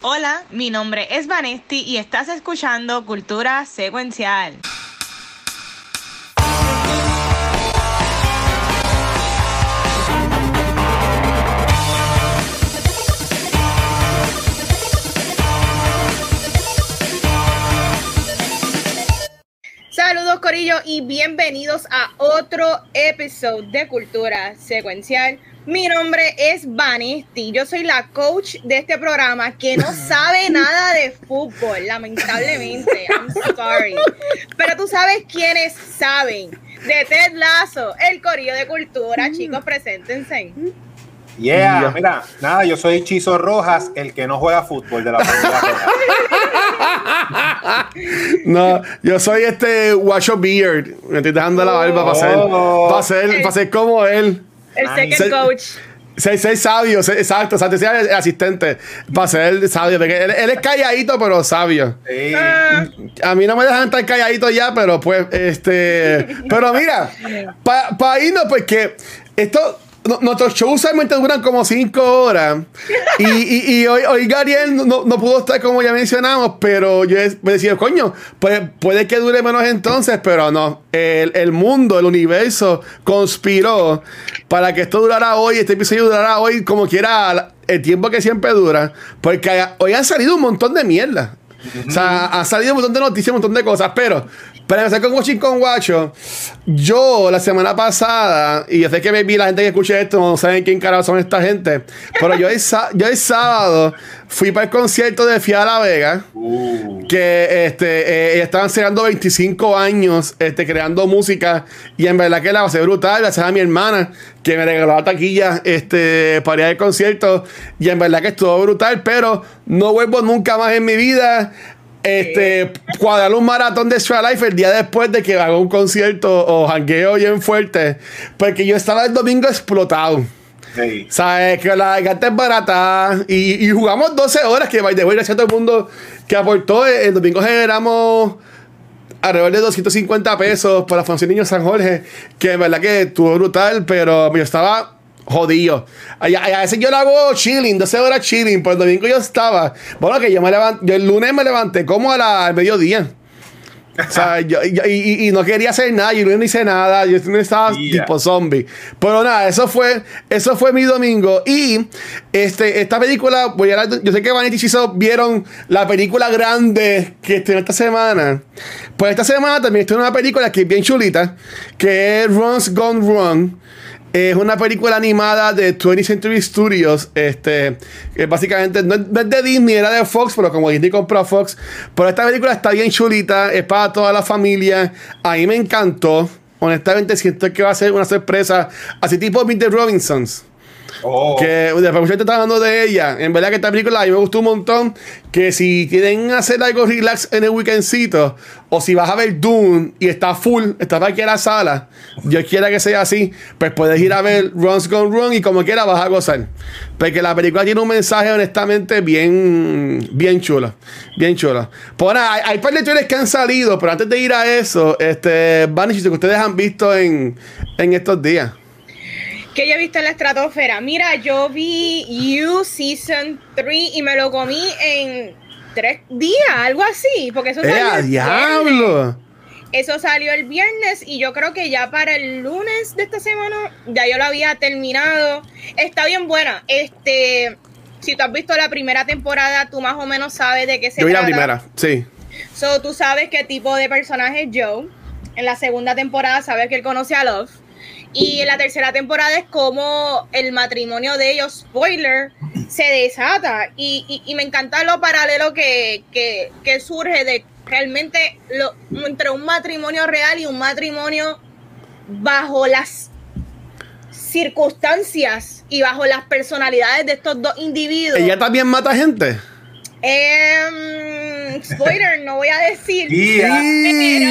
Hola, mi nombre es Vanesti y estás escuchando Cultura Secuencial. Saludos Corillo y bienvenidos a otro episodio de Cultura Secuencial. Mi nombre es Vanesti, yo soy la coach de este programa que no sabe nada de fútbol, lamentablemente. I'm sorry. Pero tú sabes quiénes saben de Ted Lazo, el corillo de cultura. Chicos, preséntense. Yeah, mira, nada, yo soy Chizo Rojas, el que no juega fútbol de la no, yo soy este Washo Beard. Me estoy dejando la barba para ser, Oh. para ser, para ser como él. El Nice. second coach. Ser, ser sabio, ser- exacto, o sea, te sea el asistente para ser sabio. Porque él, él es calladito, pero sabio. Sí. Ah, A mí no me dejan estar calladito ya, pero pues, este. Pero mira, para irnos, porque esto. Nuestros shows usualmente duran como 5 horas. Y, y- hoy, hoy Gabriel no, no pudo estar como ya mencionamos, pero yo decía, coño, pues puede que dure menos entonces, pero no. El, el mundo, el universo conspiró para que esto durara hoy, este episodio durara hoy como quiera el tiempo que siempre dura. Porque hoy han salido un montón de mierda. O sea, ha salido un montón de noticias, un montón de cosas, pero para empezar con Watching con Guacho, yo la semana pasada, y yo sé que maybe la gente que escuche esto no saben quién carajo son esta gente, pero yo el, yo el sábado fui para el concierto de Fia La Vega, Uh, que este, eh, estaban celebrando 25 años este, creando música, y en verdad que la pasé brutal, gracias a mi hermana, que me regaló la taquilla este, para ir al concierto, y en verdad que estuvo brutal, pero no vuelvo nunca más en mi vida. Este, cuadrar un maratón de Extra Life el día después de que haga un concierto o jangueo bien fuerte, porque yo estaba el domingo explotado. sí. ¿Sabes? Que la garganta es barata. Y, y jugamos 12 horas. Que by the way, gracias a todo el mundo que aportó. El domingo generamos alrededor de 250 pesos para Función Niño San Jorge. Que en verdad que estuvo brutal. Pero yo estaba jodido. A, a- veces yo lo hago chilling, 12 horas chilling. Pero el domingo yo estaba. Bueno, que yo me levanté. Yo el lunes me levanté como a la, al mediodía. O sea, yo, yo- y, y- no quería hacer nada, yo no hice nada, yo no estaba Yeah. tipo zombie. Pero nada, eso fue, eso fue mi domingo. Y este, esta película, voy a hablar- yo sé que Vanity y Chizo vieron la película grande que estrenó esta semana. Pues esta semana también estrenó una película que es bien chulita, que es Run's Gone Wrong. Es una película animada de 20th Century Studios. Este, básicamente no es, de Disney, era de Fox, pero como Disney compró Fox. Pero esta película está bien chulita, es para toda la familia. A mí me encantó. Honestamente, siento que va a ser una sorpresa. Así tipo Meet the Robinsons. Oh, Que después gente está hablando de ella. En verdad que esta película a mí me gustó un montón. Que si quieren hacer algo relax en el weekendcito, o si vas a ver Dune y está full, está aquí en la sala, Dios quiera que sea así, pues puedes ir a ver Runs Gone Wrong y como quiera vas a gozar. Porque la película tiene un mensaje honestamente bien, bien chulo. Bien chulo. Pues nada, hay, hay par de trailers que han salido, pero antes de ir a eso, este, Vanish, que ustedes han visto en, en estos días. Que yo he visto en la estratosfera. Mira, yo vi You Season 3 y me lo comí en tres días, algo así. Porque eso ¡Eh, salió el viernes. diablo! Eso salió el viernes y yo creo que ya para el lunes de esta semana ya yo lo había terminado. Está bien buena. Este, si tú has visto la primera temporada, tú más o menos sabes de qué se Yo vi la trata. primera, sí. So, tú sabes qué tipo de personaje es Joe. En la segunda temporada sabes que él conoce a Love. Y en la tercera temporada es como el matrimonio de ellos, spoiler, se desata. Y, y- y me encanta lo paralelo que, que- que surge de realmente lo, entre un matrimonio real y un matrimonio bajo las circunstancias y bajo las personalidades de estos dos individuos. ¿Ella también mata gente? Em, spoiler, no voy a decir. Yeah.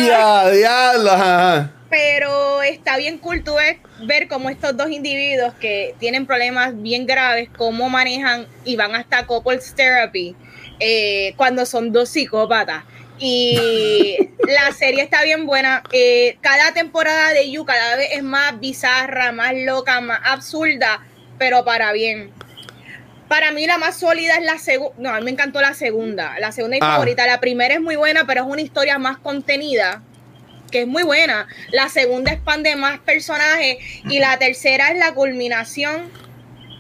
¡Ya, diablo! ajá. Pero está bien cool tú ves- ver cómo estos dos individuos que tienen problemas bien graves, cómo manejan y van hasta couples therapy eh, cuando son dos psicópatas. Y la serie está bien buena. Eh, cada temporada de You cada vez es más bizarra, más loca, más absurda, pero para bien. Para mí la más sólida es la segunda. No, a mí me encantó la segunda. La segunda y Ah. favorita. La primera es muy buena, pero es una historia más contenida, que es muy buena. La segunda expande más personajes. Y la tercera es la culminación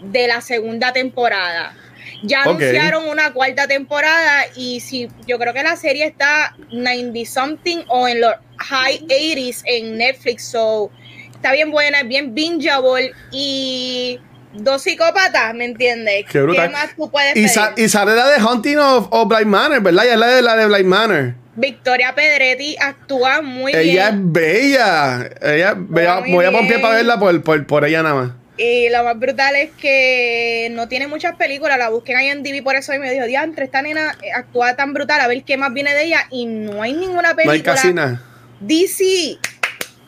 de la segunda temporada. Ya anunciaron una cuarta temporada y si yo creo que la serie está 90 something o en los high 80s en Netflix, so está bien buena, es bien bingeable y dos psicópatas, ¿me entiendes? Qué brutal. más tú puedes Y, sa- y sale la de Hunting of, of Blind Manor, ¿verdad? Ya es la de la de Blind Manor. Victoria Pedretti actúa muy Ella es bien bella. Ella, bella- muy voy a pompear para verla por, por, por ella nada más. y lo más brutal es que no tiene muchas películas, la busqué en IMDb por eso y me dijo, diantre, esta nena actúa tan brutal, a ver qué más viene de ella y no hay ninguna película. No hay casi nada. DC,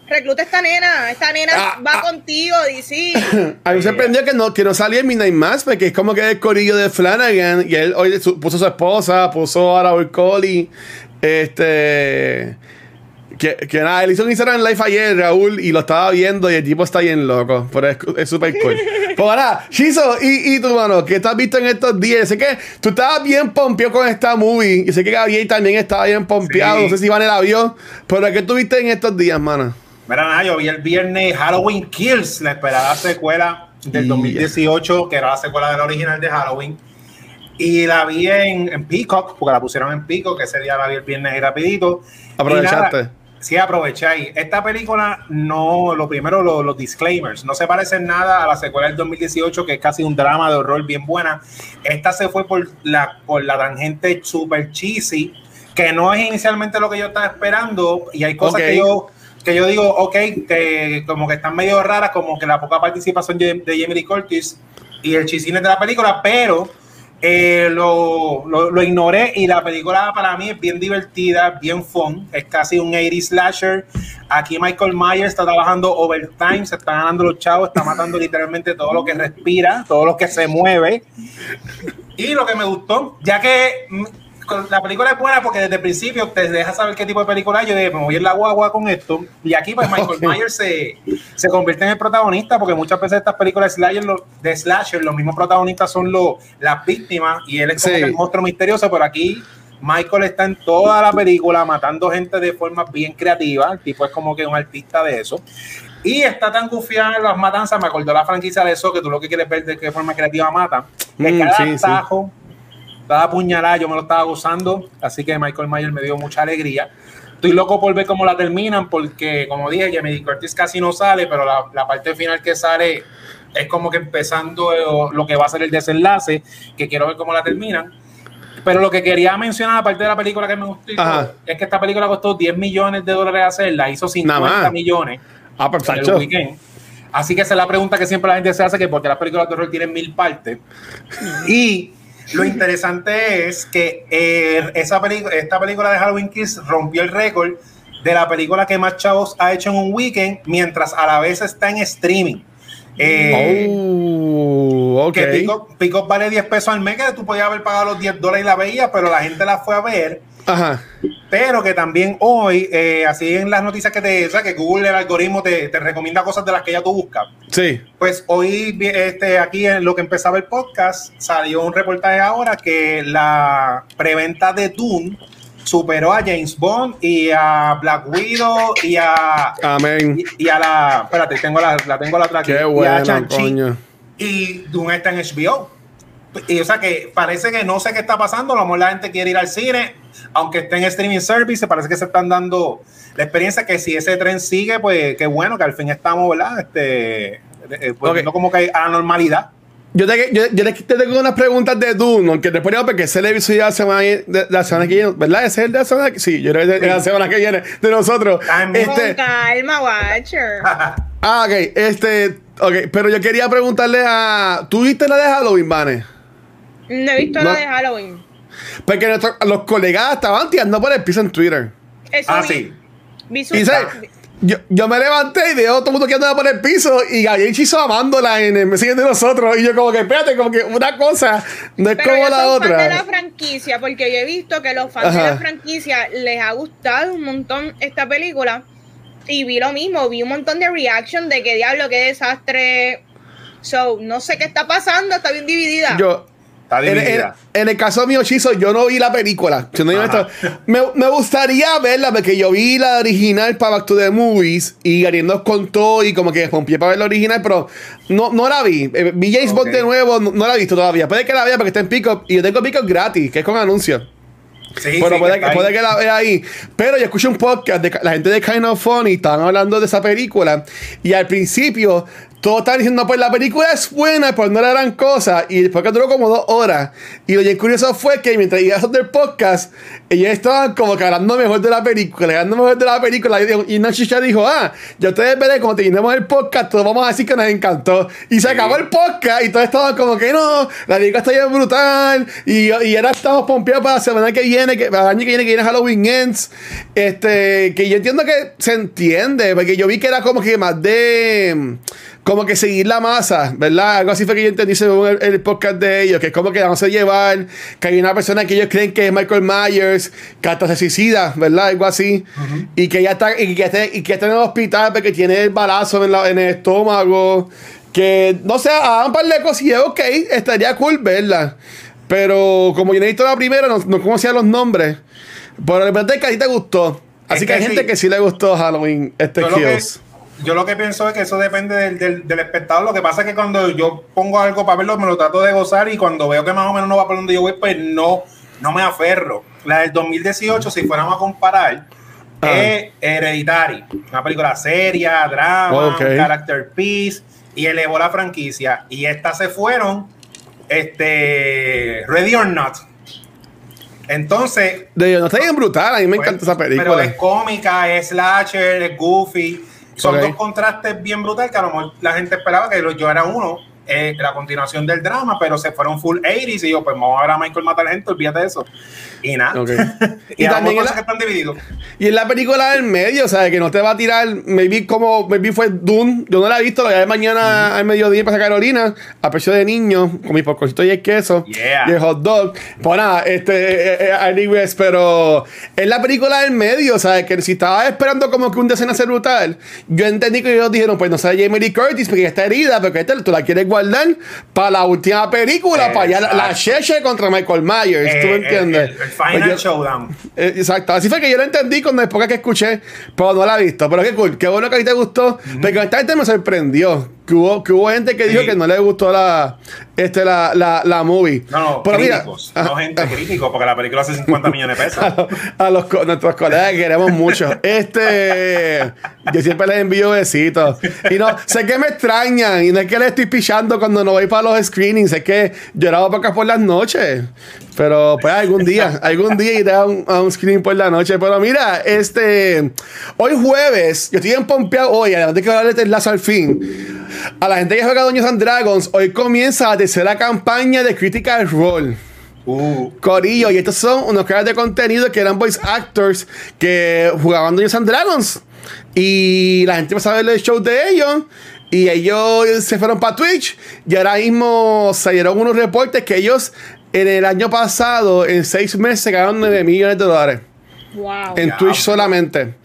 recluta a esta nena. Esta nena Ah, va ah. contigo, DC. A mí me sorprendió que no, que no salía en Midnight Mass, porque es como que el corillo de Flanagan, y él hoy puso a su esposa, puso a Raúl Coley, este... Que, que nada, él hizo un Instagram Live ayer, Raúl, y lo estaba viendo y el tipo está bien loco, pero es súper cool. pues nada, Shizo, y, y tu mano, ¿qué has visto en estos días? Sé que tú estabas bien pompeado con esta movie, y sé que Gabriel también estaba bien pompeado, Sí. no sé si Vanessa la vio, pero ¿qué tuviste en estos días, mano? Mira, nada, yo vi el viernes Halloween Kills, la esperada secuela del Yeah. 2018, que era la secuela de la original de Halloween. Y la vi en, en Peacock, porque la pusieron en Peacock, ese día la vi el viernes y rapidito. Y Aprovechaste. nada, Sí, aproveché ahí. Esta película no, lo primero, lo- los disclaimers, no se parece en nada a la secuela del 2018, que es casi un drama de horror bien buena. Esta se fue por la, por la tangente super cheesy, que no es inicialmente lo que yo estaba esperando, y hay cosas Ok. que yo que yo digo, ok, que como que están medio raras, como que la poca participación de, de Jamie Lee Curtis y el chisine de la película, pero eh, lo, lo, lo ignoré y la película para mí es bien divertida, bien fun, es casi un 80 slasher. Aquí Michael Myers está trabajando overtime, se está ganando los chavos, está matando literalmente todo lo que respira, todo lo que se mueve. Y lo que me gustó, ya que la película es buena porque desde el principio te deja saber qué tipo de película yo dije, me voy ir la guagua con esto. Y aquí pues Michael Ok. Myers se, se convierte en el protagonista porque muchas veces estas películas de slasher, lo- de slasher los mismos protagonistas son los las víctimas y él es como Sí. el monstruo misterioso, pero aquí Michael está en toda la película matando gente de forma bien creativa, el tipo es como que un artista de eso. Y está tan confiado en las matanzas, me acordó la franquicia de eso, que tú lo que quieres ver de qué forma creativa mata. Mm, cada sí, sí. Cada puñalada, yo me lo estaba gozando, así que Michael Myers me dio mucha alegría. Estoy loco por ver cómo la terminan, porque como dije, Jamie Curtis casi no sale, pero la, la parte final que sale es como que empezando eh, lo que va a ser el desenlace, que quiero ver cómo la terminan. Pero lo que quería mencionar, aparte de la película que me gustó, Ajá. es que esta película costó 10 millones de dólares hacerla, hizo Nada 50 más. millones Ah, pues, en el weekend. Así que esa es la pregunta que siempre la gente se hace, que porque las películas de terror tienen mil partes. Y lo interesante es que eh, esa esta película de Halloween Kills rompió el récord de la película que más chavos ha hecho en un weekend, mientras a la vez está en streaming. Eh, Oh, ok. que Pico, Pico vale 10 pesos al mes, que tú podías haber pagado los 10 dólares y la veías, pero la gente la fue a ver. Ajá. Pero que también hoy, eh, así en las noticias que te, o sea, que Google, el algoritmo te, te recomienda cosas de las que ya tú buscas. Sí. Pues hoy, este, aquí en lo que empezaba el podcast, salió un reportaje ahora que la preventa de Dune superó a James Bond y a Black Widow y a, Amén. y, y a la, espérate, tengo la, la tengo la otra aquí, Qué y a bueno, Shang-Chi. coño. Y Dune está en HBO. Y o sea que parece que no sé qué está pasando, a lo mejor la gente quiere ir al cine, aunque esté en streaming service, parece que se están dando la experiencia que si ese tren sigue, pues qué bueno que al fin estamos, ¿verdad? Este, eh, volviendo Ok. como que a la normalidad. Yo te, yo, yo te- te tengo unas preguntas de Dune, aunque después digo porque ese le episodio de la semana, de, la semana que viene, ¿verdad? ¿Ese es el de la semana que Sí, yo creo que es de la semana que viene de nosotros. También. Con Este, calma, Watcher. ah, ok, este, ok, pero yo quería preguntarle a. ¿Tú viste la de Halloween, Vane? No he visto No. la de Halloween. Porque nuestros- los colegas estaban tirando por el piso en Twitter. Eso ah, vi. sí. Vi su- Y yo, yo me levanté y veo todo el mundo que andaba por el piso y Gabriel hizo amándola en el Messenger de nosotros. Y yo, como que, espérate, como que una cosa no es Pero como yo la soy otra. fan de la franquicia porque yo he visto que los fans de Ajá. la franquicia les ha gustado un montón esta película y vi lo mismo, vi un montón de reaction de que diablo, qué desastre. So, no sé qué está pasando, está bien dividida. Yo, Está en, dividida. en- en el caso mío, Chizo, yo no vi la película. Yo honesto, me, me gustaría verla porque yo vi la original para Back to the Movies y Ariel nos contó y como que pompié para ver la original, pero no, no la vi. Eh, vi James Bond de nuevo, no, no la he visto todavía. Puede que la vea porque está en Pico y yo tengo Pico gratis, que es con anuncios. Sí, Pero sí, puede, que puede que la vea ahí. Pero yo escuché un podcast de la gente de Kind of Funny, estaban hablando de esa película. Y al principio, todos estaban diciendo, pues la película es buena, pues no era gran cosa. Y después que duró como dos horas. Y lo bien curioso fue que mientras iba a hacer el podcast, ellos estaban como que hablando mejor de la película, hablando mejor de la película. Y, dijo- y una chicha dijo, ah, ya ustedes verán cuando terminemos el podcast, todos vamos a decir que nos encantó. Y se acabó el podcast y todos estaban como que no, la película está bien brutal. Y, y ahora estamos pompeados para la semana que viene, que, para el año que viene, que viene Halloween Ends. Este, que yo entiendo que se entiende, porque yo vi que era como que más de. Como que seguir la masa, ¿verdad? Algo así fue que yo entendí según el, el podcast de ellos, que es como que vamos a llevar, que hay una persona que ellos creen que es Michael Myers, que hasta se suicida, ¿verdad? Algo así. Y que ya está, y que está, y que está en el hospital porque tiene el balazo en, la- en el estómago. Que, no sé, hagan un par de cosillas, ok, estaría cool verla. Pero como yo visto la primera, no, no conocía los nombres. Pero de verdad que a ti te gustó. Así Es que, hay gente sí. que sí le gustó Halloween, este Kills. Yo lo que pienso es que eso depende del, del, del espectador. Lo que pasa es que cuando yo pongo algo para verlo, me lo trato de gozar y cuando veo que más o menos no va por donde yo voy, pues no, no me aferro. La del 2018, si fuéramos a comparar, Ah. es Hereditary. Una película seria, drama, Ok. un character piece y elevó la franquicia. Y estas se fueron, este, Ready or Not. Entonces, De, no está bien brutal, a mí me pues, encanta esa Pero película. es cómica, es slasher, es goofy. Son dos contrastes bien brutales que a lo mejor la gente esperaba que yo era uno, eh, la continuación del drama, pero se fueron full 80s y yo, pues vamos a ver a Michael matar gente, olvídate de eso. Y nada. Ok. y, Y también cosas la- que están divididos. Y en la película del medio, o sea, que no te va a tirar, maybe como, maybe fue Dune, yo no la he visto, la voy a ver mañana al mediodía Plaza Carolina, a precio de niño, con mi porcocito y el queso, Yeah. y el hot dog. Pues nada, este, eh, eh, anyways, pero es la película del medio, o sea, que si estaba esperando como que un desenlace brutal, yo entendí que ellos dijeron, pues no sé, Jamie Lee Curtis, porque está herida, porque esta, tú la quieres guardar para la última película, para allá la, la. Cheche contra Michael Myers, ¿tú Eh, me el- entiendes? El, el final Pues yo- showdown. eh, exacto, así fue que yo lo entendí con después que escuché, pero no la he visto. Pero qué cool, qué bueno que a ti te gustó, porque esta gente me sorprendió. Que hubo, que hubo gente que dijo que no le gustó la, este, la, la, la movie. No, no, pero mira, críticos, ajá, no gente crítico, porque la película hace 50 millones de pesos. a los nuestros colegas que queremos mucho. Este, yo siempre les envío besitos. Y no, sé que me extrañan. Y no es que les estoy pichando cuando no voy para los screenings. Es que lloraba pocas por las noches. Pero pues algún día, algún día iré a un, a un screening por la noche. Pero mira, este, hoy jueves, yo estoy en pompeado hoy, además de que darle el lazo al fin. A la gente que juega Dungeons and Dragons, hoy comienza la tercera campaña de Critical Role. Uh, Corillo, y estos son unos creadores de contenido que eran voice actors que jugaban Dungeons and Dragons. Y la gente empezó a ver el show de ellos. Y ellos se fueron para Twitch. Y ahora mismo salieron unos reportes que ellos en el año pasado, en seis meses, ganaron 9 millones de dólares. Wow. En Twitch solamente.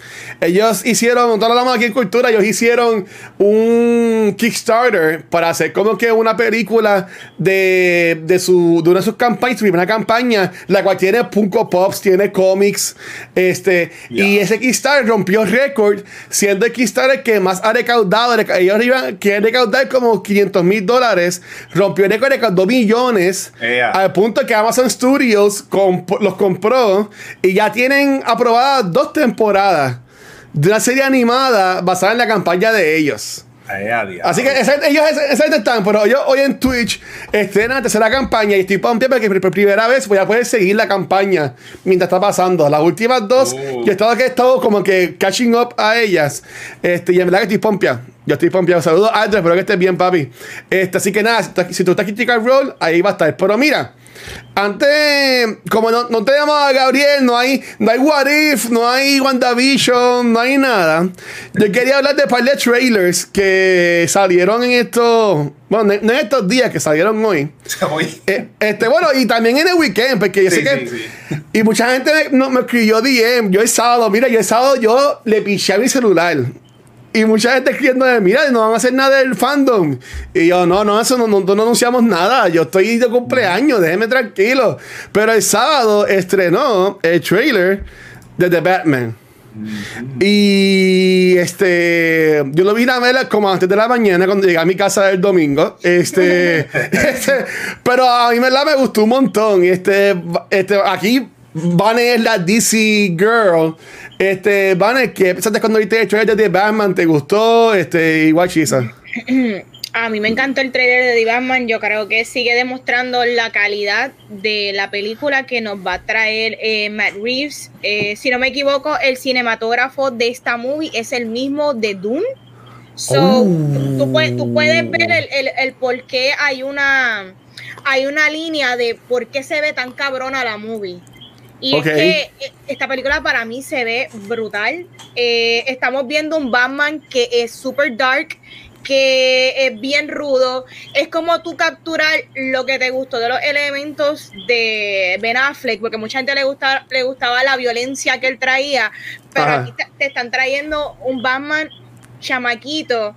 Ellos hicieron, todos hablamos aquí en Cultura, ellos hicieron un Kickstarter para hacer como que una película de, de, su, de una de sus campañas, su primera campaña, la cual tiene Funko Pops, tiene cómics, este, y ese Kickstarter rompió récord, siendo el Kickstarter que más ha recaudado, reca- ellos iban, quieren recaudar como 500 mil dólares, rompió récord, recaudó millones, Ea. al punto que Amazon Studios comp- los compró y ya tienen aprobadas dos temporadas de una serie animada basada en la campaña de ellos. adiós. Así que ese- ellos están, pero ellos hoy en Twitch estrenan la tercera campaña y estoy pompeado porque por primera vez voy a poder seguir la campaña mientras está pasando. Las últimas dos, Uh. yo he estado, que he estado como que catching up a ellas. Este, y en verdad que estoy pompeado. Yo estoy pompeado. Saludos, Andrés, espero que estés bien, papi. Este, así que nada, si, tú- si tú estás Critical Role, ahí va a estar. Pero mira, antes, como no, no te llamaba Gabriel, no hay, no hay What If, no hay WandaVision, no hay nada. Yo quería hablar de un par de trailers que salieron en estos, bueno, no en estos días, que salieron hoy. Eh, este, bueno, y también en el weekend, porque yo Sí, sé que. sí, Y mucha gente me, no, me escribió DM. Yo el sábado, mira, yo el sábado yo le piché a mi celular. Y mucha gente escribiendo de, mira, no van a hacer nada del fandom. Y yo, no, no, eso no, no, no anunciamos nada. Yo estoy de cumpleaños, déjeme tranquilo. Pero el sábado estrenó el trailer de The Batman. Y este, yo lo vi a ver como antes de la mañana cuando llegué a mi casa el domingo. Este, este pero a mí me, la me gustó un montón. Y este, este, aquí Vane es la DC Girl. Este, Vane, ¿qué pensaste cuando viste el trailer de Batman? ¿Te gustó? Este, igual chisa. A mí me encantó el trailer de The Batman. Yo creo que sigue demostrando la calidad de la película que nos va a traer eh, Matt Reeves. Eh, si no me equivoco, el cinematógrafo de esta movie es el mismo de Dune. So, Oh. tú, puedes, tú puedes ver el, el, el por qué hay una, hay una línea de por qué se ve tan cabrona la movie. Y es que eh, esta película para mí se ve brutal. Eh, estamos viendo un Batman que es super dark, que es bien rudo. Es como tú capturar lo que te gustó de los elementos de Ben Affleck, porque mucha gente le, gusta, le gustaba la violencia que él traía, pero Ajá. aquí te, te están trayendo un Batman chamaquito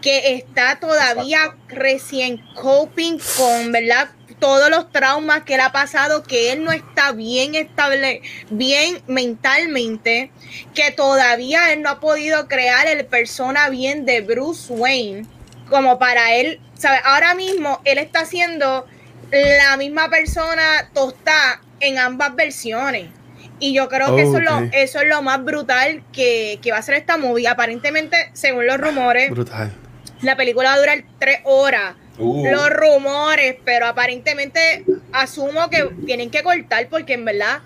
que está todavía recién coping con, ¿verdad? Todos los traumas que él ha pasado, que él no está bien estable, bien mentalmente, que todavía él no ha podido crear el persona bien de Bruce Wayne, como para él, ¿sabes? Ahora mismo él está siendo la misma persona tostada en ambas versiones. Y yo creo que eso, es lo, eso es lo más brutal que, que va a ser esta movie. Aparentemente, según los rumores, Brutal. la película va a durar tres horas. Uh. Los rumores, pero aparentemente asumo que tienen que cortar porque en verdad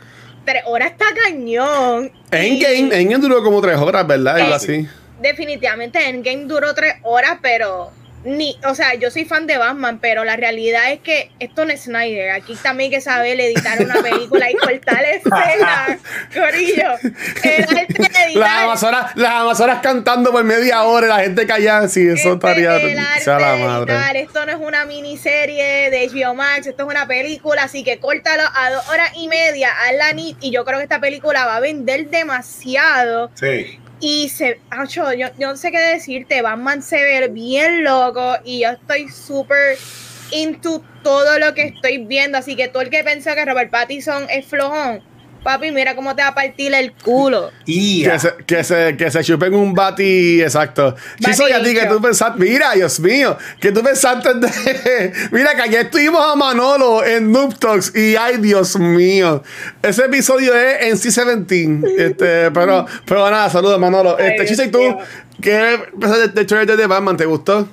tres horas está cañón. Y Endgame, Endgame duró como tres horas, ¿verdad? Algo Eh, así. Definitivamente Endgame duró tres horas, pero ni, o sea, yo soy fan de Batman, pero la realidad es que esto no es Snyder. Aquí también hay que saber editar una película y cortar escenas, corillo. El Las amazonas, las amazonas cantando por media hora y la gente callada. Sí, eso Este, estaría. el arte sea la madre. Esto no es una miniserie de HBO Max, esto es una película, así que córtalo a dos horas y media, hazla nit, y yo creo que esta película va a vender demasiado. Sí. Y se, acho, yo, yo no sé qué decirte, Batman se ve bien loco y yo estoy súper into todo lo que estoy viendo, así que todo el que pensó que Robert Pattinson es flojón, papi, mira cómo te va a partir el culo. Que se, que, se, que se chupen un bati exacto. Chiso, y a ti que tú pensaste, mira, Dios mío, que tú pensaste de. Mira, que ayer estuvimos a Manolo en Noob Talks y ay, Dios mío. Ese episodio es en C17. Este, pero, pero nada, saludos, Manolo. Ay, Este, Chiso, ¿y tú mío. qué pensaste del trailer de Batman? ¿Te gustó?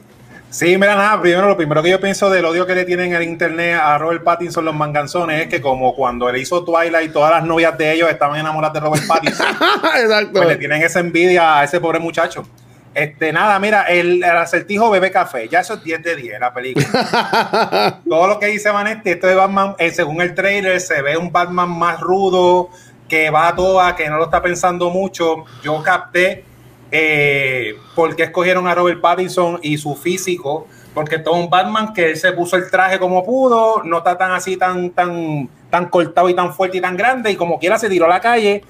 Sí, mira, nada, primero lo primero que yo pienso del odio que le tienen al internet a Robert Pattinson los manganzones es que como cuando él hizo Twilight, todas las novias de ellos estaban enamoradas de Robert Pattinson, Exacto. pues le tienen esa envidia a ese pobre muchacho. Este, nada, mira, el, el acertijo bebe café, ya eso es 10 de 10 la película. Todo lo que dice Vanetti, esto de Batman, eh, según el trailer, se ve un Batman más rudo, que va a toa, que no lo está pensando mucho. Yo capté eh, por qué escogieron a Robert Pattinson y su físico, porque todo un Batman que él se puso el traje como pudo, no está tan así, tan, tan, tan cortado y tan fuerte y tan grande, y como quiera se tiró a la calle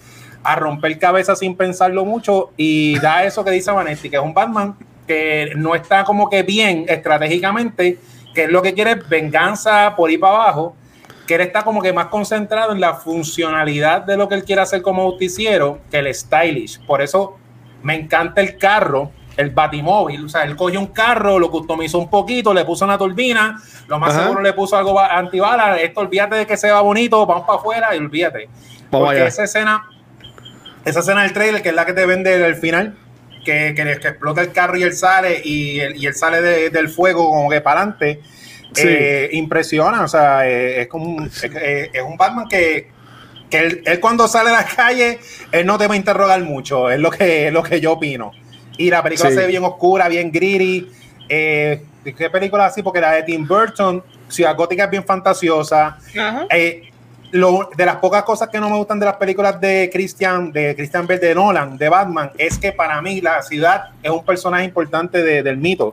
a romper cabeza sin pensarlo mucho y da eso que dice Vanetti, que es un Batman que no está como que bien estratégicamente, que es lo que quiere venganza por ir para abajo, que él está como que más concentrado en la funcionalidad de lo que él quiere hacer como justiciero que el stylish. Por eso me encanta el carro, el batimóvil. O sea, él cogió un carro, lo customizó un poquito, le puso una turbina, lo más Ajá. seguro le puso algo ba- antibala. Esto, olvídate de que se va bonito, vamos para afuera y olvídate. Vamos Porque allá. esa escena, esa escena del trailer, que es la que te vende el final, que, que, que explota el carro y él sale, y él, y él sale de- del fuego como que para adelante. Sí. eh, impresiona, o sea, eh, es como un, es, es un Batman que, que él, él cuando sale a la calle, él no te va a interrogar mucho, es lo que, es lo que yo opino. Y la película Sí. se ve bien oscura, bien gritty. Eh, ¿Qué película así? Porque la de Tim Burton, Ciudad Gótica es bien fantasiosa. Eh, lo, de las pocas cosas que no me gustan de las películas de Christian, de Christian Bale, de Nolan, de Batman, es que para mí la ciudad es un personaje importante de- del mito.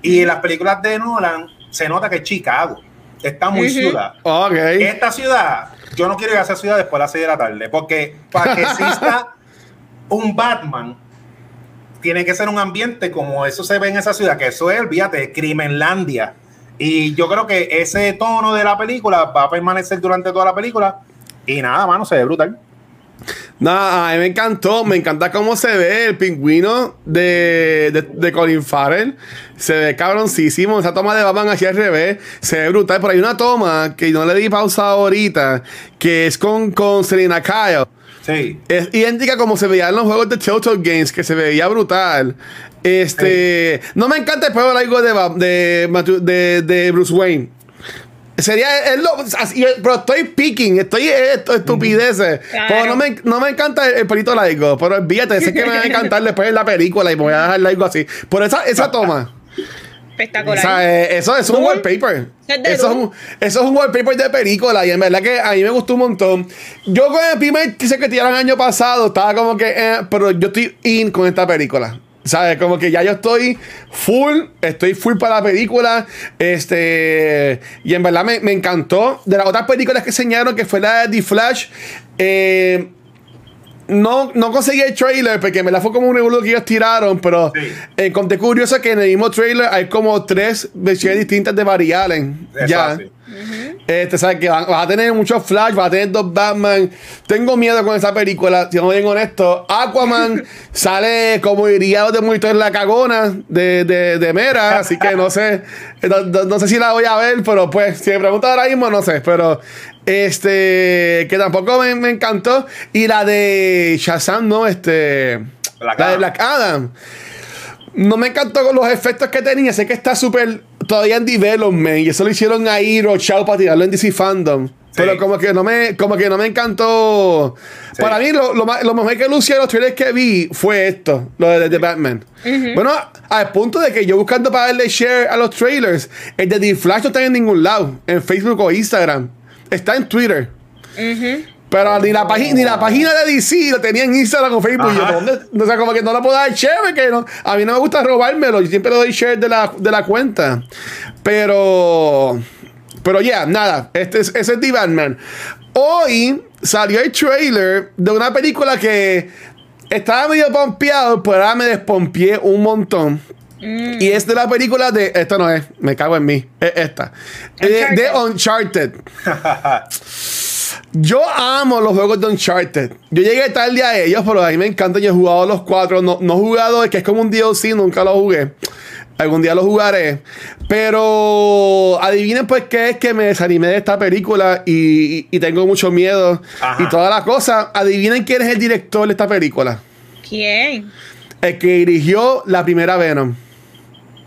Y en las películas de Nolan se nota que es Chicago. Está muy Ujú. ciudad. Ok. Esta ciudad, yo no quiero ir a esa ciudad después de las 6 de la tarde, porque para que exista un Batman tiene que ser un ambiente como eso se ve en esa ciudad, que eso es, fíjate, Crimenlandia. Y yo creo que ese tono de la película va a permanecer durante toda la película. Y nada, mano, se ve brutal. Nada, a mí me encantó, me encanta cómo se ve el pingüino de, de, de Colin Farrell. Se ve cabroncísimo. Esa toma de Batman hacia al revés. Se ve brutal. Pero hay una toma que no le di pausa ahorita, que es con, con Selena Kyle. Sí. Es idéntica como se veía en los juegos de Telltale Games, que se veía brutal. Este. No me encanta el juego largo de, de, de, de Bruce Wayne. Sería. es lo- así- pero estoy picking, estoy esto, estupideces. Claro. Pero no me, no me encanta el, el pelito largo. Pero olvídate, ese que me va a encantar después en la película y me voy a dejar largo así. Por esa, esa toma. Espectacular. O sea, eh, eso, eso es un wallpaper. Eso es, un, eso es un wallpaper de película. Y en verdad que a mí me gustó un montón. Yo con el primer que se que tiraron el año pasado estaba como que. eh, pero yo estoy in con esta película. ¿Sabes? Como que ya yo estoy full. Estoy full para la película. Este. Y en verdad me, me encantó. De las otras películas que enseñaron, que fue la de The Flash. Eh, no, no conseguí el trailer porque me la fue como un revuelo que ellos tiraron, pero Sí. encontré curioso que en el mismo trailer hay como tres versiones distintas de Barry Allen. Ya. Este, sabes que vas vas a tener muchos flash, vas a tener dos Batman. Tengo miedo con esa película, si no bien honesto. Aquaman sale como diría los de monitor la cagona de, de, de Mera, así que no sé, no, no- no sé si la voy a ver, pero pues, si me preguntas ahora mismo, no sé, pero este, que tampoco me, me encantó. Y la de Shazam, ¿no? Este, Black la de. Black Adam. No me encantó con los efectos que tenía. Sé que está súper todavía en development. Y eso lo hicieron ahí, Rochao, para tirarlo en DC Fandom. Pero como que no me, como que no me encantó. Sí. Para mí, lo, lo, más- lo mejor que lucía de los trailers que vi fue esto, lo de The Batman. Bueno, al punto de que yo buscando para darle share a los trailers, el de The Flash no está en ningún lado, en Facebook o Instagram. Está en Twitter. Pero ni la, página ni la página de DC lo tenía en Instagram o Facebook. Yo. ¿dónde? O sea, como que no lo puedo dar share, porque no, a mí no me gusta robármelo. Yo siempre le doy share de la, de la cuenta. Pero. Pero ya, nada. Este es, ese es The Batman. Hoy salió el trailer de una película que estaba medio pompeado, pero ahora me despompié un montón. Y es de la película de. Esta no es, me cago en mí. Es esta. Eh, De Uncharted. Yo amo los juegos de Uncharted. Yo llegué tarde a ellos, pero a mí me encantan. Yo he jugado los cuatro. No, no he jugado el que es como un DLC, nunca lo jugué. Algún día lo jugaré. Pero adivinen pues qué es que me desanimé de esta película y, y- y tengo mucho miedo Ajá. y todas las cosas. Adivinen quién es el director de esta película. ¿Quién? El que dirigió la primera Venom.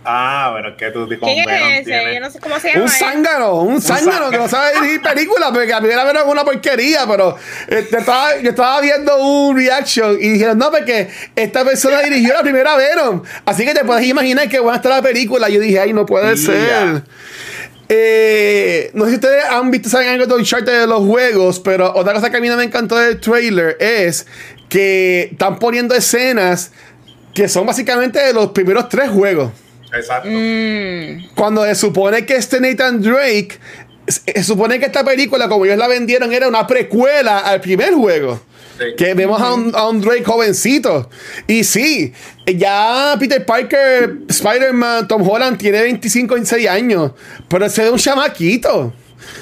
Ah, bueno, que tú con ¿Quién es ese? Yo no sé cómo se llama. Un zángano, un zángano que no sabe dirigir películas, porque la primera vez es una porquería, pero yo, estaba, yo estaba viendo un reaction y dijeron, no, porque esta persona dirigió la primera Venom, así que te puedes imaginar que buena está la película. Yo dije, ay, no puede ser. Eh, no sé si ustedes han visto saben algo de Uncharted de los juegos, pero otra cosa que a mí no me encantó del trailer es que están poniendo escenas que son básicamente de los primeros tres juegos. Exacto. Mm, Cuando se supone que este Nathan Drake, se supone que esta película, como ellos la vendieron, era una precuela al primer juego. Sí. Que vemos a, un, a un Drake jovencito. Y sí, ya Peter Parker, Spider-Man, Tom Holland tiene 25, 26 años. Pero se ve un chamaquito.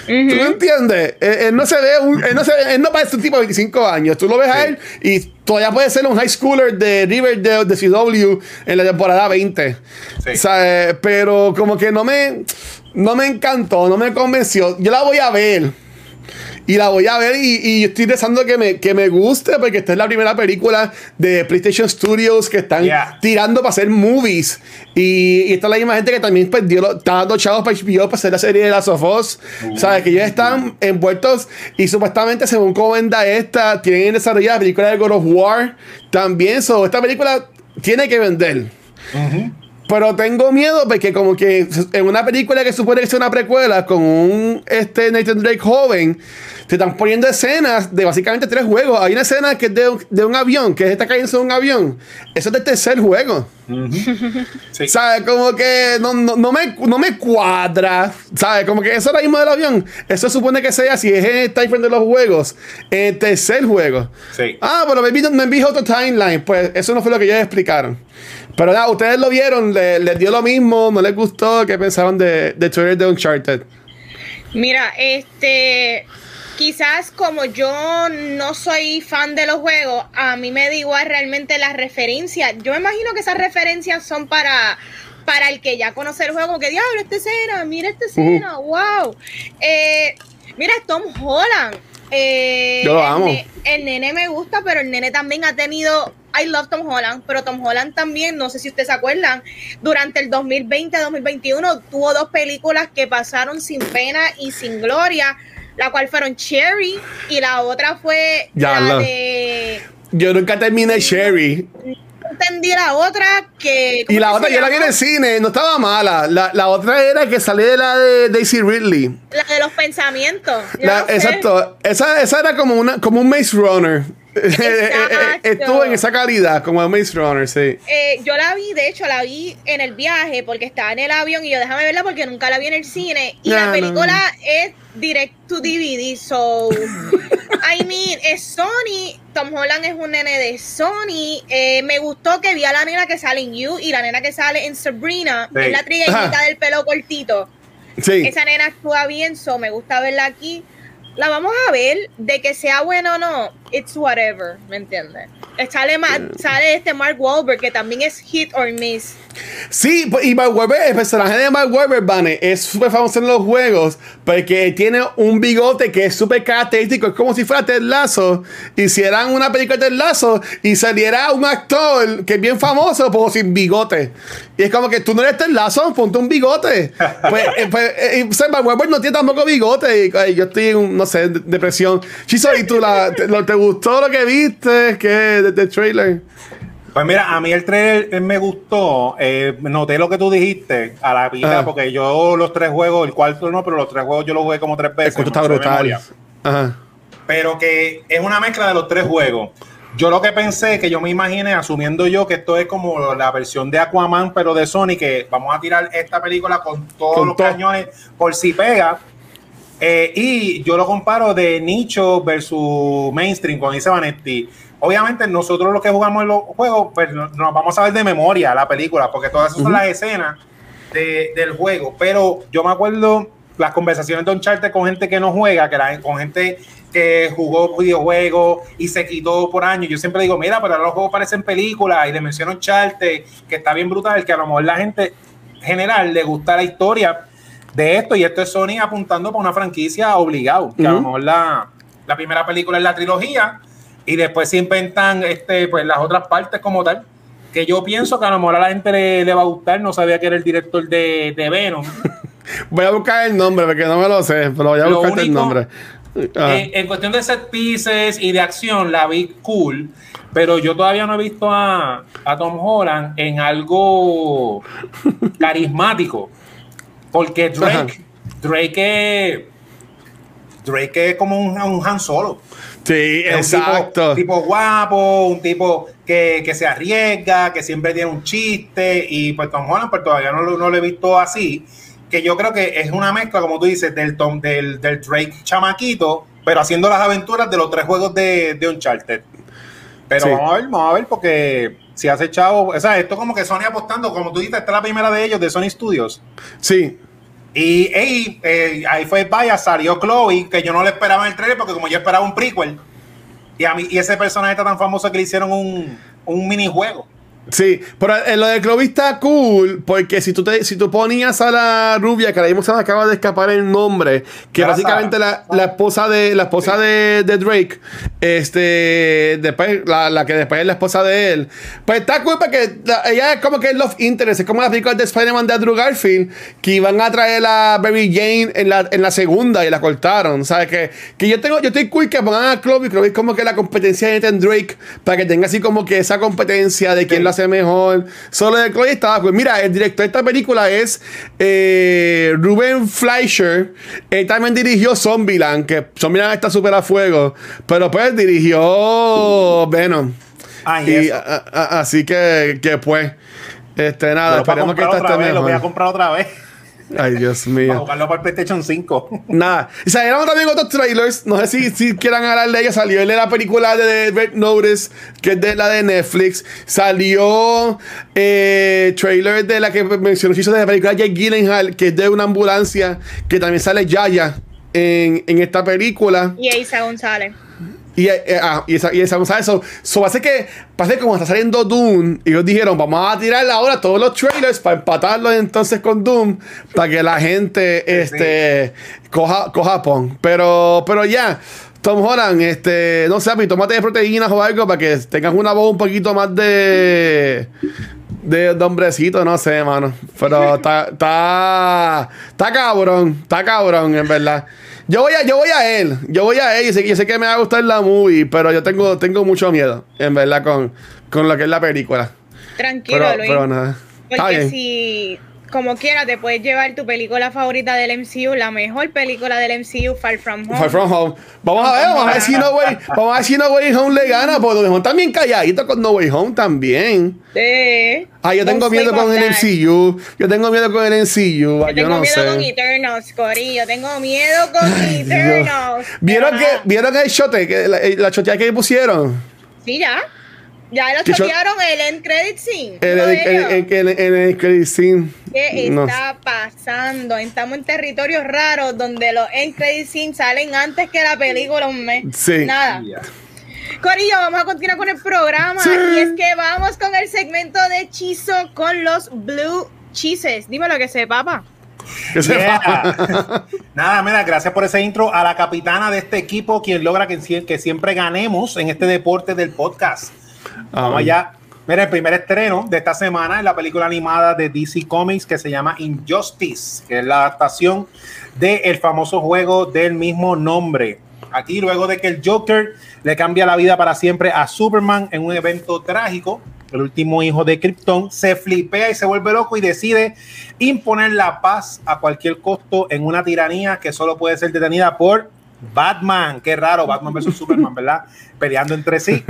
¿Tú me entiendes? Él, él no se ve, un- él, no se ve- él no parece un tipo de 25 años. Tú lo ves a Sí. él y todavía puede ser un high schooler de Riverdale, de CW, en la temporada 20. Sí. Eh, pero como que no me, no me encantó, no me convenció. Yo la voy a ver. Y la voy a ver y, y estoy deseando que me, que me guste porque esta es la primera película de PlayStation Studios que están Yeah. tirando para hacer movies. Y, y esta es la misma gente que también lo- está dando chavos para HBO para hacer la serie de Last of Us. ¿Sabes? Que ellos están envueltos y supuestamente, según cómo venda esta, tienen desarrollada la película de God of War también. So, esta película tiene que vender. Pero tengo miedo porque como que en una película que supone que es una precuela con un este Nathan Drake joven, te están poniendo escenas de básicamente tres juegos. Hay una escena que es de, un- de un avión, que es esta cayendo en un avión. Eso es del tercer juego. Sí. ¿Sabes? Como que no, no, no me, no me cuadra. ¿Sabes? Como que eso ahora mismo del avión. Eso supone que sea si es el time frame de los juegos. El tercer juego. Sí. Ah, pero me vi, me vi otro timeline. Pues eso no fue lo que ellos explicaron. Pero nada, ustedes lo vieron, le- les dio lo mismo, no les gustó. ¿Qué pensaron de, de trailer de Uncharted? Mira, este, quizás como yo no soy fan de los juegos, a mí me da igual realmente las referencias. Yo me imagino que esas referencias son para, para el que ya conoce el juego, que diablo, esta escena, mira esta escena, wow. Eh, mira, Tom Holland. Eh, Yo lo el amo. el nene me gusta, pero el nene también ha tenido. I love Tom Holland, pero Tom Holland también, no sé si ustedes se acuerdan, durante el 2020-2021 tuvo dos películas que pasaron sin pena y sin gloria, la cual fueron Cherry y la otra fue Ya la de. Yo nunca terminé Sherry. Entendí la otra que. Y ¿cómo la otra yo la vi en el cine, no estaba mala. La, la otra era que salía de la de Daisy Ridley. La de los pensamientos. La- exacto. Esa, esa era como, una, como un Maze Runner. Estuvo en esa calidad, como un Maze Runner, sí. Eh, yo la vi, de hecho, la vi en el viaje porque estaba en el avión y yo déjame verla porque nunca la vi en el cine. Y No, la no. película es direct to DVD, so. I mean, es Sony. Tom Holland es un nene de Sony. Eh, me gustó que vi a la nena que sale en You y la nena que sale en Sabrina. Sí. Es la trigueñita del pelo cortito. Sí. Esa nena actúa bien, so me gusta verla aquí. La vamos a ver, de que sea bueno o no, it's whatever, ¿me entiendes? Eh, Sale, Ma- sale este Mark Wahlberg, que también es hit or miss. Sí, pues, y Mark Webber, el personaje de Mark Webber, Vane, es súper famoso en los juegos porque tiene un bigote que es súper característico. Es como si fuera Ted Lasso. Hicieran una película de Ted Lasso y saliera un actor que es bien famoso, pero sin bigote. Y es como que tú no eres Ted Lasso, ponte un bigote. pues, eh, pues eh, o sea, Mark Webber no tiene tampoco bigote. Y, ay, yo estoy en, no sé, de- depresión. Chiso, ¿y tú la, te, lo- te gustó lo que viste? ¿Qué? De, de trailer. Pues mira, a mí el trailer eh, me gustó. eh, noté lo que tú dijiste a la vida, Ajá. porque yo los tres juegos, el cuarto no, pero los tres juegos yo los jugué como tres El veces. cuento me está lo sé de brutal. Ajá. Pero que es una mezcla de los tres juegos. Yo lo que pensé, que yo me imaginé, asumiendo yo que esto es como la versión de Aquaman, pero de Sony, que vamos a tirar esta película con todos Con los todo. cañones por si pega. Eh, y yo lo comparo de nicho versus mainstream, como dice Vanetti. Obviamente, nosotros los que jugamos en los juegos, pues no- nos vamos a ver de memoria la película, porque todas esas son las escenas de- del juego. Pero yo me acuerdo las conversaciones de Uncharted con gente que no juega, que la, con gente que jugó videojuegos y se quitó por años. Yo siempre digo, mira, pero ahora los juegos parecen películas y le menciono Uncharted, que está bien brutal, que a lo mejor la gente general le gusta la historia de esto y esto es Sony apuntando para una franquicia obligado, que a lo mejor la, la primera película es la trilogía y después se inventan este, pues, las otras partes como tal, que yo pienso que a lo mejor a la gente le, le va a gustar, no sabía que era el director de, de Venom. Voy a buscar el nombre porque no me lo sé, pero voy a buscar el nombre. Ah. En cuestión de set pieces y de acción, la vi cool, pero yo todavía no he visto a, a Tom Holland en algo carismático. Porque Drake, Drake es, Drake es como un, un Han Solo. Sí, Es un exacto. tipo, tipo guapo, un tipo que, que se arriesga, que siempre tiene un chiste. Y pues Tom Holland, pues todavía no, lo- no lo he visto así. Que yo creo que es una mezcla, como tú dices, del, Tom, del, del Drake chamaquito, pero haciendo las aventuras de los tres juegos de, de Uncharted. Pero Sí. vamos a ver, vamos a ver, porque si hace chavo, o sea, esto como que Sony apostando, como tú dices, esta es la primera de ellos, de Sony Studios. Sí. Y ey, eh, ahí fue vaya, salió Chloe, que yo no le esperaba en el trailer porque como yo esperaba un prequel. Y a mí, y ese personaje está tan famoso que le hicieron un, un minijuego. Sí, pero eh, lo de Chloe está cool porque si tú, te, si tú ponías a la rubia, que ahora mismo se me acaba de escapar el nombre, que básicamente la, la esposa de la esposa de, de Drake, este, después, la, la que después es la esposa de él, pues está cool porque la- ella es como que el love interest, es como las películas de Spider-Man de Andrew Garfield, que iban a traer a Mary Jane en la, en la segunda y la cortaron, ¿sabes? Que, que yo tengo, yo estoy cool que pongan a Chloe, Chloe es como que la competencia de Nathan Drake, para que tenga así como que esa competencia de quién Sí. lo la hace mejor. Solo de Chloe estaba pues Mira, el director de esta película es eh, Ruben Fleischer. Él también dirigió Zombieland, que Zombieland está súper a fuego. Pero pues dirigió Venom. Ah, y, así que, que pues. Este, nada, esperemos que esta esté mejor. Lo voy a comprar otra vez. Ay, Dios mío. Para jugarlo por PlayStation 5. Nada. Y salieron también otros trailers. No sé si, si quieran hablar de ella. Salió el de la película de Red Notice, que es de la de Netflix. Salió eh, trailer de la que mencionó de la película Jake Gyllenhaal, que es de una ambulancia, que también sale Yaya en, en esta película. Y Isa González. Y, eh, ah, y, esa, y esa, ¿sabes? Eso so, hace que, parece como está saliendo Doom, y ellos dijeron, vamos a tirar ahora todos los trailers para empatarlos entonces con Doom, para que la gente este, coja, coja pon. Pero, pero ya, Tom Holland, este, no sé, mi tomate de proteínas o algo para que tengas una voz un poquito más de. De, de hombrecito, no sé, mano. Pero está, está, está cabrón, está cabrón, en verdad. Yo voy a, yo voy a él. Yo voy a él. Y sé, yo sé que me va a gustar la movie, pero yo tengo, tengo mucho miedo, en verdad, con, con lo que es la película. Tranquilo, pero, Luis. Pero nada. Porque si como quiera, te puedes llevar tu película favorita del MCU, la mejor película del MCU, Far From Home. Far From Home. Vamos a ver, vamos a ver si No Way, vamos a ver si No Way Home le gana, porque No también calladito con No Way Home también. Sí. Ah, yo tengo miedo con el MCU. Yo tengo miedo con el MCU. Yo, yo tengo miedo con Eternals, Cory. Yo tengo miedo con Eternals. ¿Vieron que, ¿Vieron el shot, que la, la chotea que pusieron? Sí, ya. Ya lo chotearon el end credit scene. El, el, el, el, el credit scene. ¿Qué no. está pasando? Estamos en territorios raros donde los end credit scenes salen antes que la película un mes. Sí. Nada. Yeah. Corillo, vamos a continuar con el programa. Sí. Y es que vamos con el segmento de hechizo con los Blue Cheeses. Dime lo que sé, papá. Yeah. Nada, mira, gracias por ese intro a la capitana de este equipo, quien logra que, que siempre ganemos en este deporte del podcast. Vamos allá. Mira, el primer estreno de esta semana es la película animada de DC Comics que se llama Injustice, que es la adaptación del famoso juego del mismo nombre. Aquí, luego de que el Joker le cambia la vida para siempre a Superman en un evento trágico, el último hijo de Krypton se flipea y se vuelve loco y decide imponer la paz a cualquier costo en una tiranía que solo puede ser detenida por Batman, qué raro, Batman versus Superman, ¿verdad? Peleando entre sí.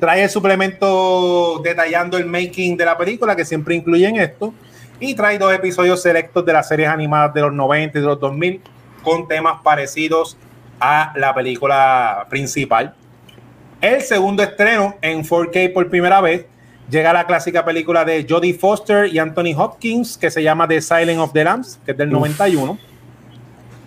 Trae el suplemento detallando el making de la película, que siempre incluyen esto. Y trae dos episodios selectos de las series animadas de los 90 y de los 2000, con temas parecidos a la película principal. El segundo estreno en 4K por primera vez llega la clásica película de Jodie Foster y Anthony Hopkins, que se llama The Silent of the Lambs, que es del 91.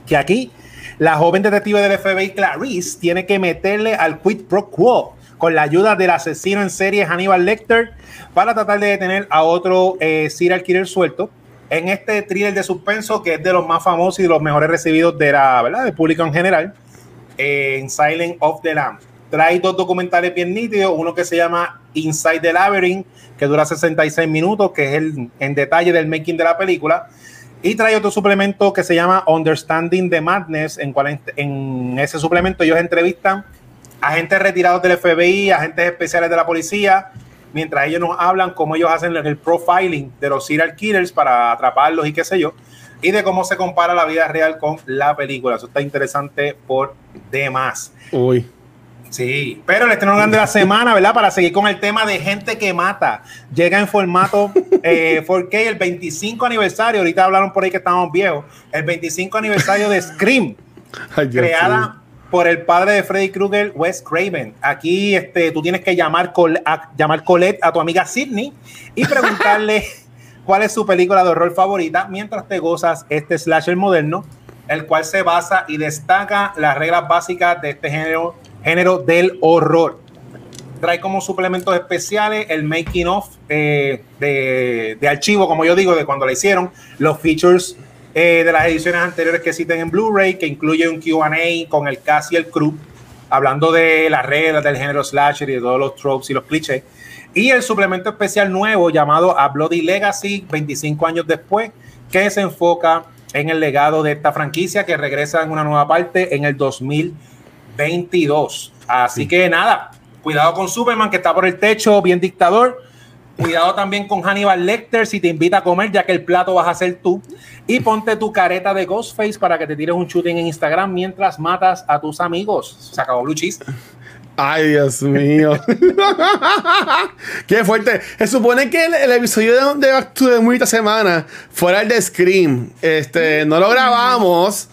Que aquí la joven detective del FBI Clarice tiene que meterle al quid pro quo con la ayuda del asesino en serie Hannibal Lecter para tratar de detener a otro eh, serial killer suelto en este thriller de suspenso que es de los más famosos y de los mejores recibidos de la, ¿verdad? del público en general eh, en Silent of the Lamb. Trae dos documentales bien nítidos, uno que se llama Inside the Labyrinth, que dura 66 minutos, que es el en detalle del making de la película, y trae otro suplemento que se llama Understanding the Madness, en cual en ese suplemento ellos entrevistan agentes retirados del FBI, agentes especiales de la policía, mientras ellos nos hablan cómo ellos hacen el profiling de los serial killers para atraparlos y qué sé yo, y de cómo se compara la vida real con la película. Eso está interesante por demás. Uy. Sí, pero el estreno grande de la semana, ¿verdad? Para seguir con el tema de gente que mata. Llega en formato eh, 4K el 25 aniversario. Ahorita hablaron por ahí que estamos viejos. El 25 aniversario de Scream, Ay, creada mío. por el padre de Freddy Krueger, Wes Craven. Aquí este, tú tienes que llamar, Col a, llamar Colette a tu amiga Sidney y preguntarle cuál es su película de horror favorita mientras te gozas este slasher moderno, el cual se basa y destaca las reglas básicas de este género género del horror. Trae como suplementos especiales el making of eh, de, de, archivo, como yo digo, de cuando la hicieron, los features eh, de las ediciones anteriores que existen en Blu-ray, que incluye un QA con el cast y el crew, hablando de las reglas del género slasher y de todos los tropes y los clichés. Y el suplemento especial nuevo llamado A Bloody Legacy, 25 años después, que se enfoca en el legado de esta franquicia que regresa en una nueva parte en el 2000. 22. Así sí. que nada, cuidado con Superman que está por el techo, bien dictador. Cuidado también con Hannibal Lecter si te invita a comer, ya que el plato vas a ser tú. Y ponte tu careta de Ghostface para que te tires un shooting en Instagram mientras matas a tus amigos. Se acabó Blue Cheese. Ay, Dios mío. Qué fuerte. Se supone que el, episodio de, de de esta semana fuera el de Scream. Este, no lo grabamos.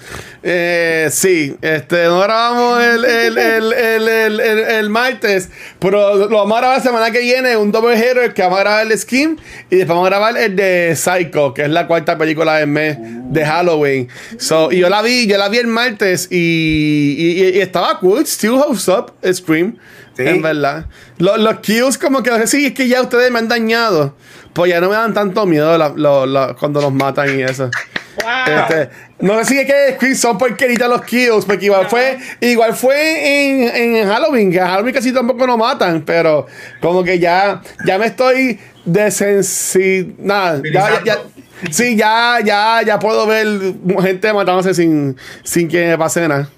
Eh, sí, este, no grabamos el, el, martes, pero lo vamos a grabar la semana que viene, un doble hero que vamos a grabar el Scream y después vamos a grabar el de Psycho, que es la cuarta película del mes de Halloween. So, y yo la vi, yo la vi el martes y, y, estaba cool, still holds up, Scream. En verdad. Los, los kills, como que sí, es que ya ustedes me han dañado. Pues ya no me dan tanto miedo cuando los matan y eso. Este, no sé si es que son porqueritas los kills, porque igual fue, igual fue en, en, Halloween, que Halloween casi tampoco nos matan, pero como que ya, ya me estoy desensi... Nada, ya, ya, Sí, ya, ya, ya puedo ver gente matándose sin, sin que pase nada.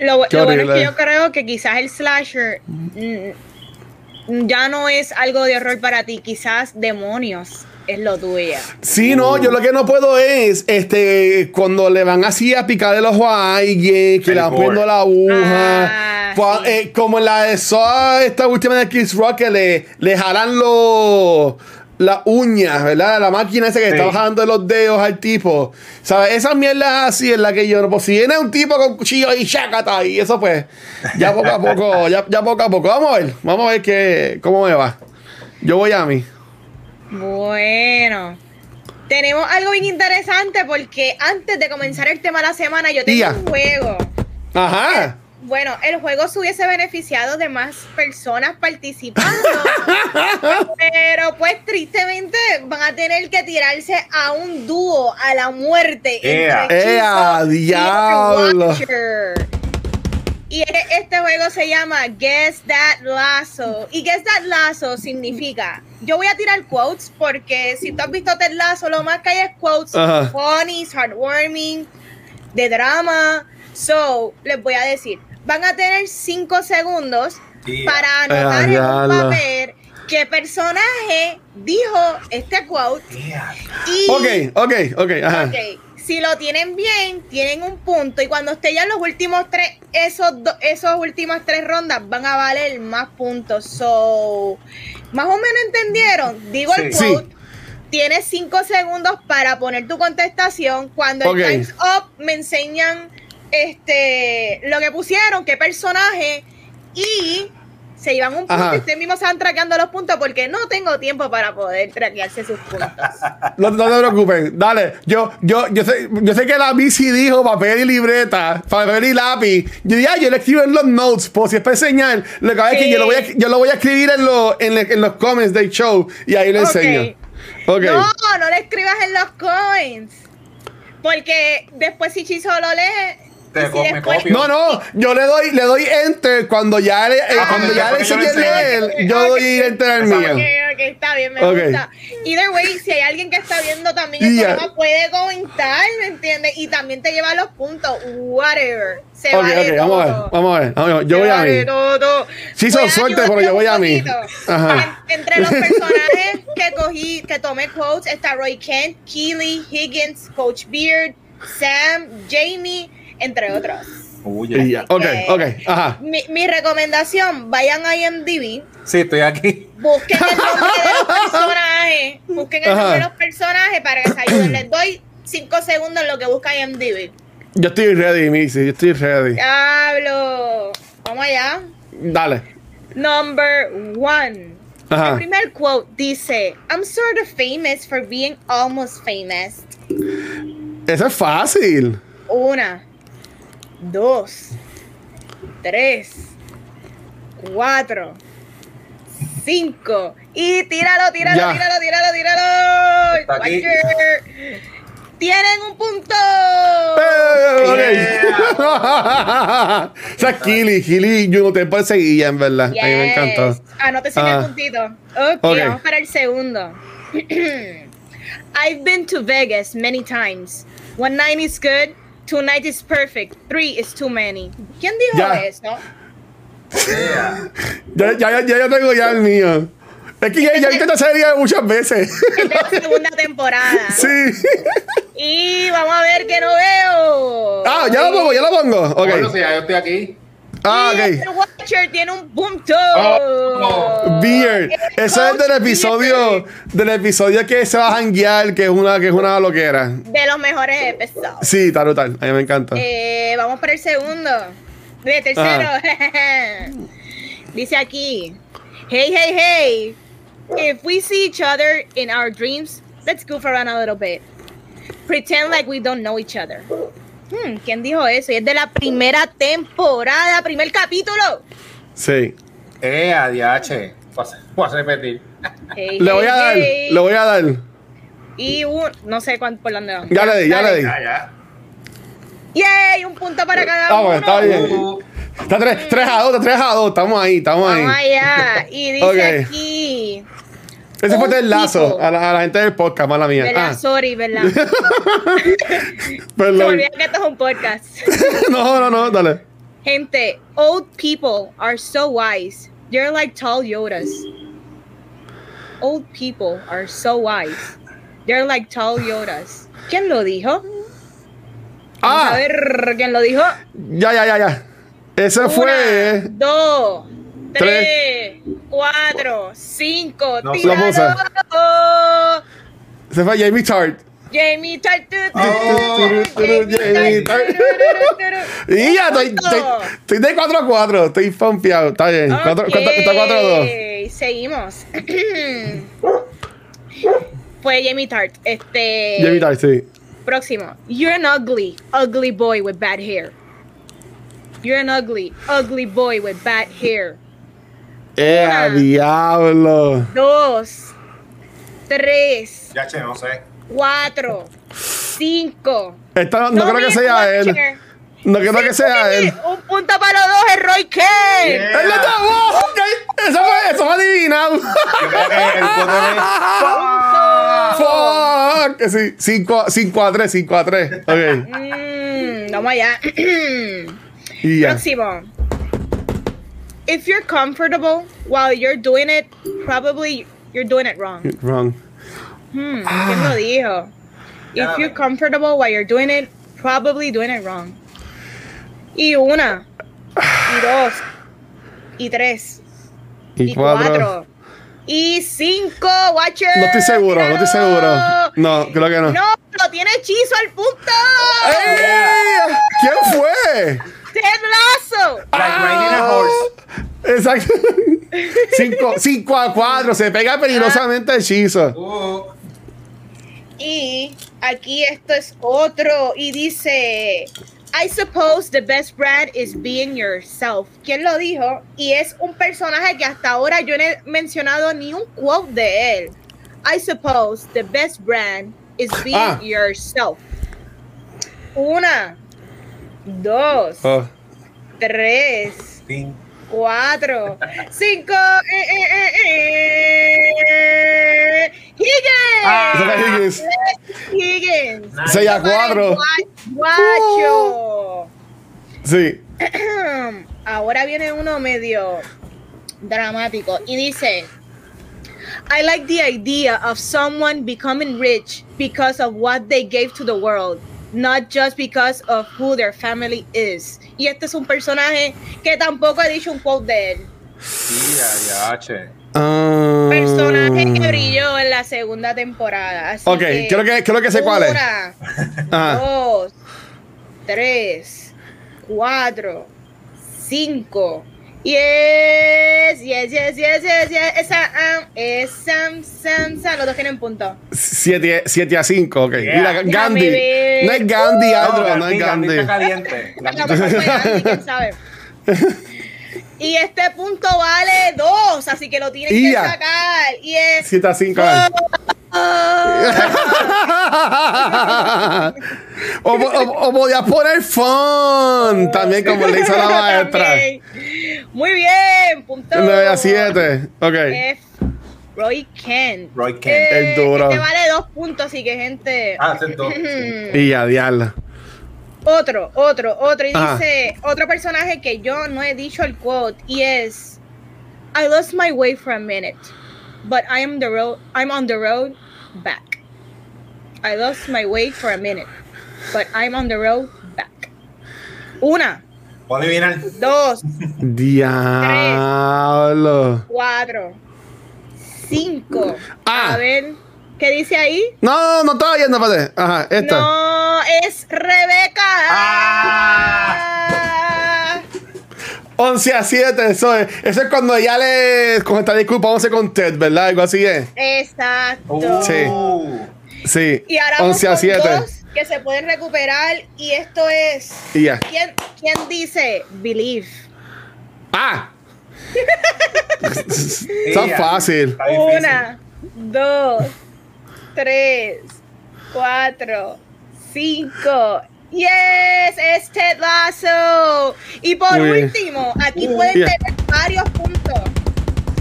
lo, bueno es que yo creo que quizás el slasher mm, ya no es algo de horror para ti, quizás demonios es lo tuyo. Sí, no, yo lo que no puedo es, este, cuando le van así a picar el ojo a alguien, que le van poniendo la aguja. Ah, eh, como en la de esta última de Kiss Rock, que le, le jalan los la uña, ¿verdad? La máquina esa que está bajando los dedos al tipo. ¿Sabes? Esa mierda así es la que yo no. Pues si viene un tipo con cuchillo y chacata y eso pues, ya poco a poco, ya, ya poco a poco. Vamos a ver, vamos a ver qué, cómo me va. Yo voy a mí. Bueno. Tenemos algo bien interesante porque antes de comenzar el tema de la semana yo tengo un juego. Ajá. Bueno, el juego se hubiese beneficiado de más personas participando. pero pues tristemente van a tener que tirarse a un dúo a la muerte. ¡Ea! ¡Diablo! Y este juego se llama Guess That Lasso. Y Guess That Lasso significa, yo voy a tirar quotes porque si tú has visto Ted Lasso, lo más que hay es quotes funny, heartwarming, de drama. So, les voy a decir, van a tener cinco segundos para anotar en un papel qué personaje dijo este quote. Y, ok, ok, ok. Si lo tienen bien, tienen un punto. Y cuando esté ya en los últimos tres, esos, esos últimas tres rondas van a valer más puntos. So, más o menos entendieron. Digo el quote. Tienes cinco segundos para poner tu contestación. Cuando el time's up, me enseñan este, lo que pusieron, qué personaje, y se iban un punto y ustedes mismos estaban traqueando los puntos porque no tengo tiempo para poder traquearse sus puntos. no, no, te preocupes, dale. Yo, yo, yo sé, yo sé que la bici dijo papel y libreta, papel y lápiz. Yo dije, ah, yo le escribo en los notes, por si es para enseñar. Lo que es que yo lo voy a, yo lo voy a escribir en, lo, en, en, los comments del show y ahí le enseño. Okay. No, no le escribas en los comments. Porque después si Chizo lo lee, no, no, yo le doy, le doy enter cuando ya le, eh, ah, cuando ya le enseñé leer, yo doy enter al mío. Ok, ok, está bien, me gusta. Either way, si hay alguien que está viendo también el programa, puede comentar, ¿me entiendes? Y también te lleva los puntos, whatever. Se okay, vale vamos a ver, vamos a ver, vamos a ver. Yo voy a mí. Todo. Sí, son suerte, pero yo voy a mí. Ajá. entre los personajes que cogí, que tomé quotes, está Roy Kent, Keely, Higgins, Coach Beard, Sam, Jamie entre otros. Ok, ok, ajá. Mi, recomendación, vayan a IMDb. Sí, estoy aquí. Busquen el nombre de los personajes. Busquen el nombre de los personajes para que se ayuden. Les doy cinco segundos en lo que busca IMDb. Yo estoy ready, Missy. Yo estoy ready. Hablo. Vamos allá. Dale. Number one. El primer quote dice: I'm sort of famous for being almost famous. Eso es fácil. Una dos, tres, cuatro, cinco. Y tíralo, tíralo, tíralo, tíralo, tíralo. Tienen un punto. o sea, Kili, Kili, yo no te perseguía, en verdad. A mí me encantó. Anote ah. el puntito. Okay, ok, vamos para el segundo. I've been to Vegas many times. One night is good, Tonight is perfect. Three is too many. ¿Quién dijo eso? ya, ya, ya, ya tengo ya el mío. Es que ya, ya viste esta serie muchas veces. Es de la segunda temporada. Sí. Y vamos a ver que no veo. Ah, ya lo pongo, ya lo pongo. Bueno, Ok. si ya yo estoy aquí. Ah, Y ok. el Watcher tiene un punto. Oh, Beard. Eso es del episodio, del episodio que se va a janguear, que es una, que es una loquera. De los mejores episodios. Sí, tal, tal. A mí me encanta. Eh, vamos para el segundo. De tercero. Dice aquí. Hey, hey, hey. If we see each other in our dreams, let's goof around a little bit. Pretend like we don't know each other. Hmm, ¿Quién dijo eso? Y es de la primera temporada, primer capítulo. Sí. Eh, ADH. Voy a repetir. Hey, Le voy hey, a dar, hey. le voy a dar. Y un, no sé cuánto por dónde vamos. Ya le di, ya le di. Ya, ya. Yay, un punto para cada Ah, uno. está bien. Uh, Está 3, a 2, 3 a 2. Estamos ahí, estamos ahí. Vamos allá. Y dice Ok. aquí. Ese fue el lazo tipo. a la, a la gente del podcast, mala mía. ¿Verdad? Ah, Sorry, ¿verdad? Se me perdón. olvida que esto es un podcast. No, no, no, dale. Gente, old people are so wise. They're like tall Yodas. Old people are so wise. They're like tall Yodas. ¿ Quién lo dijo? Vamos a Ah, ver quién lo dijo. ya, ya, ya, ya. Ese fue. Dos, Tres. tres, cuatro, cinco. No, ¡Tíralo! Ese fue Jamie Tart. Jamie Tart. Oh. Jamie Tart. Y ya, estoy, estoy, de 4 a 4. Estoy pompeado. Está bien. Cuatro- Ok, cuatro- Está 4 a 2. Seguimos. Fue Jamie Tart. Este. Jamie Tart, sí. Próximo. You're an ugly, ugly boy with bad hair. You're an ugly, ugly boy with bad hair. ¡Eh, Una. a diablo! Dos, tres, Ya, che, no sé. cuatro, cinco. Esta no, no creo que sea él. Watcher. No creo que sea él. Un punto para los dos es Roy. Yeah. ¡Él lo tomó! Eso fue, eso fue adivinado. Fuck. sí. 5 a 3, 5 a 3. Ok. Mm, vamos allá. Y ya. Próximo. If you're comfortable while you're doing it, probably you're doing it wrong. Wrong. Hmm, Ah. ¿Quién lo dijo? If you're comfortable while you're doing it, probably doing it wrong. Y una, y dos, y tres, Y y 4. cuatro, y cinco, Watcher. No estoy seguro, no estoy seguro. No, creo que no. No, lo tiene hechizo al punto. ¡Ey! ¿Quién fue? Lasso. Like riding a horse. Exacto. 5 a 4. Se pega peligrosamente el hechizo. Uh, Y aquí esto es otro. Y dice: I suppose the best brand is being yourself. ¿Quién lo dijo? Y es un personaje que hasta ahora yo no he mencionado ni un quote de él. I suppose the best brand is being Ah. yourself. Una, dos, Oh. tres, cuatro, cinco. Eh, eh, eh, eh. Higgins. Ah. Higgins. Higgins. Nice. 6 a 4. Guacho. Sí. Ahora viene uno medio dramático y dice I like the idea of someone becoming rich because of what they gave to the world, not just because of who their family is. Y este es un personaje que tampoco he dicho un quote de él. Sí, ya, ya, che. Ah. Personaje que brilló en la segunda temporada. Así Ok, creo que- creo que sé cuál es. Una, dos, tres, cuatro, cinco. Yes, yes, yes, yes, yes, yes. Esa, um, es Sam, Sam, Sam. Los dos tienen punto. 7 a 5, ok. Yeah. Mira, Gandhi. ver. No es Gandhi, No, Andro, no es Gandhi, Gandhi Gandhi. está caliente. Andy, quién sabe. Y este punto vale dos, así que lo tienen Y que sacar. Y es. 7 a 5. O, o, o podías poner fun también, como le hizo la maestra. Muy bien, punto. 9 a 7. Ok. F. Roy Kent. Roy Kent. Eh, El duro. Este vale dos puntos, así que gente. Ah, aceptó. Y diablo. Otro, otro, otro. Y Ajá. dice otro personaje que yo no he dicho el quote y es I lost my way for a minute. But I am the road. I'm on the road back. I lost my way for a minute, but I'm on the road back. Una, dos, Diablo. cuatro, cinco. Ah. A ver, ¿qué dice ahí? No, no estaba yendo, espérate. Ajá, esta. No, es Rebeca. Ah. 11 a 7, eso es. Eso es cuando ella le. Con esta disculpándose con Ted, ¿verdad? Algo así es. Exacto. Uh, Sí. Sí. Y ahora vamos 11 a con 7. dos que se pueden recuperar y esto es Y ya. ¿quién, quién dice believe? ¡Ah! Tan ya. fácil. Una, dos, tres, cuatro, cinco. Yes, es Ted Lasso. Y por último, aquí pueden tener varios puntos.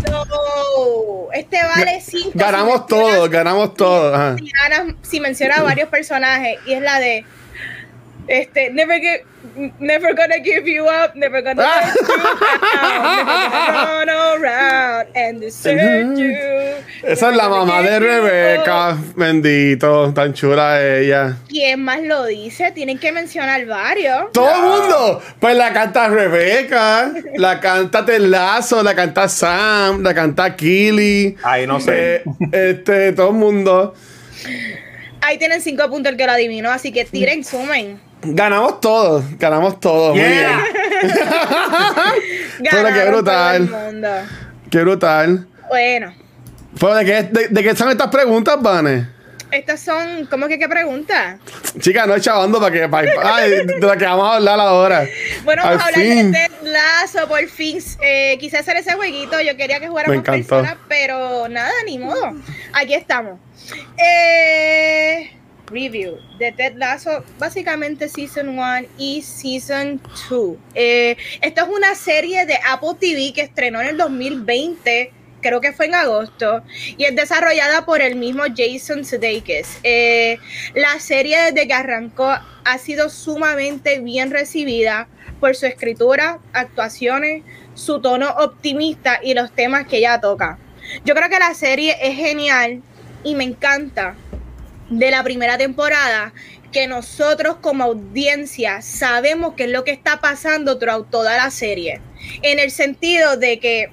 No, este vale cinco. Ganamos Si todo, ganamos todo. Ajá. si menciona varios personajes y es la de este never give, never gonna give you up never gonna let you down, never gonna run around and desert you Esa es la mamá de Rebeca. Bendito, tan chula ella. ¿Quién más lo dice? Tienen que mencionar varios. Todo el mundo. Pues la canta Rebeca, la canta Telazo, la canta Sam, la canta Killy. Ay, no sé. Eh, este, todo el mundo. Ahí tienen cinco puntos el que lo adivinó, así que tiren, sumen. Ganamos todos, ganamos todos. Muy Yeah. bien. Pero qué brutal. todo el mundo. Qué brutal. Bueno, Pero de qué, de, de qué son estas preguntas, Vane? estas son, ¿cómo que qué pregunta? Chica, no chavando para que. para- ay, de la que vamos a hablar ahora. Bueno, vamos a Al hablar fin. de Ted Lasso, por fin. Eh, quise hacer ese jueguito, yo quería que jugáramos personas, pero nada, ni modo. Aquí estamos. Eh, review de Ted Lasso, básicamente Season 1 y Season 2. Eh, esto es una serie de Apple TV que estrenó en el 2020. Creo que fue en agosto y es desarrollada por el mismo Jason Sudeikis. Eh, la serie desde que arrancó ha sido sumamente bien recibida por su escritura, actuaciones, su tono optimista y los temas que ella toca. Yo creo que la serie es genial y me encanta de la primera temporada que nosotros como audiencia sabemos qué es lo que está pasando throughout toda la serie. En el sentido de que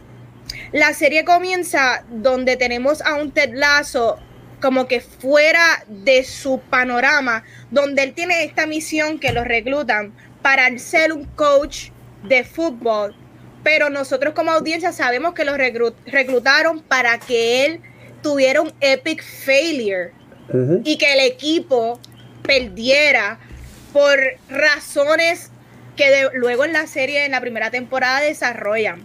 la serie comienza donde tenemos a un Ted Lasso como que fuera de su panorama, donde él tiene esta misión que lo reclutan para ser un coach de fútbol, pero nosotros como audiencia sabemos que lo reclu- reclutaron para que él tuviera un epic failure y que el equipo perdiera por razones que luego en la serie, en la primera temporada, desarrollan.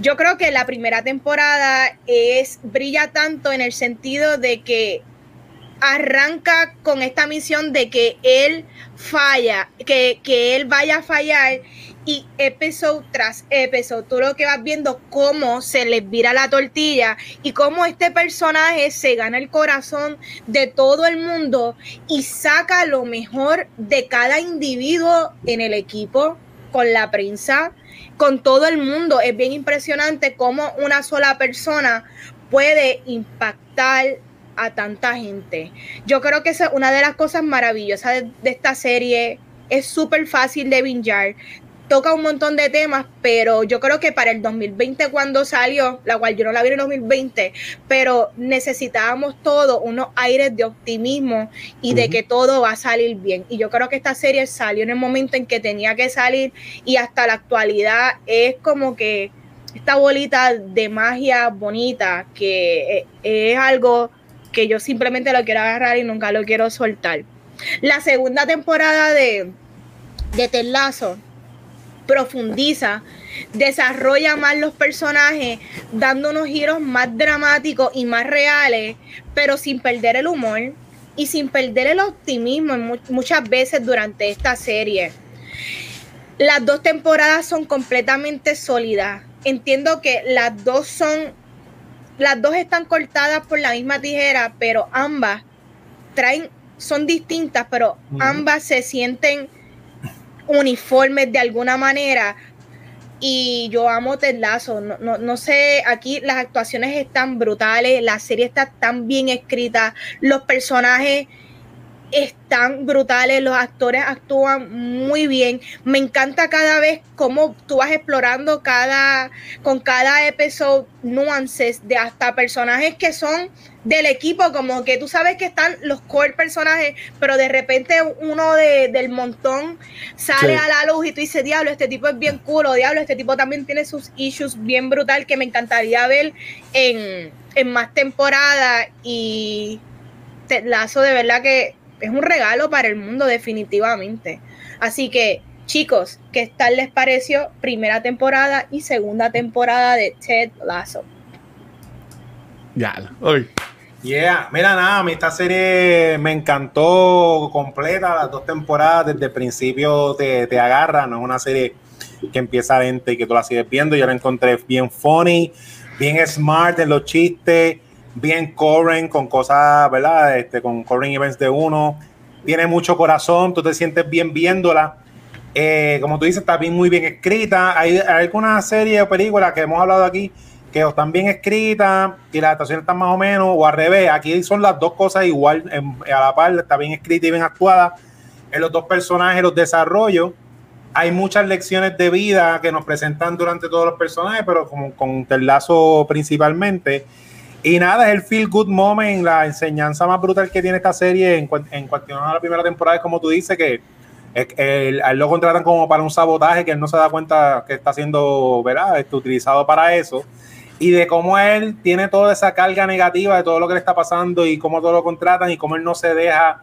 Yo creo que la primera temporada es brilla tanto en el sentido de que arranca con esta misión de que él falla, que, que él vaya a fallar y episodio tras episodio, tú lo que vas viendo cómo se les vira la tortilla y cómo este personaje se gana el corazón de todo el mundo y saca lo mejor de cada individuo en el equipo, con la prensa, con todo el mundo. Es bien impresionante cómo una sola persona puede impactar a tanta gente. Yo creo que esa es una de las cosas maravillosas de, esta serie. Es súper fácil de bingear. Toca un montón de temas, pero yo creo que para el 2020 cuando salió, la cual yo no la vi en el 2020, pero necesitábamos todo unos aires de optimismo y de que todo va a salir bien. Y yo creo que esta serie salió en el momento en que tenía que salir y hasta la actualidad es como que esta bolita de magia bonita que eh, es algo que yo simplemente lo quiero agarrar y nunca lo quiero soltar. La segunda temporada de, de Ted Lasso profundiza, desarrolla más los personajes, dando unos giros más dramáticos y más reales, pero sin perder el humor y sin perder el optimismo muchas veces durante esta serie. Las dos temporadas son completamente sólidas. Entiendo que las dos son, las dos están cortadas por la misma tijera, pero ambas traen, son distintas, pero ambas se sienten uniformes de alguna manera y yo amo Ted. No, no, no, sé, aquí las actuaciones están brutales, la serie está tan bien escrita, los personajes están brutales, los actores actúan muy bien. Me encanta cada vez cómo tú vas explorando cada, con cada episodio nuances de hasta personajes que son del equipo, como que tú sabes que están los core personajes, pero de repente uno de, del montón sale Sí. a la luz y tú dices, diablo, este tipo es bien cool, o diablo, este tipo también tiene sus issues bien brutal que me encantaría ver en, en más temporadas y Ted Lasso de verdad que es un regalo para el mundo definitivamente. Así que chicos, ¿qué tal les pareció primera temporada y segunda temporada de Ted Lasso? Ya. Uy. Yeah, mira nada, a mí esta serie me encantó completa, las dos temporadas desde el principio te, te agarra, no es una serie que empieza lenta y que tú la sigues viendo, yo la encontré bien funny, bien smart en los chistes, bien corren con cosas, ¿verdad? Este, con corren events de uno, tiene mucho corazón, tú te sientes bien viéndola. Eh, como tú dices, está bien, muy bien escrita. Hay, hay alguna serie o película que hemos hablado aquí que están bien escritas y las adaptaciones están más o menos, o al revés. Aquí son las dos cosas igual, a la par, está bien escrita y bien actuada. En los dos personajes, los desarrollos. Hay muchas lecciones de vida que nos presentan durante todos los personajes, pero como con Ted Lasso principalmente. Y nada, es el feel good moment, la enseñanza más brutal que tiene esta serie en, en cuestión a la primera temporada, es como tú dices, que a él lo contratan como para un sabotaje que él no se da cuenta que está siendo ¿verdad? Este, utilizado para eso. Y de cómo él tiene toda esa carga negativa de todo lo que le está pasando y cómo todo lo contratan y cómo él no se deja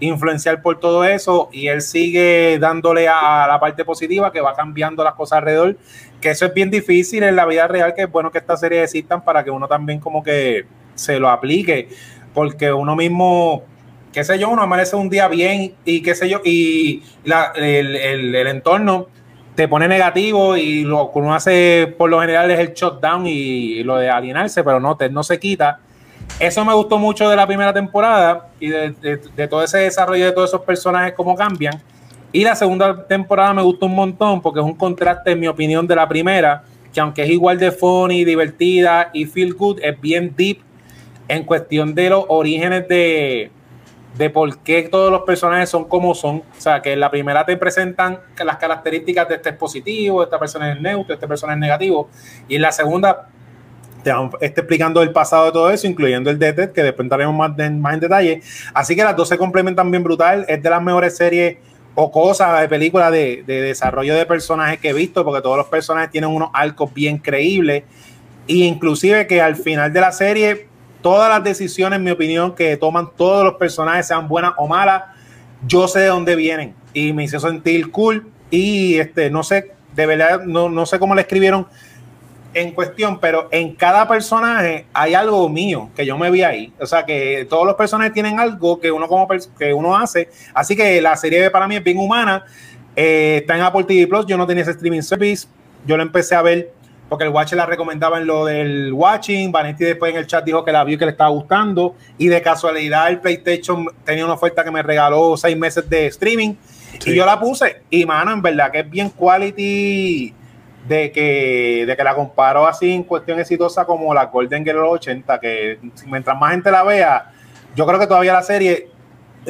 influenciar por todo eso y él sigue dándole a, la parte positiva que va cambiando las cosas alrededor, que eso es bien difícil en la vida real, que es bueno que estas series existan para que uno también como que se lo aplique, porque uno mismo, qué sé yo, uno amanece un día bien y qué sé yo, y la- el, el- entorno te pone negativo y lo que uno hace por lo general es el shutdown y, lo de alienarse, pero no, te, no se quita. Eso me gustó mucho de la primera temporada y de, todo ese desarrollo de todos esos personajes, cómo cambian. Y la segunda temporada me gustó un montón porque es un contraste, en mi opinión, de la primera, que aunque es igual de funny, divertida y feel good, es bien deep en cuestión de los orígenes de, de por qué todos los personajes son como son. O sea, que en la primera te presentan las características de este es positivo, esta persona es neutro, este persona es negativo. Y en la segunda te van este explicando el pasado de todo eso, incluyendo el Ted, que después entraremos más, de- más en detalle. Así que las dos se complementan bien brutal. Es de las mejores series o cosas de películas de, de desarrollo de personajes que he visto, porque todos los personajes tienen unos arcos bien creíbles. Y inclusive que al final de la serie, todas las decisiones, en mi opinión, que toman todos los personajes, sean buenas o malas, yo sé de dónde vienen. Y me hizo sentir cool. Y este, no sé, de verdad, no, no sé cómo le escribieron en cuestión, pero en cada personaje hay algo mío que yo me vi ahí. O sea, que todos los personajes tienen algo que uno como que uno hace. Así que la serie para mí es bien humana. Eh, está en Apple TV Plus. Yo no tenía ese streaming service. Yo lo empecé a ver porque el Watch la recomendaba en lo del watching. Vanetti después en el chat dijo que la vio y que le estaba gustando. Y de casualidad el PlayStation tenía una oferta que me regaló seis meses de streaming. Sí. Y yo la puse. Y mano, en verdad que es bien quality de que, de que la comparo así en cuestión exitosa como la Golden Girl 80, que mientras más gente la vea, yo creo que todavía la serie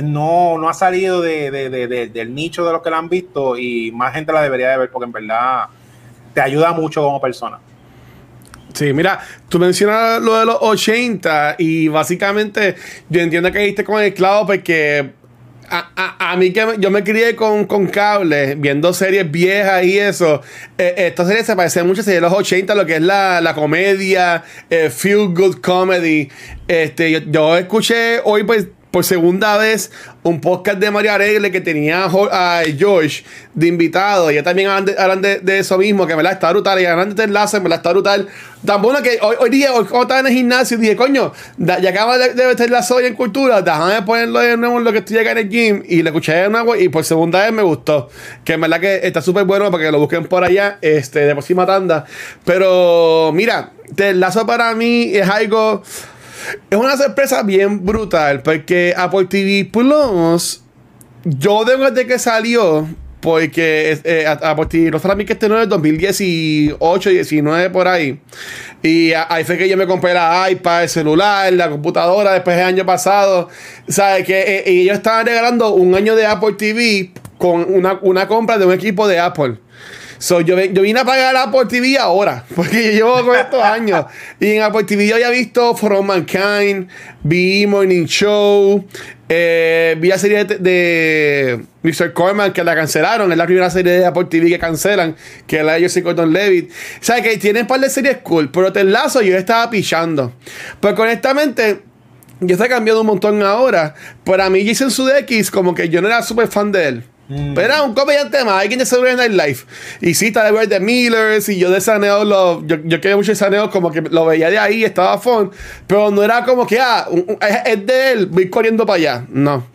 no, no ha salido de, de- de- de- del nicho de los que la han visto y más gente la debería de ver porque en verdad te ayuda mucho como persona. Sí, mira, tú mencionas lo de los 80 y básicamente yo entiendo que diste con el clavo porque a, a- a mí que yo me crié con, con cable, viendo series viejas y eso, eh, esta serie se parece mucho a series de los 80, lo que es la, la comedia, eh, feel good comedy. Este, yo escuché hoy pues por segunda vez un podcast de María Aregle que tenía a George de invitado. Y ellos también hablan de, hablan de- de eso mismo, que me la está brutal. Y hablan de enlace, me la está brutal. Tan bueno que hoy, hoy día, hoy cuando estaba en el gimnasio, dije, coño, ya acaba de, de meter la soya en cultura, déjame ponerlo de nuevo lo que estoy acá en el gym. Y le escuché de nuevo y por segunda vez me gustó. Que en verdad que está súper bueno para que lo busquen por allá, este, de próxima tanda. Pero mira, el lazo para mí es algo. Es una sorpresa bien brutal porque Apple TV Plus, yo desde que salió, porque eh, Apple TV los para mí que este no es el 2018, 19 por ahí. Y ahí fue que yo me compré la iPad, el celular, la computadora después del año pasado. ¿Sabes? Que eh, ellos estaban regalando un año de Apple TV con una, una compra de un equipo de Apple. So, yo, yo vine a pagar Apple TV ahora, porque yo llevo con estos años. Y en Apple TV yo había visto From Mankind, vi Morning Show, eh, vi la serie de, Mr. Corman que la cancelaron. Es la primera serie de Apple TV que cancelan, que es la de Jesse Gordon Levitt. O sea, que tienen un par de series cool, pero te lazo yo estaba pichando. Pero honestamente, yo está cambiando un montón ahora. Para mí, Jason Sudeikis, como que yo no era súper fan de él. Mm. Pero era un comediante más, alguien de Saturday Night Live. Y sí, está de The Millers. Y yo de Saneo, lo, yo, yo quedé mucho de Saneo, como que lo veía de ahí, estaba fun. Pero no era como que, ah, es, de él, voy corriendo para allá. No.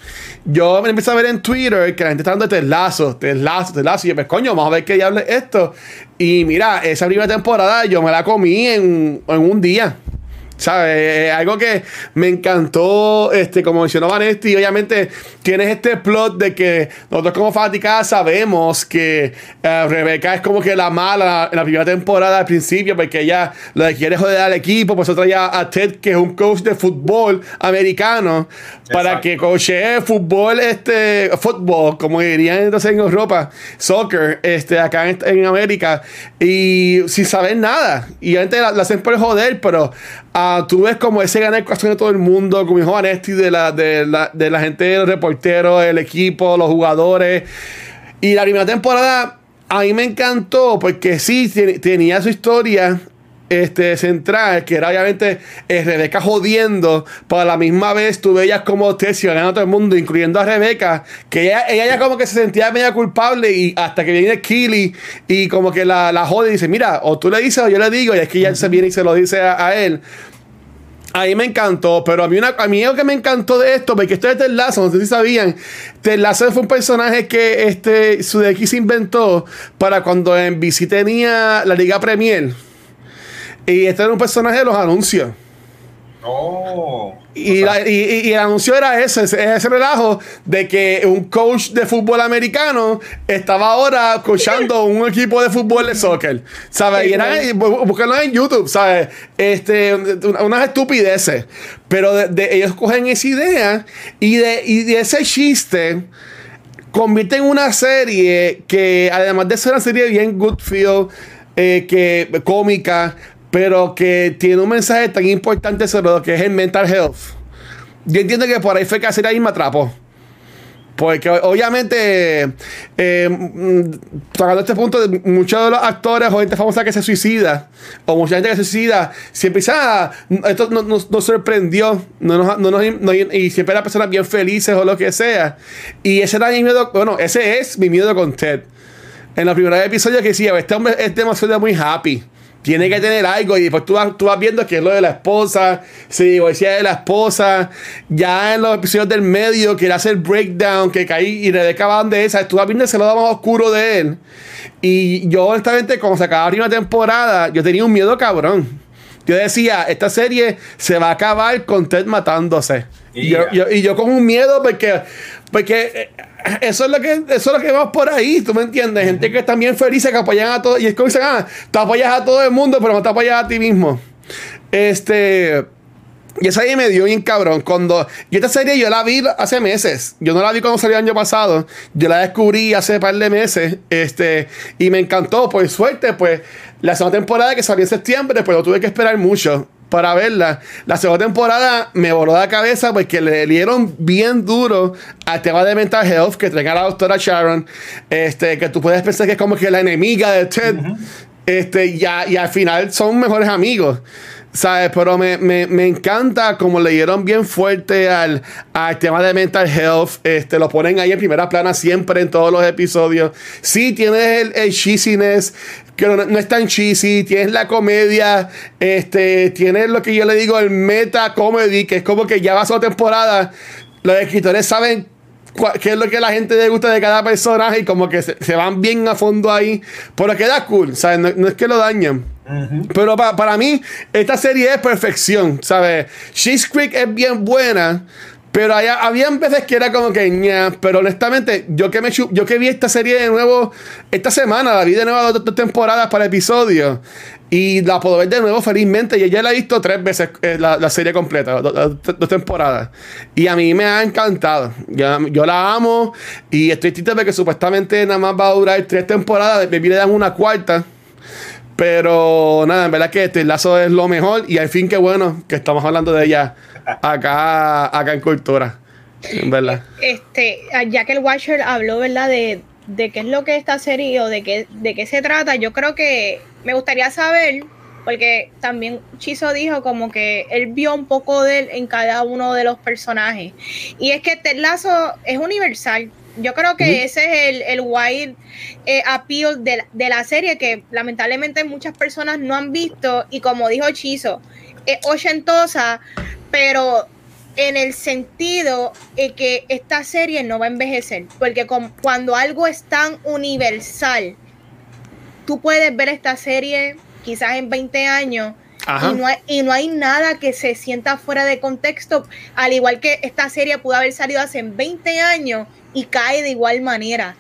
Yo me empecé a ver en Twitter que la gente está dando teslazos, teslazos, teslazos. Y yo, pues coño, vamos a ver qué diablo es esto. Y mira, esa primera temporada yo me la comí en, en un día. ¿Sabes? Algo que me encantó, este, como mencionó Vanetti, obviamente tienes este plot de que nosotros como fanaticada sabemos que uh, Rebeca es como que la mala en la primera temporada al principio, porque ella lo que quiere joder al equipo, pues otra ya a Ted, que es un coach de fútbol americano, para que coachee fútbol, este, fútbol, como dirían entonces en Europa, soccer, este, acá en, América, y sin saber nada. Y antes la, la hacen por joder, pero uh, tú ves como ese ganar el de todo el mundo, como dijo Vanesti, de la, de la, de la gente, los reporteros, el equipo, los jugadores. Y la primera temporada a mí me encantó porque sí tenía su historia este, central, que era obviamente eh, Rebeca jodiendo, pero a la misma vez tú veías como ganando a todo el mundo, incluyendo a Rebeca, que ella, ella ya como que se sentía media culpable y hasta que viene Killy y como que la, la jode y dice, mira, o tú le dices o yo le digo, y es que ella se viene y se lo dice a, él. A mí me encantó, pero a mí, una, a mí algo que me encantó de esto, porque esto es Ted Lasso, no sé si sabían, Ted Lasso fue un personaje que este, Sudeki se inventó para cuando en BC tenía la Liga Premier y este era un personaje de los anuncios. Oh. Y, el anuncio era ese, ese, relajo de que un coach de fútbol americano estaba ahora coachando un equipo de fútbol de soccer. ¿Sabes? Y buscarlo en YouTube, ¿sabes? Este, unas estupideces. Pero de, ellos cogen esa idea y de, y de ese chiste convierten en una serie que, además de ser una serie bien good feel, eh, que cómica, pero que tiene un mensaje tan importante sobre lo que es el mental health. Yo entiendo que por ahí fue que hacer ahí me atrapó. Porque obviamente, eh, mm, tocando este punto, muchos de los actores o gente famosa que se suicida, o mucha gente que se suicida, siempre dice, ah, esto nos, sorprendió, no nos, y siempre eran personas bien felices o lo que sea. Y ese era mi miedo, bueno, ese es mi miedo con Ted. En los primeros episodios que decía, este hombre es demasiado muy happy tiene que tener algo y después tú vas, tú vas viendo que es lo de la esposa, se divorcia de la esposa, ya en los episodios del medio que hace el breakdown, que caí y Rebeca van de esa, tú vas viendo ese lado más oscuro de él. Y yo honestamente cuando se acababa la temporada, yo tenía un miedo cabrón. Yo decía, esta serie se va a acabar con Ted matándose. Y, yo, y yo con un miedo porque, porque eh, eso es lo que eso es lo que vamos por ahí, ¿tú me entiendes? Gente que están bien felices, que apoyan a todos. Y es como dicen, ah, tú apoyas a todo el mundo, pero no te apoyas a ti mismo. Este. Y esa serie me dio bien cabrón. Cuando. Y esta serie yo la vi hace meses. Yo no la vi cuando salió el año pasado. Yo la descubrí hace un par de meses. Este. Y me encantó. Por suerte, pues. La segunda temporada que salió en septiembre, pues no tuve que esperar mucho para verla. La segunda temporada me voló la cabeza porque le dieron bien duro al tema de mental health que trae la doctora Sharon. Este, que tú puedes pensar que es como que la enemiga de Ted. Este, y, y al final son mejores amigos. ¿Sabes? Pero me, me, me, encanta como le dieron bien fuerte al, al, tema de mental health. Este, lo ponen ahí en primera plana siempre en todos los episodios. Sí, tienes el, el cheesiness, que no, no, es tan cheesy. Tienes la comedia. Este, tienes lo que yo le digo, el meta comedy, que es como que ya va su temporada. Los escritores saben qué es lo que la gente le gusta de cada personaje y como que se, van bien a fondo ahí. Pero queda cool, ¿sabes? No, es que lo dañen. Pero para mí, esta serie es perfección, ¿sabes? She's Creek es bien buena, Pero había, veces que era como que ña, pero honestamente, yo que me yo que vi esta serie de nuevo esta semana, la vi de nuevo dos, temporadas para episodios y la puedo ver de nuevo felizmente. Y ya la he visto tres veces eh, la, la serie completa, do- do- dos, temporadas. Y a mí me ha encantado. Ya- yo la amo y estoy triste porque supuestamente nada más va a durar tres temporadas. Me le dan una cuarta. Pero nada, en verdad que este lazo es lo mejor y al fin que bueno que estamos hablando de ella acá, acá en Cultura. En verdad. Este, ya que el Watcher habló, ¿verdad? De, de qué es lo que es esta serie o de qué, de qué se trata, yo creo que me gustaría saber, porque también Chizo dijo como que él vio un poco de él en cada uno de los personajes. Y es que Ted Lasso es universal. Yo creo que ese es el, el wild eh, appeal de, la- de la serie que lamentablemente muchas personas no han visto. Y como dijo Chizo, es ochentosa, pero en el sentido de que esta serie no va a envejecer, porque con- cuando algo es tan universal, tú puedes ver esta serie quizás en 20 años. Y no, hay, y no hay nada que se sienta fuera de contexto, al igual que esta serie pudo haber salido hace 20 años y cae de igual manera.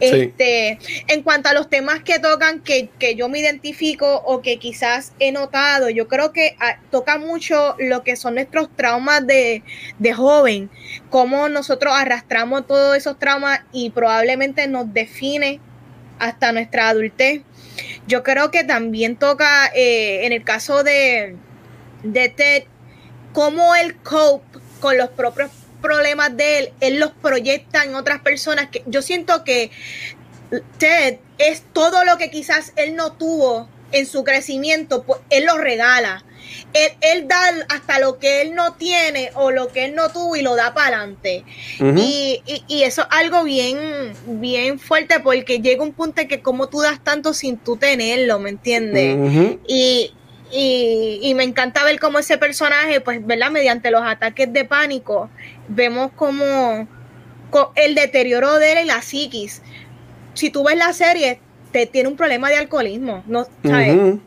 Este, en cuanto a los temas que tocan, que, que yo me identifico o que quizás he notado, yo creo que ah, toca mucho lo que son nuestros traumas de, de joven, cómo nosotros arrastramos todos esos traumas y probablemente nos define hasta nuestra adultez. Yo creo que también toca, eh, en el caso de, de Ted, cómo él cope con los propios problemas de él, él los proyecta en otras personas. Que yo siento que Ted es todo lo que quizás él no tuvo en su crecimiento, pues él lo regala. Él, él da hasta lo que él no tiene o lo que él no tuvo y lo da para adelante. Y, y- y eso es algo bien, bien fuerte porque llega un punto en que como tú das tanto sin tú tenerlo, ¿me entiendes? Y, y, y me encanta ver cómo ese personaje, pues, ¿verdad? Mediante los ataques de pánico, vemos como co- el deterioro de él en la psiquis. Si tú ves la serie, te tiene un problema de alcoholismo. No,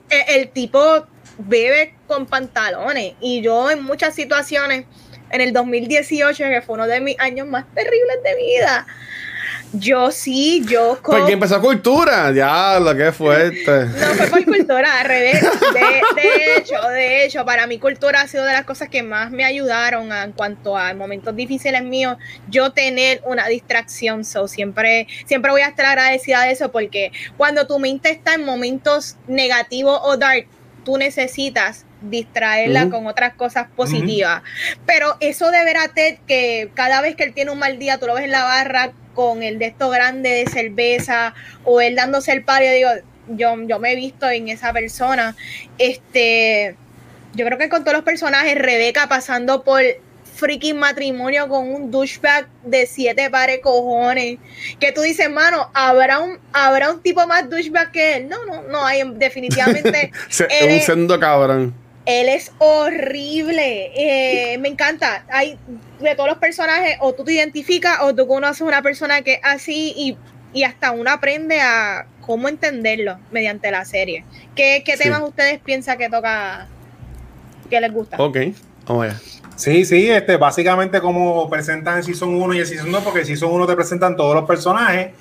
el, el tipo bebe con pantalones. Y yo en muchas situaciones en el 2018 que fue uno de mis años más terribles de vida yo sí yo co- Porque empezó cultura, ya lo que fuerte. no fue por cultura al revés. De, de hecho de hecho para mí cultura ha sido de las cosas que más me ayudaron a- en cuanto a momentos difíciles míos yo tener una distracción. So siempre siempre voy a estar agradecida de eso porque cuando tu mente está en momentos negativos o dark tú necesitas distraerla con otras cosas positivas. Pero eso de ver a Ted que cada vez que él tiene un mal día, tú lo ves en la barra con el de esto grande de cerveza o él dándose el pario, digo, yo, yo me he visto en esa persona. Este, yo creo que con todos los personajes, Rebeca pasando por freaking matrimonio con un douchebag de siete pares cojones. Que tú dices, mano, ¿habrá un, ¿habrá un tipo más douchebag que él? No, no, no hay, definitivamente. Se- él un sendo cabrón. Él es horrible. Eh, me encanta. Hay de todos los personajes, o tú te identificas o tú conoces una persona que es así y, y hasta uno aprende a cómo entenderlo mediante la serie. ¿Qué, qué Sí. temas ustedes piensan que toca, que les gusta? Ok, vamos allá. Sí, sí, este, básicamente como presentan el Season 1 y el Season 2, porque el Season 1 te presentan todos los personajes,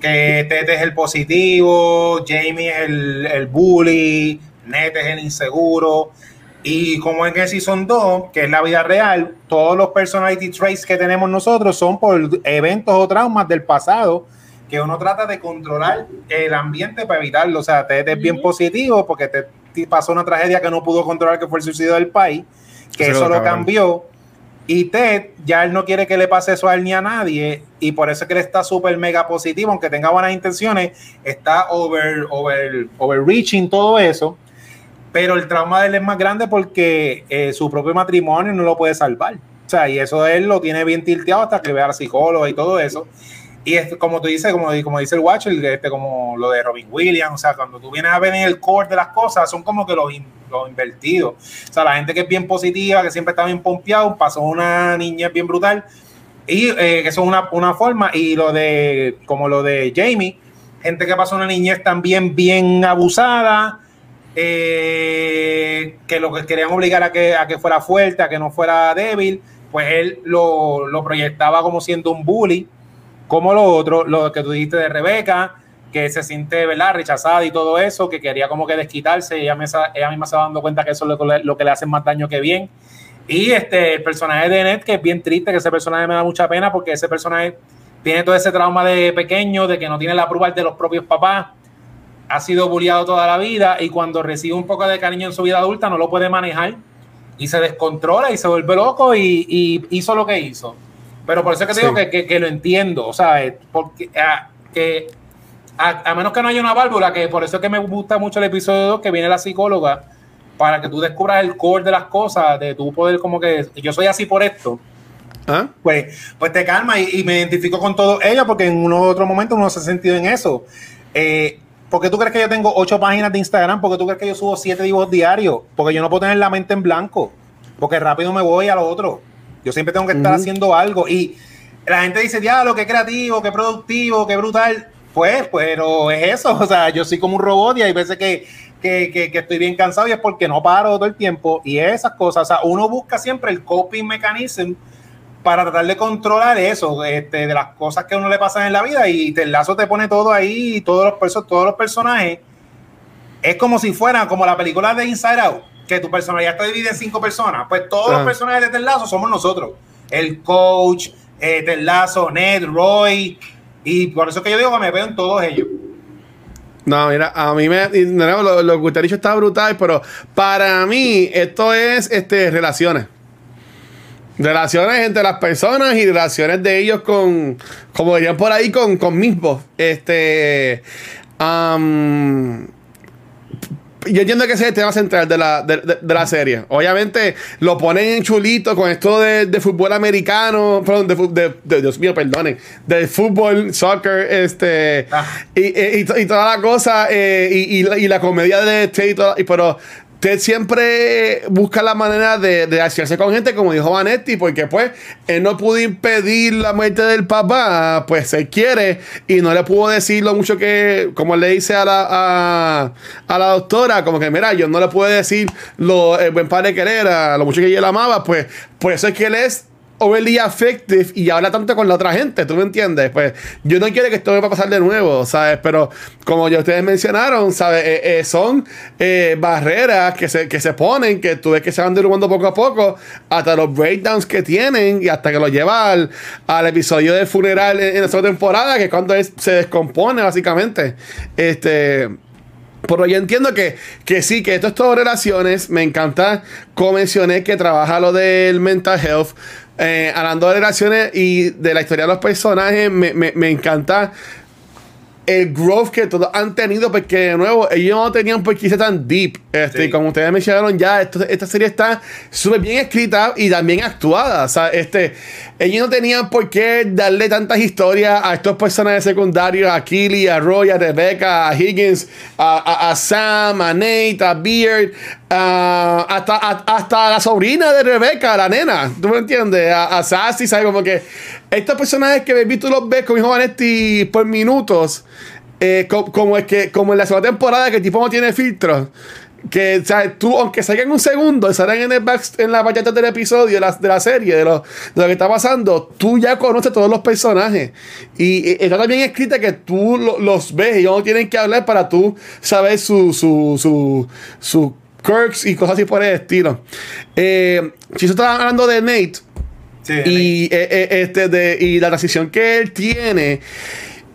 que Tete es el positivo, Jamie es el, el bully, Nete es el inseguro, y como en el Season 2, que es la vida real, todos los personality traits que tenemos nosotros son por eventos o traumas del pasado, que uno trata de controlar el ambiente para evitarlo, o sea, Tete es bien positivo porque te, te pasó una tragedia que no pudo controlar, que fue el suicidio del país, que Sí, eso lo cambió. Y Ted ya él no quiere que le pase eso a él ni a nadie. Y por eso es que él está súper mega positivo, aunque tenga buenas intenciones, está over, over, overreaching todo eso. Pero el trauma de él es más grande porque eh, su propio matrimonio no lo puede salvar. O sea, y eso él lo tiene bien tilteado hasta que vea a la psicóloga y todo eso. Y es, como tú dices, como, como dice el Watcher, este, como lo de Robin Williams, o sea, cuando tú vienes a ver en el core de las cosas, son como que los, in- los invertidos. O sea, la gente que es bien positiva, que siempre está bien pompeado, pasó una niñez bien brutal, y eh, eso es una, una forma, y lo de, como lo de Jamie, gente que pasó una niñez también bien abusada, eh, que lo que querían obligar a que, a que fuera fuerte, a que no fuera débil, pues él lo, lo proyectaba como siendo un bully, como lo otro, lo que tú dijiste de Rebeca, que se siente, ¿verdad?, rechazada y todo eso, que quería como que desquitarse, y ella, misma se va dando cuenta que eso es lo, le- lo que le hace más daño que bien. Y este, el personaje de Ned, que es bien triste, que ese personaje me da mucha pena, porque ese personaje tiene todo ese trauma de pequeño, de que no tiene la prueba de los propios papás, ha sido bulliado toda la vida, y cuando recibe un poco de cariño en su vida adulta, no lo puede manejar, y se descontrola y se vuelve loco, y, y hizo lo que hizo. Pero por eso es que te Sí. digo que, que- que lo entiendo, ¿sabes? Porque ah, que a, a menos que no haya una válvula, que por eso es que me gusta mucho el episodio 2, que viene la psicóloga, para que tú descubras el core de las cosas, de tu poder como que yo soy así por esto, ¿Ah? pues, pues te calma y, y me identifico con todo ello porque en uno u otro momento uno se ha sentido en eso. Eh, ¿Por qué tú crees que yo tengo ocho páginas de Instagram? ¿Por qué tú crees que yo subo siete dibujos diarios? Porque yo no puedo tener la mente en blanco. Porque rápido me voy a lo otro. Yo siempre tengo que estar haciendo algo. Y la gente dice, diablo, qué creativo, qué productivo, qué brutal. Pues, pero es eso. O sea, yo soy como un robot y hay veces que, que, que- que estoy bien cansado y es porque no paro todo el tiempo. Y esas cosas. O sea, uno busca siempre el coping mechanism para tratar de controlar eso, este, de las cosas que a uno le pasan en la vida y Ted Lasso te pone todo ahí, todos los, perso- todos los personajes. Es como si fueran como la película de Inside Out, que tu personalidad está dividida en cinco personas. Pues todos Ah. los personajes de Ted Lasso somos nosotros. El coach, eh, Ted Lasso, Ned, Roy. Y por eso es que yo digo que me veo en todos ellos. No, mira, a mí me. nuevo, lo, lo que usted ha dicho está brutal, pero para mí esto es este, relaciones. Relaciones entre las personas y relaciones de ellos con, como dirían por ahí, con, con mismos. Este. am, yo entiendo que ese es el tema central de la, de, de- de la serie. Obviamente lo ponen en chulito con esto de, de fútbol americano, perdón, de, Dios mío, perdonen, de fútbol, soccer, este, Ah. y, y- y to- y toda la cosa, eh, y, y la, comedia de Ted, y y- pero Ted siempre busca la manera de, hacerse con gente, como dijo Vanetti, porque pues él no pudo impedir la muerte del papá, pues se quiere, y no le pudo decir lo mucho que, como le dice a la, a, la doctora, como que mira, yo no le puedo decir lo el buen padre que él era, lo mucho que ella la amaba, pues por eso es que él es overly affective y habla tanto con la otra gente, ¿tú me entiendes? Pues yo no quiero que esto me va a pasar de nuevo, ¿sabes? Pero como ya ustedes mencionaron, ¿sabes? Eh, eh, son eh, barreras que se, que se ponen, que tú ves que se van derrumbando poco a poco, hasta los breakdowns que tienen y hasta que lo lleva al, al episodio del funeral en, en segunda temporada, que es cuando se descompone básicamente. Este... Pero yo entiendo que, que sí, que esto es todo relaciones. Me encanta como mencioné que trabaja lo del mental health. Eh, hablando de relaciones y de la historia de los personajes, me, me- me encanta el growth que todos han tenido, porque de nuevo, ellos no tenían por qué ser tan deep. Este, Sí. y Como ustedes mencionaron ya, esto- esta serie está súper bien escrita y también actuada. O sea, este, ellos no tenían por qué darle tantas historias a estos personajes secundarios, a Killy, a Roy, a Rebecca, a Higgins, a, a- a Sam, a Nate, a Beard, a- hasta, hasta la sobrina de Rebecca, la nena. ¿Tú me entiendes? A, Sassy, ¿sabes? Como que estos personajes que baby, tú los ves con hijo Vanetti por minutos, eh, co- como, es que, como en la segunda temporada que el tipo no tiene filtros. Que, sea, tú, aunque salgan un segundo, salgan en, el back, en la pantalla del episodio de la, de la serie, de lo, de lo que está pasando, tú ya conoces todos los personajes. Y, eh, está también escrita que tú lo- los ves y ellos no tienen que hablar para tú saber su, su, su, su quirks y cosas así por el estilo. Eh, si estaba hablando de Nate, Sí, y, eh, eh, este de, y la transición que él tiene.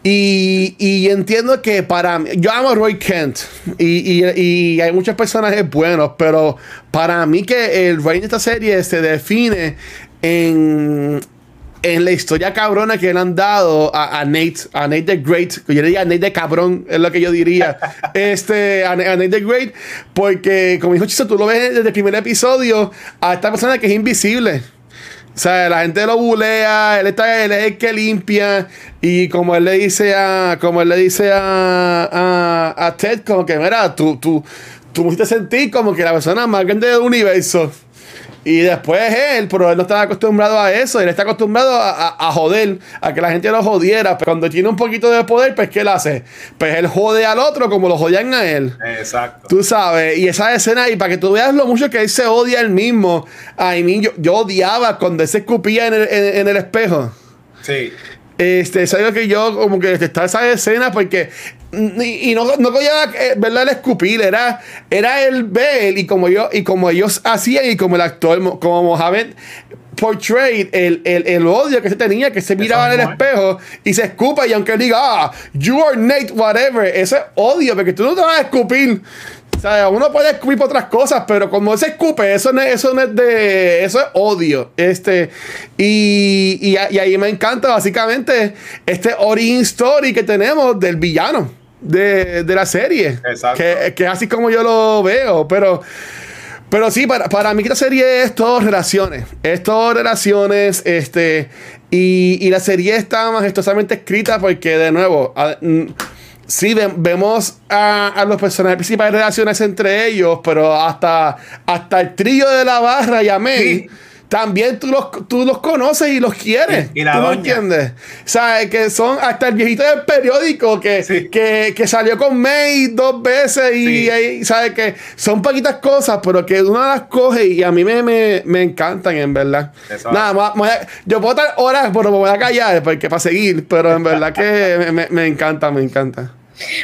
Y, y entiendo que para mí, yo amo a Roy Kent y, y- y hay muchos personajes buenos, pero para mí que el Roy de esta serie se define en, en la historia cabrona que le han dado a, a Nate, a Nate the Great, que yo le diría Nate the cabrón, es lo que yo diría, este, a, a Nate the Great, porque como dijo Chiso, tú lo ves desde el primer episodio a esta persona que es invisible. O sea, la gente lo bulea, él está, él es el que limpia. Y como él le dice a, como él le dice a, a, a Ted, como que, mira, tú, tú, tú me hiciste sentir como que la persona más grande del universo. Y, después él, pero él no estaba acostumbrado a eso. Él está acostumbrado a, a- a joder, a que la gente lo jodiera. Pero cuando tiene un poquito de poder, pues ¿qué él hace? Pues él jode al otro como lo jodían a él. Exacto. Tú sabes, y esa escena, y para que tú veas lo mucho que él se odia él mismo. A mí, yo, yo odiaba cuando él se escupía en el, en- en el espejo. Sí. Este, es algo que yo como que está esa escena porque y, y no, no cogía eh, verla el escupir, era, era el ver y como yo, y como ellos hacían y como el actor, mo- como Mohamed portrayed el, el, el odio que se tenía, que se miraba en el ¿eh? espejo y se escupa y aunque él diga, ah, you are Nate, whatever, ese es odio, porque tú no te vas a escupir. O sea, uno puede escupir por otras cosas, pero como se escupe, eso no, es- eso no es de. Eso es odio. Este. Y, y, ahí me encanta, básicamente, este origin story que tenemos del villano de, de la serie. Exacto. Que, que es así como yo lo veo. Pero. Pero sí, para, para mí esta serie es todo relaciones. Es todo relaciones. Este. Y, y la serie está majestuosamente escrita porque, de nuevo, a- sí ve- vemos a, a los personajes principales relaciones entre ellos, pero hasta, hasta el trillo de la barra y a May. Sí. También tú los, tú los conoces y los quieres. Y- y la ¿Tú doña. entiendes? O sea, que son hasta el viejito del periódico que, Sí. que, que salió con May dos veces y, Sí. ahí, ¿sabes? Que son poquitas cosas, pero que uno las coge y a mí me, me, me encantan, en verdad. Eso. Nada, más, más- yo puedo estar horas, pero me voy a callar porque para seguir, pero en verdad que me- me encanta, me encanta.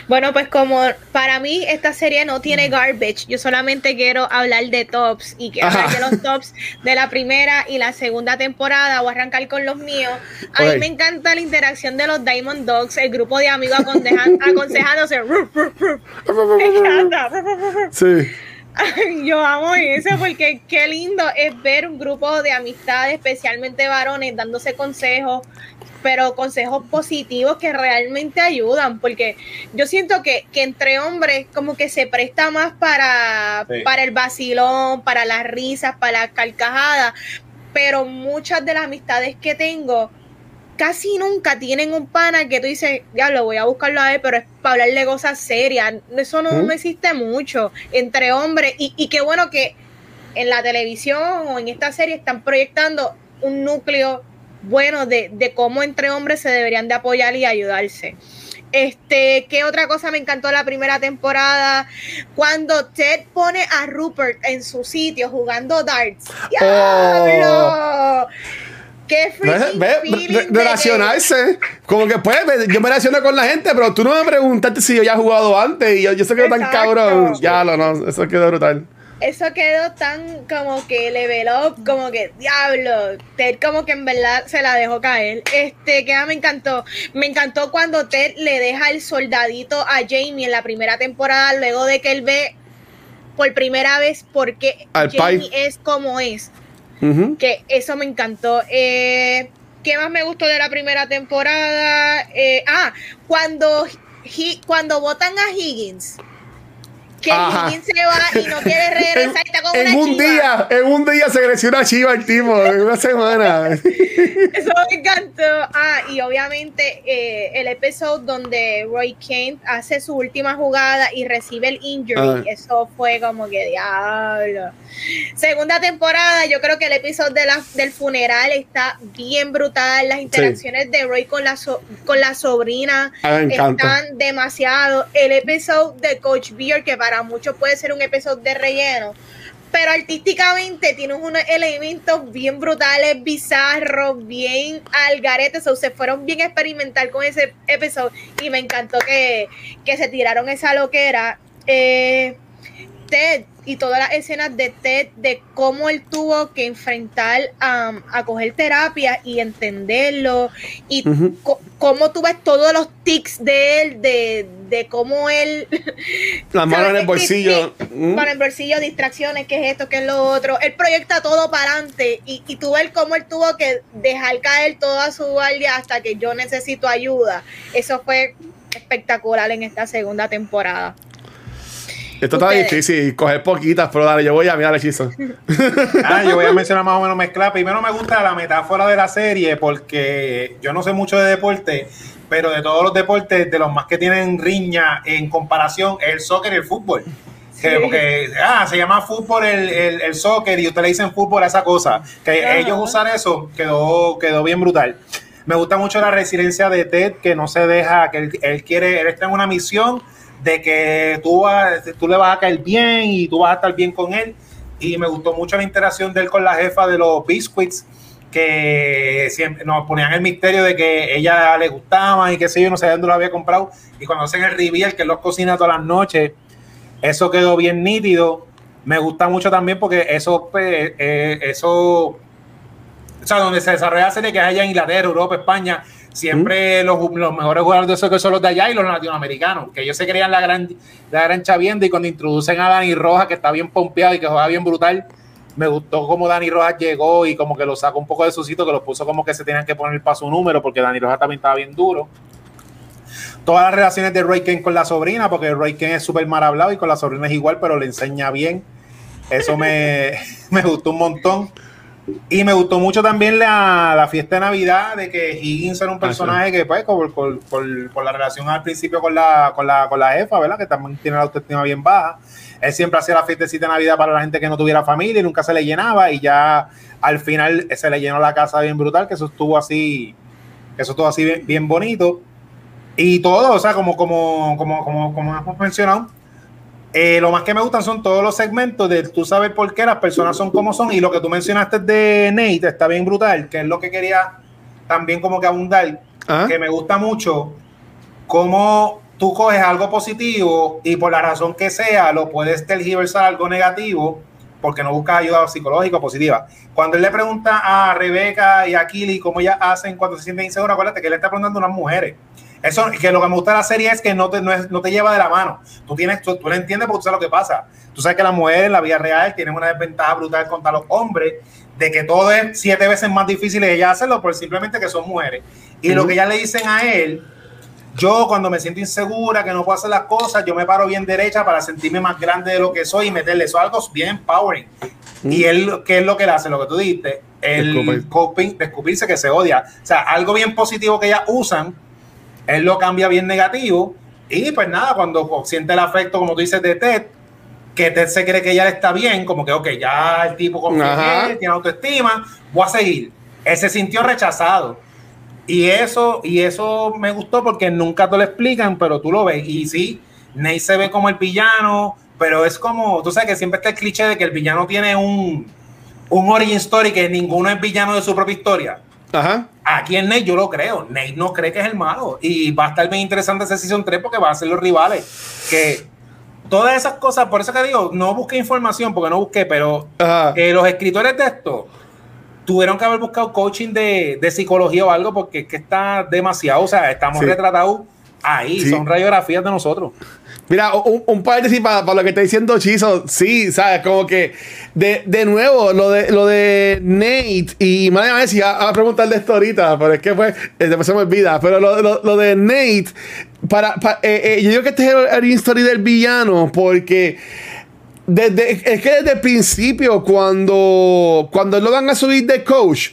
Bueno, pues como para mí esta serie no tiene garbage, yo solamente quiero hablar de tops y quiero hablar de los tops de la primera y la segunda temporada o arrancar con los míos. A mí me encanta la interacción de los Diamond Dogs, el grupo de amigos aconsejándose. Me encanta. Sí. Yo amo eso porque qué lindo es ver un grupo de amistades, especialmente varones, dándose consejos, pero consejos positivos que realmente ayudan, porque yo siento que, que entre hombres como que se presta más para, Sí. para el vacilón, para las risas, para las carcajadas, pero muchas de las amistades que tengo casi nunca tienen un pana que tú dices, diablo, voy a buscarlo a él, pero es para hablarle cosas serias. Eso no, ¿Mm? no existe mucho entre hombres. Y, y qué bueno que en la televisión o en esta serie están proyectando un núcleo bueno de, de cómo entre hombres se deberían de apoyar y ayudarse. Este, ¿qué otra cosa me encantó la primera temporada? Cuando Ted pone a Rupert en su sitio jugando darts. ¡Diablo! ¡Qué Ve- freaking ve- que- relacionarse. Como que pues, ve- yo me relaciono con la gente, pero tú no me preguntaste si yo ya he jugado antes y yo, yo sé que tan cabrón. Ya lo no, eso quedó brutal. Eso quedó tan como que level up, como que diablo. Ted como que en verdad se la dejó caer. Este, que me encantó. Me encantó cuando Ted le deja el soldadito a Jamie en la primera temporada, luego de que él ve por primera vez por qué Al Jamie es como es. Que eso me encantó. Eh, ¿Qué más me gustó de la primera temporada? Eh, ah, cuando, cuando votan a Higgins. Que Ajá. Se va y no quiere regresar, está en una un chiva. día, en un día se creció una chiva el tipo, en una semana. Eso me encantó. Ah, y obviamente eh, el episodio donde Roy Kent hace su última jugada y recibe el injury. Ah. Eso fue como que diablo. Segunda temporada, yo creo que el episodio de la, del funeral está bien brutal. Las interacciones de Roy con la, so- con la sobrina Ah, están demasiado. El episodio de Coach Beer, que para muchos puede ser un episodio de relleno, pero artísticamente tiene unos elementos bien brutales, bizarros, bien al garete. So, se fueron bien experimental con ese episodio y me encantó que, que se tiraron esa loquera. Eh, Ted y todas las escenas de Ted, de cómo él tuvo que enfrentar um, a coger terapia y entenderlo, y cómo tú ves todos los tics de él, de, de cómo él Las manos en el bolsillo. Sí, Mm. Para el bolsillo, distracciones, que es esto, que es lo otro. Él proyecta todo para adelante y, y tú ves cómo él tuvo que dejar caer toda su guardia hasta que yo necesito ayuda. Eso fue espectacular en esta segunda temporada. Esto está difícil, coger poquitas, pero dale, yo voy a mirar el hechizo. Ah, yo voy a mencionar más o menos mezclar. Primero me gusta la metáfora de la serie porque yo no sé mucho de deporte, pero de todos los deportes, de los más que tienen riña en comparación, es el soccer y el fútbol. Sí. Porque, ah, se llama fútbol el, el, el soccer y usted le dicen fútbol a esa cosa. Que Ajá. ellos usan eso, quedó, quedó bien brutal. Me gusta mucho la resiliencia de Ted, que no se deja, que él, él quiere, él está en una misión de que tú, vas, tú le vas a caer bien y tú vas a estar bien con él. Y me gustó mucho la interacción de él con la jefa de los Biscuits, que siempre nos ponían el misterio de que ella le gustaba y que sé yo, no sé dónde lo había comprado. Y cuando hacen el reveal, que los cocina todas las noches, eso quedó bien nítido. Me gusta mucho también porque eso, pues, eh, eso, o sea, donde se desarrolla la serie, que es allá en Inglaterra, Europa, España, siempre los, los mejores jugadores de que son los de allá y los latinoamericanos, que ellos se creían la gran, la gran chavienda y cuando introducen a Dani Rojas, que está bien pompeado y que juega bien brutal, me gustó como Dani Rojas llegó y como que lo sacó un poco de su sitio, que los puso como que se tenían que poner para su número, porque Dani Rojas también estaba bien duro. Todas las relaciones de Roy Ken con la sobrina, porque Roy Ken es súper mal hablado y con la sobrina es igual, pero le enseña bien. Eso me, me gustó un montón. Y me gustó mucho también la, la fiesta de Navidad, de que Higgins era un personaje que, pues, por, por- por- por la relación al principio con la, con, la, con la jefa, ¿verdad? Que también tiene la autoestima bien baja. Él siempre hacía la fiestecita de Navidad para la gente que no tuviera familia y nunca se le llenaba. Y ya al final se le llenó la casa bien brutal, que eso estuvo así, que eso estuvo así bien, bien bonito. Y todo, o sea, como, como, como, como, como hemos mencionado, eh, lo más que me gustan son todos los segmentos de tú sabes por qué las personas son como son y lo que tú mencionaste de Nate está bien brutal, que es lo que quería también como que abundar, Ajá. que me gusta mucho cómo tú coges algo positivo y por la razón que sea lo puedes tergiversar a algo negativo porque no buscas ayuda psicológica o positiva. Cuando él le pregunta a Rebeca y a Kili cómo ellas hacen cuando se sienten inseguras, acuérdate que él le está preguntando a unas mujeres. Eso, que lo que me gusta de la serie es que no te, no, es- no te lleva de la mano. Tú tienes, tú, tú lo entiendes porque tú sabes lo que pasa. Tú sabes que las mujeres en la vida real tienen una desventaja brutal contra los hombres, de que todo es siete veces más difícil de ellas hacerlo por simplemente que son mujeres. Y lo que ellas le dicen a él, yo cuando me siento insegura, que no puedo hacer las cosas, yo me paro bien derecha para sentirme más grande de lo que soy y meterle eso algo bien empowering. Y él, ¿qué es lo que él hace? Lo que tú dijiste, el coping, descubrirse que se odia. O sea, algo bien positivo que ellas usan, él lo cambia bien negativo. Y pues nada, cuando siente el afecto, como tú dices, de Ted, que Ted se cree que ya le está bien, como que, ok, ya el tipo confía en él, tiene autoestima, voy a seguir. Él se sintió rechazado. Y eso, y eso me gustó porque nunca te lo explican, pero tú lo ves. Y sí, Nate se ve como el villano, pero es como, tú sabes que siempre está el cliché de que el villano tiene un, un origin story que ninguno es villano de su propia historia. Ajá. Aquí en Nate yo lo creo. Nate no cree que es el malo. Y va a estar bien interesante ese Season 3 porque van a ser los rivales. Que todas esas cosas, por eso que digo, no busqué información porque no busqué, pero eh, los escritores de esto tuvieron que haber buscado coaching de, de psicología o algo porque es que está demasiado, o sea, estamos Sí. retratados ahí, Sí. son radiografías de nosotros. Mira, un, un paréntesis para, para lo que está diciendo Chizo. Sí, ¿sabes? Como que, de, de nuevo, lo de, lo de Nate, y madre mía, si a, a preguntar de esto ahorita, pero es que pues, eh, después se me olvida. Pero lo, lo, de Nate, para, pa- eh, eh, yo digo que este es el origin story del villano, porque desde, es que desde el principio, cuando, cuando lo van a subir de coach,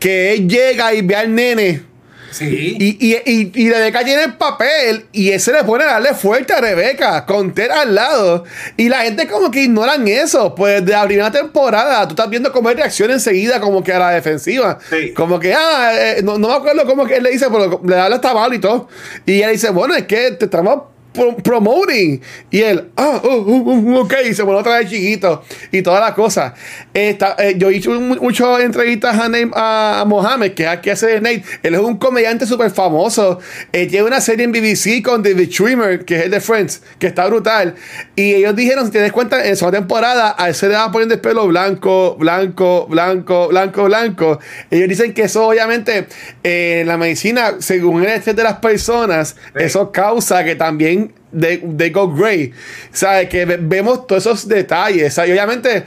que él llega y ve al nene. Sí. Y, y, y, y Rebeca tiene el papel y ese le pone a darle fuerte a Rebeca con Ted al lado. Y la gente como que ignoran eso. Pues de la primera temporada tú estás viendo cómo él reacciona enseguida como que a la defensiva. Sí. Como que, ah, eh, no, no me acuerdo cómo que él le dice, pero le habla hasta mal y todo. Y ella dice, bueno, es que te estamos promoting. Y él, ah, oh, oh, oh, ok, y se pone otra vez chiquito y toda la cosa. Esta, eh, yo he hecho mu- muchas entrevistas a, Nate- a, a Mohamed, que es aquí hace Nate. Él es un comediante súper famoso. Él tiene una serie en BBC con David Schwimmer, que es el de Friends, que está brutal. Y ellos dijeron, si te das cuenta, en su temporada, a él se le va poniendo el pelo blanco, blanco, blanco, blanco, blanco. Ellos dicen que eso, obviamente, eh, en la medicina, según el estrés de las personas, Sí. eso causa que también de, de go gray. ¿Sabes? Que ve- vemos todos esos detalles. ¿sabes? Obviamente,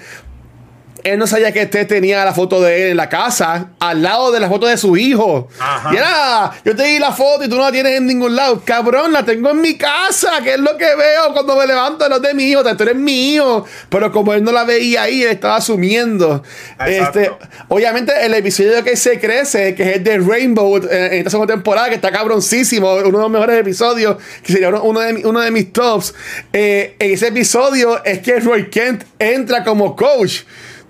él no sabía que este tenía la foto de él en la casa, al lado de la foto de su hijo. Ajá. Y era, yo te di la foto y tú no la tienes en ningún lado. Cabrón, la tengo en mi casa, que es lo que veo cuando me levanto, no es de mi hijo, tú eres mi hijo. Pero como él no la veía ahí, él estaba asumiendo. Exacto. Este, obviamente, el episodio que se crece, que es el de Rainbow eh, en esta segunda temporada, que está cabroncísimo, uno de los mejores episodios, que sería uno, de, uno de mis tops. eh, en ese episodio es que Roy Kent entra como coach.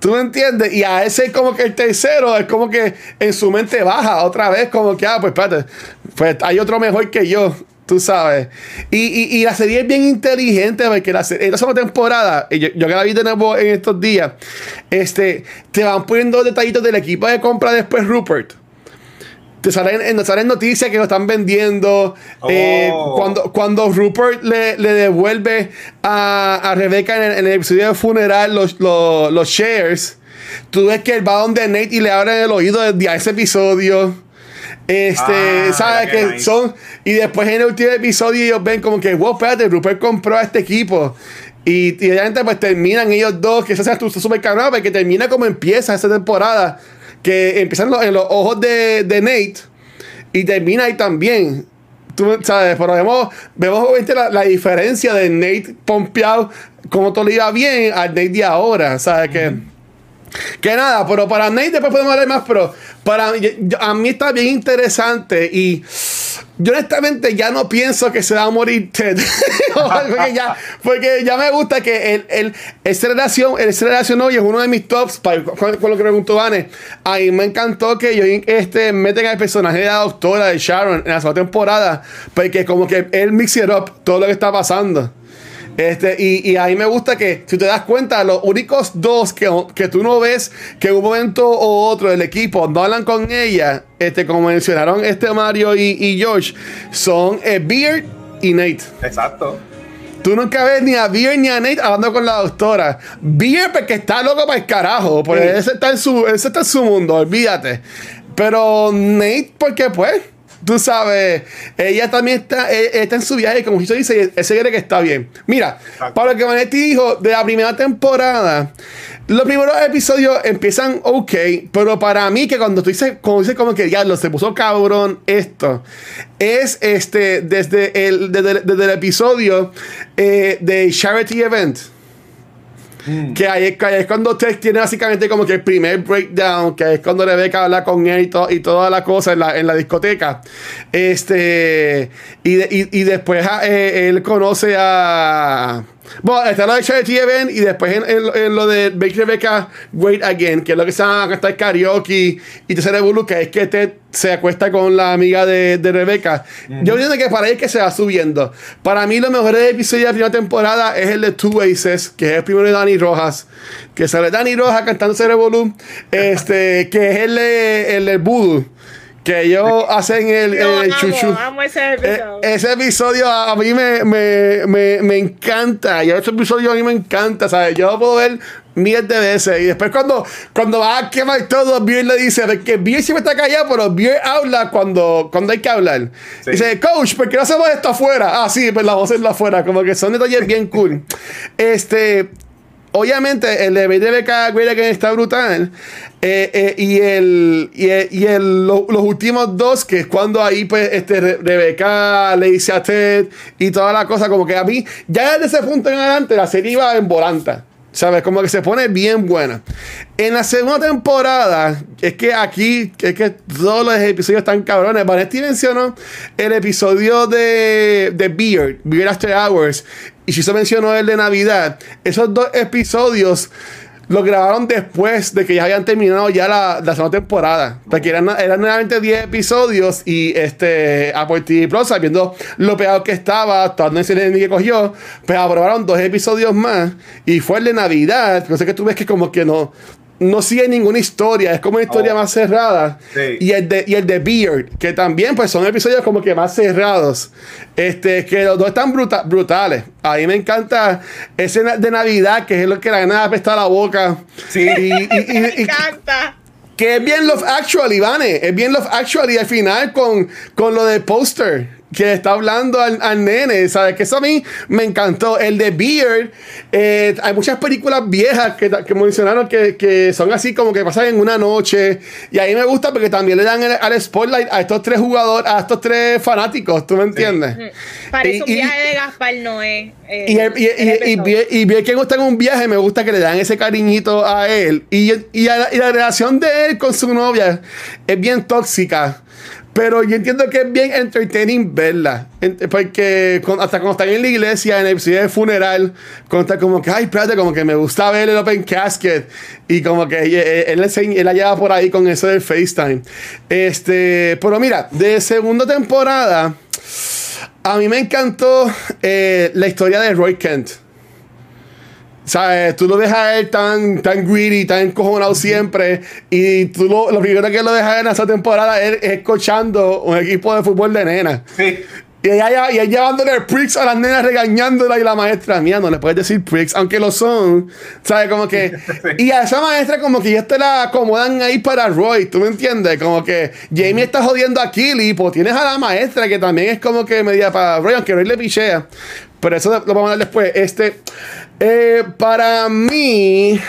¿Tú me entiendes? Y a ese como que el tercero es como que en su mente baja otra vez, como que, ah, pues espérate, pues hay otro mejor que yo, tú sabes. Y, y, y la serie es bien inteligente, porque la, serie, en la segunda temporada, yo, yo que la vi de nuevo en estos días, este, te van poniendo detallitos del equipo de compra después Rupert. Te salen, en- salen noticias que lo están vendiendo. eh, Oh. cuando, cuando Rupert le, le devuelve a, a Rebecca en el, en el episodio de funeral los, los, los shares, tú ves que él va donde Nate y le abre el oído desde a ese episodio. Este, Ah, ¿sabes? Que nice. son. Y después en el último episodio ellos ven como que, wow, espérate, Rupert compró a este equipo. Y, y obviamente pues terminan ellos dos, que eso sea súper cabrón, porque termina como empieza esa temporada, que empiezan los- en los ojos de, de Nate y termina ahí también. Tú sabes, pero vemos, vemos obviamente la, la diferencia de Nate pompeado, como todo le iba bien, al Nate de ahora, ¿sabes? Que, que nada, pero para Nate después podemos hablar más, pero para a mí está bien interesante y yo honestamente ya no pienso que se va a morir Ted. porque, ya, porque ya me gusta que el, el, esa relación, esa relación hoy es uno de mis tops, para, con, con lo que preguntó Vane. A mí me encantó que yo este, meten al personaje de la doctora de Sharon en la segunda temporada, porque como que él mix up todo lo que está pasando. Este, y, y ahí me gusta que, si te das cuenta, los únicos dos que, que tú no ves que en un momento o otro del equipo no hablan con ella, este, como mencionaron este Mario y, y George, son eh, Beard y Nate. Exacto. Tú nunca ves ni a Beard ni a Nate hablando con la doctora. Beard porque está loco para el carajo, porque Sí. ese, está en su, ese está en su mundo, olvídate. Pero Nate, porque pues, tú sabes, ella también está, eh, está en su viaje, y como dice, ese cree que está bien. Mira, Exacto. para lo que Vanetti dijo de la primera temporada, los primeros episodios empiezan ok, pero para mí que cuando tú dices, como dices como que diablo, se puso cabrón esto, es este, desde el, desde, desde el episodio eh, de Charity Event. Que ahí, es- que ahí es cuando Ted tiene básicamente como que el primer breakdown, que es cuando Rebeca habla con él y, to- y toda la cosa en la, en la discoteca. Este, y, y, y después ah, eh, él conoce a. Bueno, está lo de Charity Event y después en, en lo- en lo de Make Rebecca Great Again, que es lo que se llama cantar karaoke y Bulu, que es que Ted se acuesta con la amiga de, de Rebeca. Yo entiendo que para es que se va subiendo. Para mí, los mejores episodios de la primera temporada es el de Two Aces, que es el primero de Dani Rojas, que sale Dani Rojas cantando Cerebolu, este, que es el de, el de Voodoo, que ellos hacen el, Yo el amo, chuchu. amo ese Eh, episodio. ese episodio a, a mí me, me, me, me encanta. Yo ese episodio a mí me encanta, ¿sabes? Yo lo puedo ver miles de veces. Y después cuando, cuando va a quemar todo, Beer le dice que Beer siempre está callado, pero Beer habla cuando, cuando hay que hablar. Sí. Dice, coach, ¿por qué no hacemos esto afuera? Ah, sí, pues la vamos a hacerlo afuera. Como que son detalles bien cool. Este... Obviamente, el de BDBK Great Again está brutal. Eh, eh, y el, y, el- y el- lo- los últimos dos, que es cuando ahí, pues, este, Re- Rebeca le dice a Ted y toda la cosa, como que a mí, ya desde ese punto en adelante, la serie iba en volanta. ¿Sabes? Como que se pone bien buena. En la segunda temporada, es que aquí, es que todos los episodios están cabrones. Vanetti mencionó el episodio de, de Beard, Beard After Hours, y se mencionó el de Navidad. Esos dos episodios lo grabaron después de que ya habían terminado ya la, segunda temporada. Porque eran, eran realmente 10 episodios y este Apple TV Plus, sabiendo lo pegado que estaba, no sé ni que cogió, pues aprobaron dos episodios más y fue el de Navidad. No sé que tú ves que como que no, no sigue ninguna historia, es como una historia Oh. más cerrada. Sí. Y el de, y el de Beard, que también pues son episodios como que más cerrados. Este, que los dos están bruta- brutales. A mí me encanta ese na- de Navidad, que es lo que la gana apesta la boca. Sí. Y, y- y- Me encanta. que es bien Love Actually, Vane. Es bien Love Actually al final con, con lo del póster. Que le está hablando al, al nene, ¿sabes? Que eso a mí me encantó. El de Beard, eh, hay muchas películas viejas que, que mencionaron que, que son así como que pasan en una noche. Y ahí me gusta porque también le dan el, al spotlight a estos tres jugadores, a estos tres fanáticos, ¿tú me entiendes? Parece Y- un y- viaje de Gaspar Noé. eh, Y, el- y, el y, bien- y bien que está en un viaje, me gusta que le dan ese cariñito a él. Y, y, a la, y la relación de él con su novia es bien tóxica. Pero yo entiendo que es bien entertaining verla. Porque hasta cuando están en la iglesia, en el del funeral, cuando está como que, ay, espérate, como que me gusta ver el Open Casket. Y como que él, él, él la lleva por ahí con eso del FaceTime. Este, pero mira, de segunda temporada, a mí me encantó eh, la historia de Roy Kent. ¿Sabes? Tú lo dejas a él tan, tan greedy, tan encojonado siempre. Y tú lo, lo primero que lo dejas en esa temporada es, es coachando un equipo de fútbol de nena. Sí. Y ella, y él llevándole pricks a las nenas, regañándola y la maestra, mía, no le puedes decir pricks, aunque lo son, ¿sabes? Como que. Y a esa maestra, como que ya te la acomodan ahí para Roy, ¿tú me entiendes? Como que Jamie está jodiendo a Killy, pues tienes a la maestra que también es como que media para Roy, aunque Roy le pichea. Pero eso lo vamos a hablar después. Este. eh, para mí,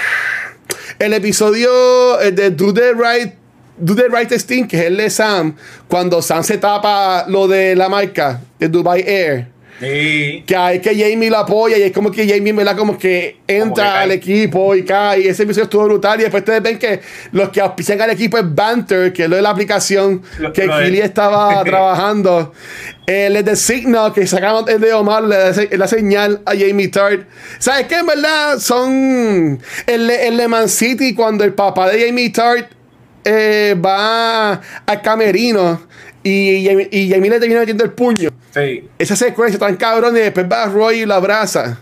el episodio eh, de Do the Right. Do the Right Thing, que es el de Sam, cuando Sam se tapa lo de la marca de Dubai Air. Sí. Que hay que Jamie lo apoya y es como que Jamie, ¿verdad? Como que entra Como que cae. al equipo y cae. Y ese episodio estuvo brutal. Y después ustedes ven que los que auspician al equipo es Banter, que es lo de la aplicación Lo- que de- Kili estaba trabajando. El de Signal, que sacamos el de Omar, le la señal a Jamie Tart. ¿Sabes qué? En verdad son. El, de- el de Man City, cuando el papá de Jamie Tart eh, va al camerino y, y Jamie le termina metiendo el puño Sí. esa secuencia tan cabrón y después va Roy y la abraza.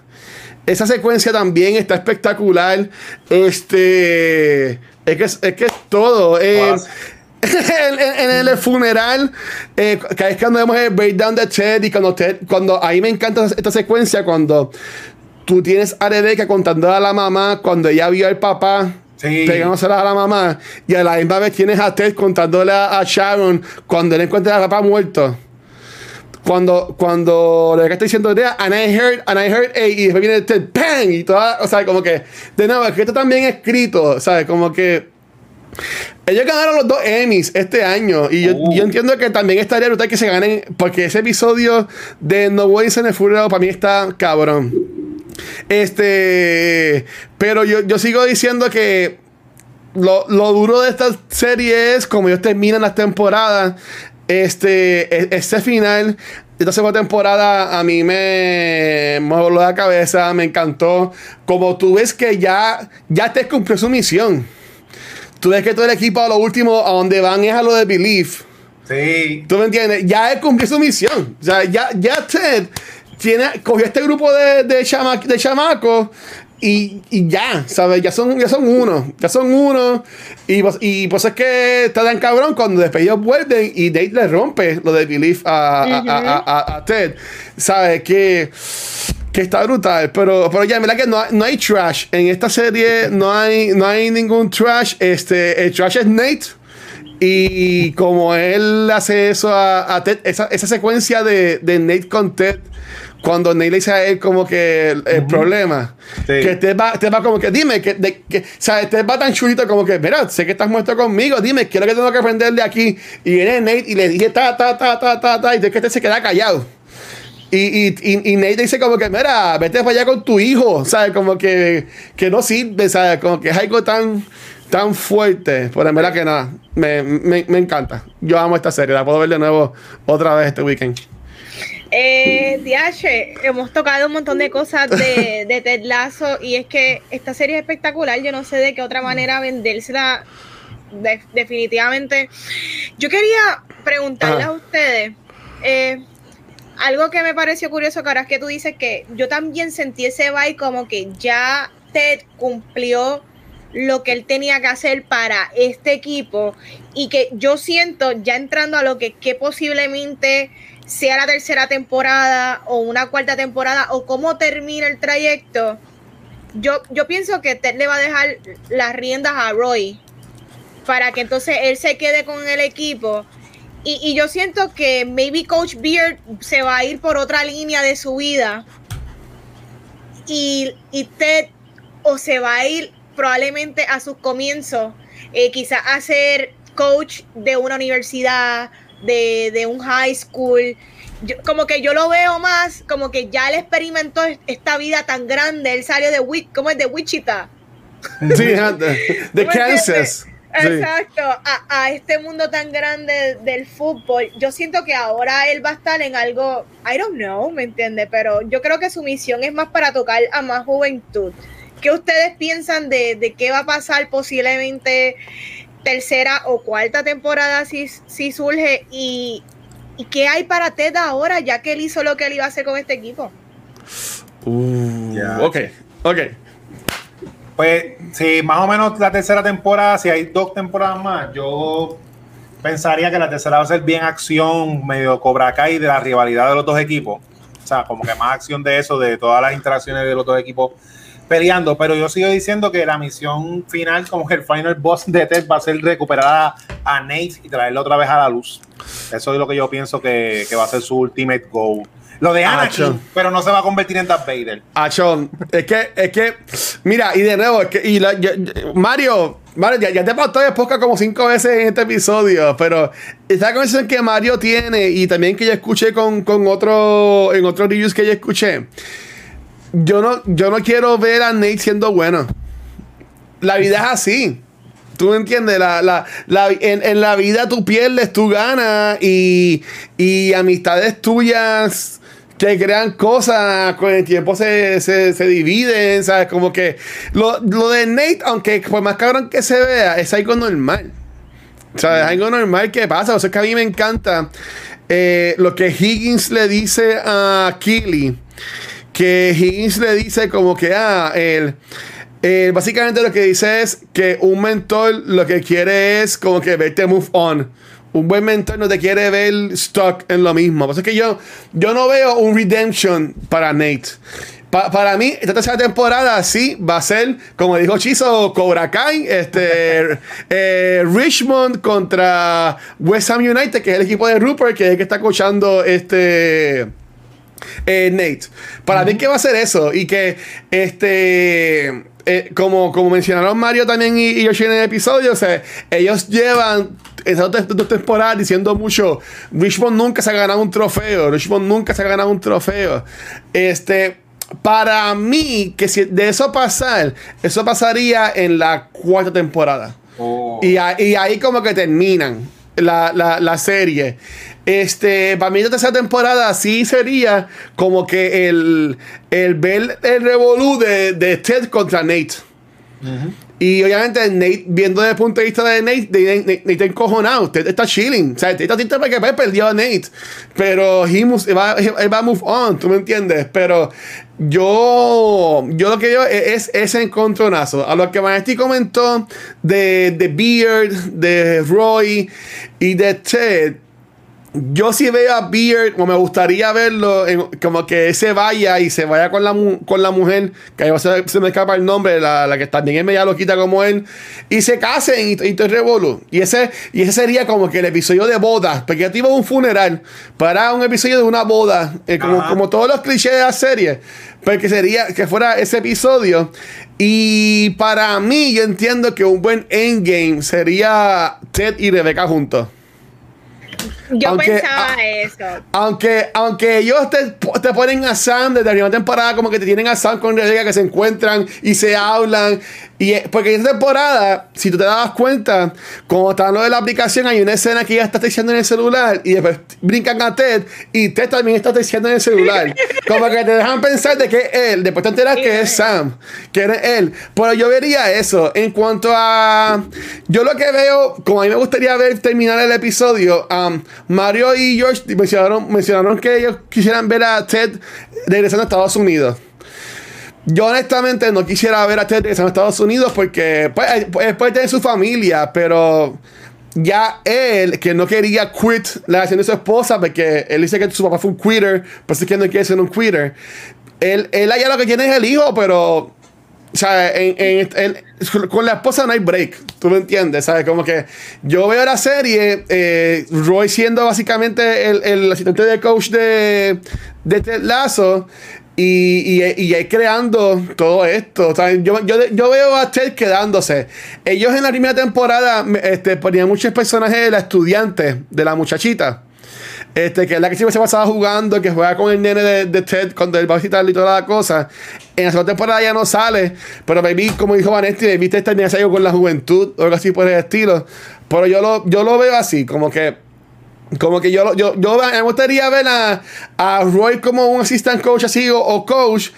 Esa secuencia también está espectacular. Este. Es que es, es, que es todo. Eh, en, en- en el funeral, eh, cada vez cuando vemos el breakdown de Ted y cuando Ted, cuando ahí me encanta esta secuencia cuando tú tienes a Rebecca contando a la mamá cuando ella vio al papá Sí. a la mamá y a la misma vez tienes a Ted contándole a, a Sharon cuando él encuentra al papá muerto cuando cuando Rebecca está diciendo "Yeah, and I heard and I heard eh", y después viene Ted bang y toda o sea como que de nuevo es que esto también es escrito sabes como que ellos ganaron los dos Emmys este año y yo, Uh. yo entiendo que también estaría brutal que se ganen porque ese episodio de No Boys en el Funeral para mí está cabrón. Este, pero yo, yo sigo diciendo que lo, lo duro de esta serie es como ellos terminan las temporadas. Este, e- este final de esta segunda temporada a mí me, me voló la cabeza, me encantó. Como tú ves que ya, ya te cumplió su misión. Tú ves que todo el equipo a lo último, a donde van es a lo de Belief. Sí. ¿Tú me entiendes? Ya él cumplió su misión. O sea, ya, ya Ted tiene, cogió este grupo de, de, chama- de chamacos y, y ya, ¿sabes? Ya son, ya son uno. Ya son uno. Y, pues- y pues es que está tan cabrón cuando después ellos vuelven y Dave le rompe lo de Belief a, a- a- a- a Ted. ¿Sabes? Que, que está brutal. Pero, pero ya, verdad que no, hay- no hay trash. En esta serie no hay, no hay ningún trash. Este, el trash es Nate. Y como él hace eso a, a Ted, esa, esa secuencia de, de Nate con Ted, cuando Nate le dice a él como que el, el problema, Sí. que Ted va, Ted va como que, dime, que, de, que, o sea, Ted va tan chulito como que, mira, sé que estás muerto conmigo, dime, ¿qué es lo que tengo que aprender de aquí? Y viene Nate y le dije, ta, ta, ta, ta, ta, ta, y es que Ted se queda callado. Y, y, y, y Nate dice como que, mira, vete para allá con tu hijo, ¿sabes? Como que, que no sirve, ¿sabes? Como que es algo tan, tan fuerte. Pero en verdad que nada, me, me, me encanta. Yo amo esta serie, la puedo ver de nuevo otra vez este weekend. Eh, DH, hemos tocado un montón de cosas de, de Ted Lasso y es que esta serie es espectacular. Yo no sé de qué otra manera vendérsela de- definitivamente. Yo quería preguntarles Ajá. a ustedes eh, algo que me pareció curioso, que ahora es que tú dices que yo también sentí ese vibe como que ya Ted cumplió lo que él tenía que hacer para este equipo y que yo siento ya entrando a lo que, que posiblemente sea la tercera temporada o una cuarta temporada o cómo termina el trayecto, yo, yo pienso que Ted le va a dejar las riendas a Roy para que entonces él se quede con el equipo Y, y yo siento que maybe Coach Beard se va a ir por otra línea de su vida. Y, y Ted o se va a ir probablemente a sus comienzos, eh, quizás a ser coach de una universidad, de, de un high school. Yo- como que yo lo veo más, como que ya él experimentó esta vida tan grande. Él salió de, Wi- ¿cómo es? de Wichita. Sí, de, de ¿Tú me Kansas. Sí. Exacto, a, a este mundo tan grande del fútbol. Yo siento que ahora él va a estar en algo, I don't know, ¿me entiende? Pero yo creo que su misión es más para tocar a más juventud. ¿Qué ustedes piensan de, de qué va a pasar posiblemente tercera o cuarta temporada si, si surge? Y, ¿Y qué hay para Ted ahora, ya que él hizo lo que él iba a hacer con este equipo? Uh, Ya. ok, ok. Pues sí, más o menos la tercera temporada, si hay dos temporadas más, yo pensaría que la tercera va a ser bien acción, medio Cobra Kai de la rivalidad de los dos equipos. O sea, como que más acción de eso, de todas las interacciones de los dos equipos peleando. Pero yo sigo diciendo que la misión final, como que el final boss de Ted va a ser recuperar a, a Nate y traerlo otra vez a la luz. Eso es lo que yo pienso que, que va a ser su ultimate goal. Lo de Anakin, pero no se va a convertir en Darth Vader. Achón, es que, es que, mira, y de nuevo, es que, y la- yo- yo- Mario, Mario, ya, ya te pasó de podcast como cinco veces en este episodio, pero esta conversación que Mario tiene y también que yo escuché con, con otro, en otros reviews que yo escuché, yo no, yo no quiero ver a Nate siendo bueno. La vida es así. ¿Tú me entiendes? La, la, la- en, en la vida tú pierdes, tú ganas y, y amistades tuyas que crean cosas con el tiempo se, se, se dividen, ¿sabes? Como que lo, lo de Nate, aunque por más cabrón que se vea, es algo normal. ¿Sabes? Algo normal que pasa. O sea, es que a mí me encanta eh, lo que Higgins le dice a Keely. Que Higgins le dice como que, ah, eh, básicamente lo que dice es que un mentor lo que quiere es como que verte move on. Un buen mentor no te quiere ver stuck en lo mismo. Por eso es que yo, yo no veo un redemption para Nate. Pa- para mí, esta tercera temporada sí va a ser, como dijo Chizo, Cobra Kai, este, eh, Richmond contra West Ham United, que es el equipo de Rupert, que es el que está coachando este eh, Nate. Para mí que va a ser eso y que este eh, como, como mencionaron Mario también y, y Yoshi en el episodio, o sea, ellos llevan esas dos, dos temporadas diciendo mucho, Richmond nunca se ha ganado un trofeo, Richmond nunca se ha ganado un trofeo. Este, para mí, que si de eso pasar, eso pasaría en la cuarta temporada. Oh. Y, a- y ahí como que terminan la, la- la serie. Este, para mí la tercera temporada sí sería como que el, el ver el revolú de, de Ted contra Nate. Y obviamente Nate, viendo desde el punto de vista de Nate, Nate, Nate encojonado, Ted está chilling. O sea, Ted está triste porque pues, perdió a Nate. Pero he move- él va, va a move on, ¿tú me entiendes? Pero yo, yo lo que es, es ese encontronazo. A lo que Vanesti comentó de, de Beard, de Roy y de Ted. Yo sí veo a Beard, o me gustaría verlo, en- como que se vaya y se vaya con la, con la mujer, que ahí se, se me escapa el nombre, la, la que también es media loquita como él, y se casen y, y te revolu. Y ese, y ese sería como que el episodio de boda, porque yo un funeral para un episodio de una boda, eh, como, como todos los clichés de la serie, pero que sería que fuera ese episodio. Y para mí, yo entiendo que un buen endgame sería Ted y Rebecca juntos. Yo Aunque- pensaba ah, eso. Aunque, aunque ellos te, te ponen a Sam desde la primera temporada, como que te tienen a Sam con Rebecca que se encuentran y se hablan. Y, eh, porque en esta temporada, si tú te dabas cuenta, como está lo de la aplicación, hay una escena que ella está texteando en el celular y después brincan a Ted y Ted también está texteando en el celular. como que te dejan pensar de que es él, después te enteras que es Sam, que eres él. Pero yo vería eso. En cuanto a. Yo lo que veo, como a mí me gustaría ver terminar el episodio, um, Mario y George mencionaron, que ellos quisieran ver a Ted regresando a Estados Unidos. Yo honestamente no quisiera ver a Ted regresando a Estados Unidos porque pues, pues, puede tener su familia, pero ya él, que no quería quit la relación de su esposa porque él dice que su papá fue un quitter, pues es que no quiere ser un quitter. Él, él allá lo que tiene es el hijo, pero o sea, con la esposa no hay break. ¿Tú me entiendes? ¿Sabes? Como que yo veo la serie, eh, Roy siendo básicamente el, el asistente de coach de, de Ted Lasso y, y, y él creando todo esto. O sea, yo, yo, yo veo a Ted quedándose. Ellos en la primera temporada este, ponían muchos personajes de la estudiante, de la muchachita. Este, que es la que siempre se pasaba jugando, que juega con el nene de, de Ted cuando él va a visitarle y toda la cosa. En la segunda temporada ya no sale, pero baby, como dijo Vanetti, baby está en algo con la juventud o algo así por el estilo. Pero yo lo, yo lo veo así, como que como que yo, yo, yo me gustaría ver a, a Roy como un assistant coach así o coach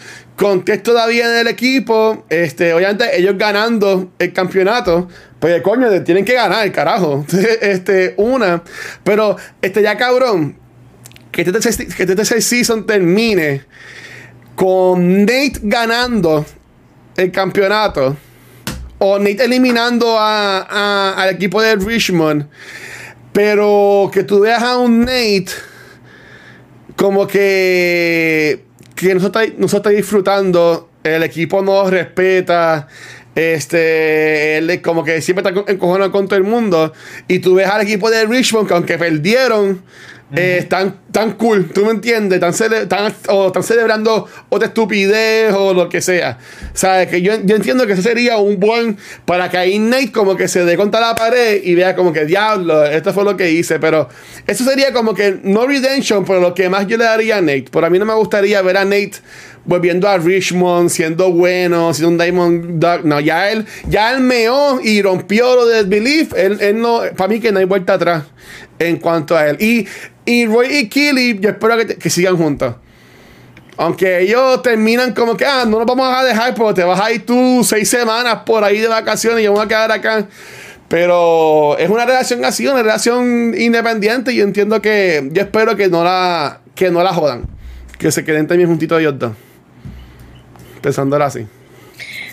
con Ted todavía en el equipo. Este, obviamente ellos ganando el campeonato. Pues coño, tienen que ganar, carajo. Este, una. Pero este ya cabrón. Que este que este tercer season termine con Nate ganando el campeonato. O Nate eliminando a- al equipo de Richmond. Pero que tú veas a un Nate como que, que no está, disfrutando, el equipo no respeta, este, él como que siempre está encojonado con todo el mundo. Y tú ves al equipo de Richmond que aunque perdieron, eh, están tan cool, ¿tú me entiendes? Están, cele- o están celebrando otra estupidez o lo que sea. ¿Sabes? Que yo, yo entiendo que eso sería un buen para que ahí Nate como que se dé contra la pared y vea como que diablo, esto fue lo que hice. Pero eso sería como que no redemption, pero lo que más yo le daría a Nate. Por a mí no me gustaría ver a Nate volviendo a Richmond, siendo bueno, siendo un Diamond Dog. No, ya él, ya él meó y rompió lo del belief. Él, él no, para mí que no hay vuelta atrás en cuanto a él. Y, y Roy y Killy, yo espero que, que sigan juntos. Aunque ellos terminan como que, ah, no nos vamos a dejar porque te vas a ir tú seis semanas por ahí de vacaciones y yo voy a quedar acá. Pero es una relación así, una relación independiente y yo entiendo que, yo espero que no la, que no la jodan. Que se queden también juntitos ellos dos. Pensándolo así.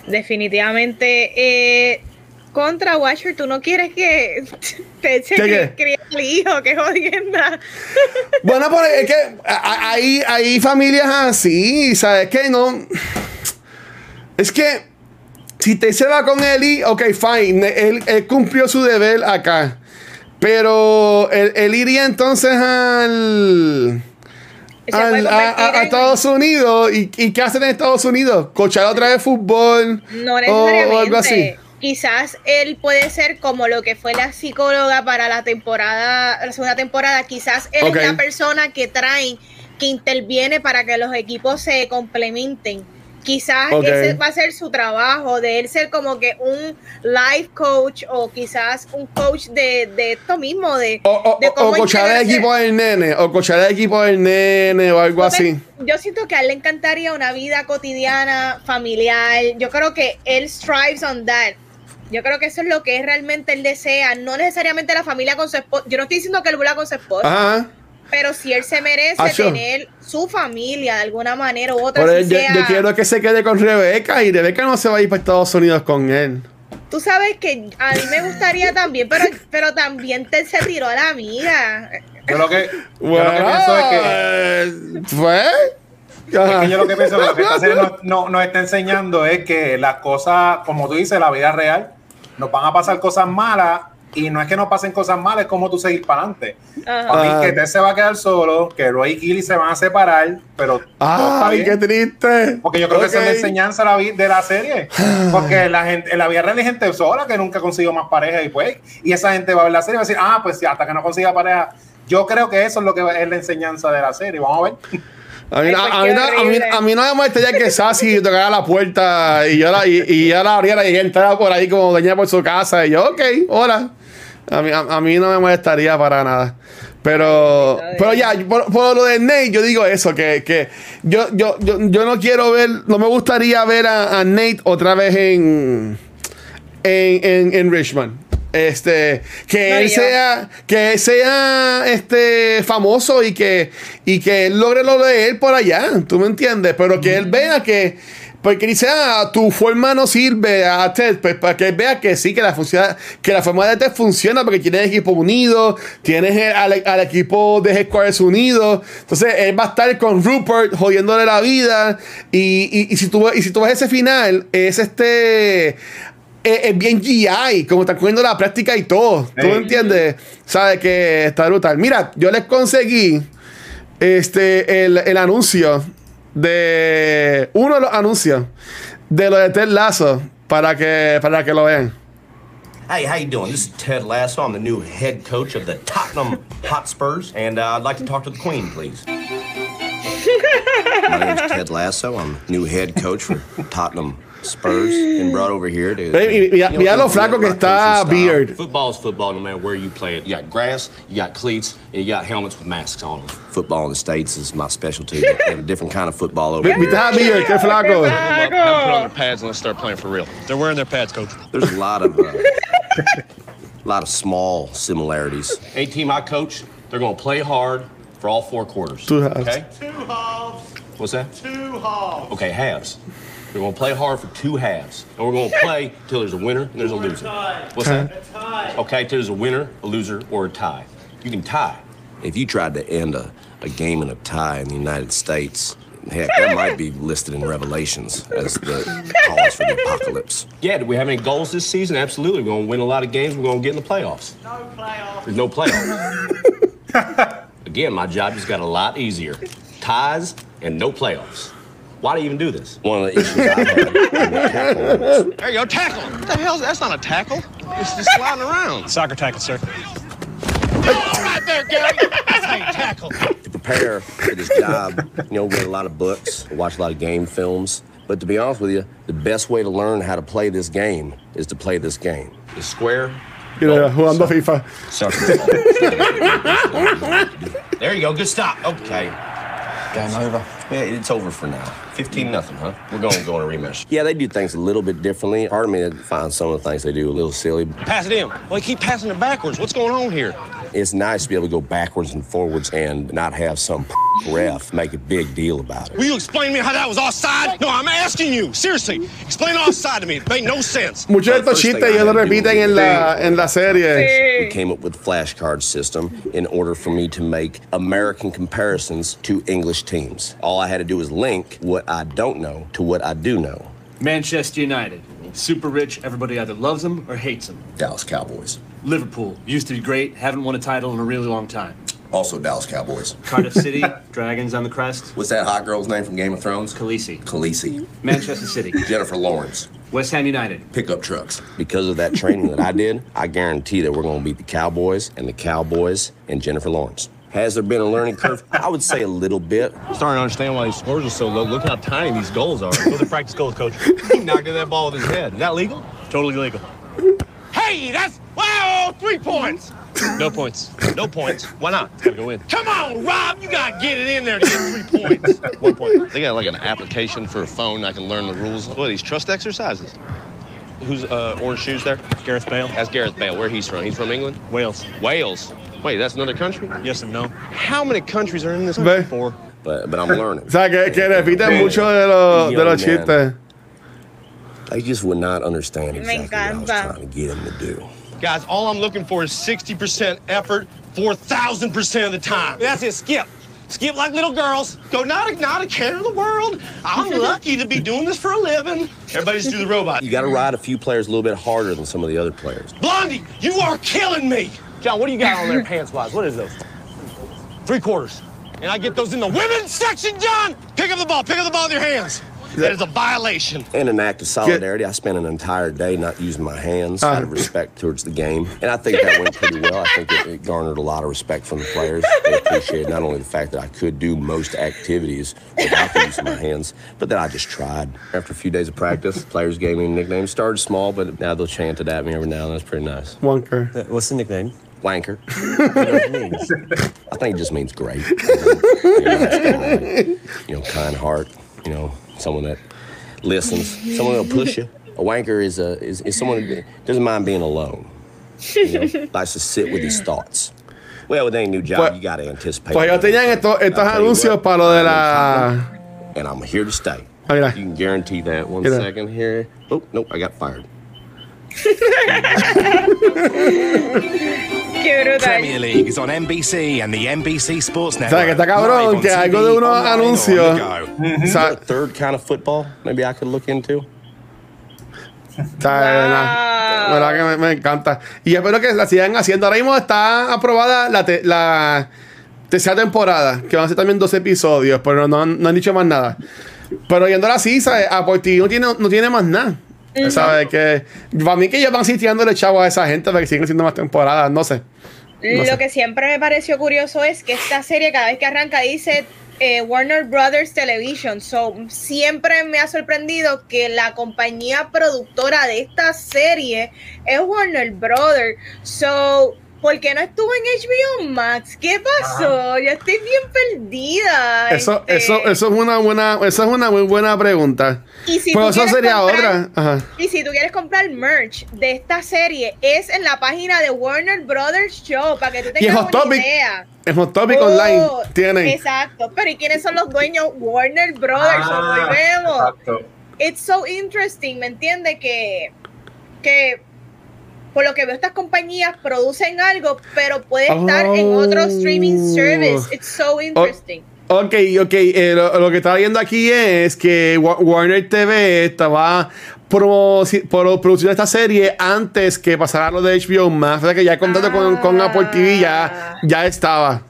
Definitivamente. Eh, contra Watcher, tú no quieres que te echen al hijo, que jodienda. Bueno, pero es que hay, hay familias así, ¿sabes qué? No. Es que si te se va con Eli, ok, fine. Él, él cumplió su deber acá. Pero él, él iría entonces al. A, Estados Unidos. ¿Y, ¿Y qué hacen en Estados Unidos? ¿Cochar otra vez fútbol? No o- necesariamente. o algo así. Quizás él puede ser como lo que fue la psicóloga para la temporada, la segunda temporada. Quizás él es la persona que trae, que interviene para que los equipos se complementen. Quizás ese va a ser su trabajo, de él ser como que un life coach o quizás un coach de, de esto mismo, de, O, o, de o- o cochar el equipo del nene. O cochar el equipo del nene o algo así. Yo siento que a él le encantaría una vida cotidiana, familiar. Yo creo que él strives on that. Yo creo que eso es lo que realmente él desea. No necesariamente la familia con su esposa. Yo no estoy diciendo que él vuelva con su esposa, Ajá. pero si él se merece Acho. tener su familia de alguna manera u otra. Él, yo, sea- yo quiero que se quede con Rebeca y Rebeca no se va a ir para Estados Unidos con él. Tú sabes que a mí me gustaría también, pero, pero también te se tiró a la amiga. Yo lo que, yo lo que pienso es que. ¿Fue? Es Ajá. que yo lo que pienso que lo que esta serie nos, no- nos está enseñando es que las cosas, como tú dices, la vida real, nos van a pasar cosas malas y no es que nos pasen cosas malas, es como tú seguir para adelante. Para Ah. mí que Ted se va a quedar solo, que Roy y Killy se van a separar, pero está Ay, qué triste. Porque yo creo que esa es la enseñanza de la, vi- de la serie. Porque la gente, en la vida real hay gente sola que nunca consiguió más pareja y pues, y esa gente va a ver la serie y va a decir, ah, pues sí, hasta que no consiga pareja. Yo creo que eso es lo que es la enseñanza de la serie. Vamos a ver. A mí, Ay, a- pues, a mí no- a mí- a mí no me molestaría que Sassy tocara la puerta y yo la, y, y yo la abriera y entrara por ahí como dueña por su casa. Y yo, ok, hola. A mí, a, mí no me molestaría para nada. Pero, pero ya, por, por lo de Nate, yo digo eso, que, que yo, yo, yo, yo no quiero ver, no me gustaría ver a, a Nate otra vez en, en, en, en Richmond. Este, que No, él yo. sea, que él sea este famoso y que, y que él logre lo de él por allá, tú me entiendes, pero que él vea que, porque dice, ah, tu forma no sirve a Ted, pues para que él vea que sí, que la, funciona, que la forma de Ted funciona porque tienes equipo unido, tienes el- al, al equipo de Headquarters unido, entonces él va a estar con Rupert jodiéndole la vida. Y, y, y si tú, y si tú ves ese final, es este es, es bien GI, como están cogiendo la práctica y todo. ¿Tú Sí. entiendes? ¿Sabes que está brutal? Mira, yo les conseguí este, el, el anuncio de. Uno de los anuncios de lo de Ted Lasso para que, para que lo vean. Hey, how you doing? This is Ted Lasso. I'm the new head coach of the Tottenham Hotspurs, and uh, I'd like to talk to the Queen, please. My name's Ted Lasso. I'm new head coach for Tottenham Spurs, and brought over here to. Ve, mira- mira lo flaco que está. Beard. Football is football no matter where you play it. You got grass, you got cleats, and you got helmets with masks on them. Football in the States is my specialty. They have a different kind of football over Vi- here. ¿Viste a Beard? ¡Qué flaco! Have them put on their pads and let's start playing for real. They're wearing their pads, coach. There's a lot of. Uh, a lot of small similarities. A team I coach, they're going to play hard for all four quarters. Two halves. Okay? Two halves. What's that? Two halves. Okay, halves. We're going to play hard for two halves. And we're going to play till there's a winner and there's a loser. What's that? A tie. Okay, till there's a winner, a loser, or a tie. You can tie. If you tried to end a, a game in a tie in the United States, heck, that might be listed in Revelations as the cause for the apocalypse. Yeah, do we have any goals this season? Absolutely. We're going to win a lot of games. We're going to get in the playoffs. No playoffs. There's no playoffs. Again, my job just got a lot easier. Ties and no playoffs. Why do you even do this? One of the issues I had in the tackle was There you go, tackle. What the hell? That's not a tackle. It's just sliding around. Soccer tackle, sir. All right there, Gary. That's how you tackle. to prepare for this job, you know, read a lot of books, watch a lot of game films. But to be honest with you, the best way to learn how to play this game is to play this game. The square. Mira, jugando FIFA. Soccer. There you go. Good stop. Okay. Game over? Yeah, it's over for now. 15 nothing, huh? We're going to go on a rematch. Yeah, they do things a little bit differently. Part of me finds some of the things they do a little silly. Pass it in. Well, you keep passing it backwards. What's going on here? It's nice to be able to go backwards and forwards and not have some ref make a big deal about it. Will you explain to me how that was offside? No, I'm asking you. Seriously. Explain offside to me. It made no sense. Muchos de estos chistes ellos lo repiten en la, en la serie. We came up with a flashcard system in order for me to make American comparisons to English teams. All I had to do was link what I don't know to what I do know. Manchester United. Super rich, everybody either loves them or hates them. Dallas Cowboys. Liverpool. Used to be great, haven't won a title in a really long time. Also Dallas Cowboys. Cardiff City, Dragons on the crest. What's that hot girl's name from Game of Thrones? Khaleesi. Khaleesi. Manchester City. Jennifer Lawrence. West Ham United. Pickup trucks. Because of that training that I did, I guarantee that we're going to beat the Cowboys and the Cowboys and Jennifer Lawrence. Has there been a learning curve? I would say a little bit. starting to understand why these scores are so low. Look how tiny these goals are. Those are practice goals, coach. he knocked in that ball with his head. Is that legal? Totally legal. Hey, that's wow, three points. No points. No points. Why not? Gotta go in. Come on, Rob, you gotta get it in there to get three points. One point. They got like an application for a phone. I can learn the rules. What are these trust exercises? Who's uh, orange shoes there? Gareth Bale. That's Gareth Bale. Where he's from? He's from England. Wales. Wales. Wait, that's another country. Yes and no. How many countries are in this Ve. country? Four. But, but I'm learning. O sea, que, que repiten mucho de, los de los Young chistes. They just would not understand Me exactly what I was trying to get them to do. Guys, all I'm looking for is 60% effort, 4,000% of the time. That's it, skip. Skip like little girls. Go, not a, not a care in the world. I'm lucky to be doing this for a living. Everybody just do the robot. You got to ride a few players a little bit harder than some of the other players. Blondie, you are killing me. John, what do you got on there pants-wise? What is those? Three quarters. And I get those in the women's section, John. Pick up the ball. Pick up the ball with your hands. That is a violation. In an act of solidarity, I spent an entire day not using my hands out of uh. respect towards the game. And I think that went pretty well. I think it, it garnered a lot of respect from the players. They appreciated not only the fact that I could do most activities without the use of my hands, but that I just tried. After a few days of practice, players gave me nicknames. Started small, but now they'll chant it at me every now and then. It's pretty nice. Wonker. Uh, what's the nickname? Wanker. You know what it means? I think it just means great. You know, you know, kind heart. You know, someone that listens, someone that'll push you. A wanker is a is, is someone that doesn't mind being alone. You know, likes to sit with his thoughts. Well, with any new job, Pues- you got to anticipate. Pues ellos tenían estos, estos I'll tell you anuncios what, para lo de la. and I'm here to stay. Ah, mira. You can guarantee that. One Mira. second here. Oh, nope, I got fired. Qué brutal. Premier League is on NBC and the NBC Sports O Network. sea, que está cabrón que algo de unos anuncios. O sea, A third kind of football maybe I could look into. O sea, la- verdad que me, me encanta. Y espero que la sigan haciendo. Ahora mismo está aprobada la, te- la tercera temporada, que van a ser también dos episodios, pero no, han- no han dicho más nada. Pero yéndola así, ¿sabes? Apple TV no tiene, no tiene más nada. ¿Sabes? Que para mí que ellos van sitiándole chavo a esa gente para que sigan haciendo más temporadas, no sé. No Lo sé. que siempre me pareció curioso es que esta serie cada vez que arranca dice eh, Warner Brothers Television. So, siempre me ha sorprendido que la compañía productora de esta serie es Warner Brothers. So, ¿por qué no estuvo en HBO Max? ¿Qué pasó? Yo estoy bien perdida. Eso, este. eso, eso es una buena, eso es una muy buena pregunta. Y si tú eso sería comprar- otra. Ajá. Y si tú quieres comprar merch de esta serie, es en la página de Warner Brothers Show, para que tú tengas Hot una Topic, idea. en Hot Topic Oh, Online tienen. Exacto. Pero ¿y quiénes son los dueños? Warner Brothers. Ah, volvemos. exacto. It's so interesting, ¿me entiendes? Que, que por lo que veo, estas compañías producen algo, pero puede estar en otro streaming Oh. service. It's so interesting. Ok, ok. eh, lo, lo que estaba viendo aquí es que Wa- Warner TV estaba pro- produciendo esta serie antes que pasara lo de HBO Max. O sea que ya contando con, con Apple TV ya, ya estaba.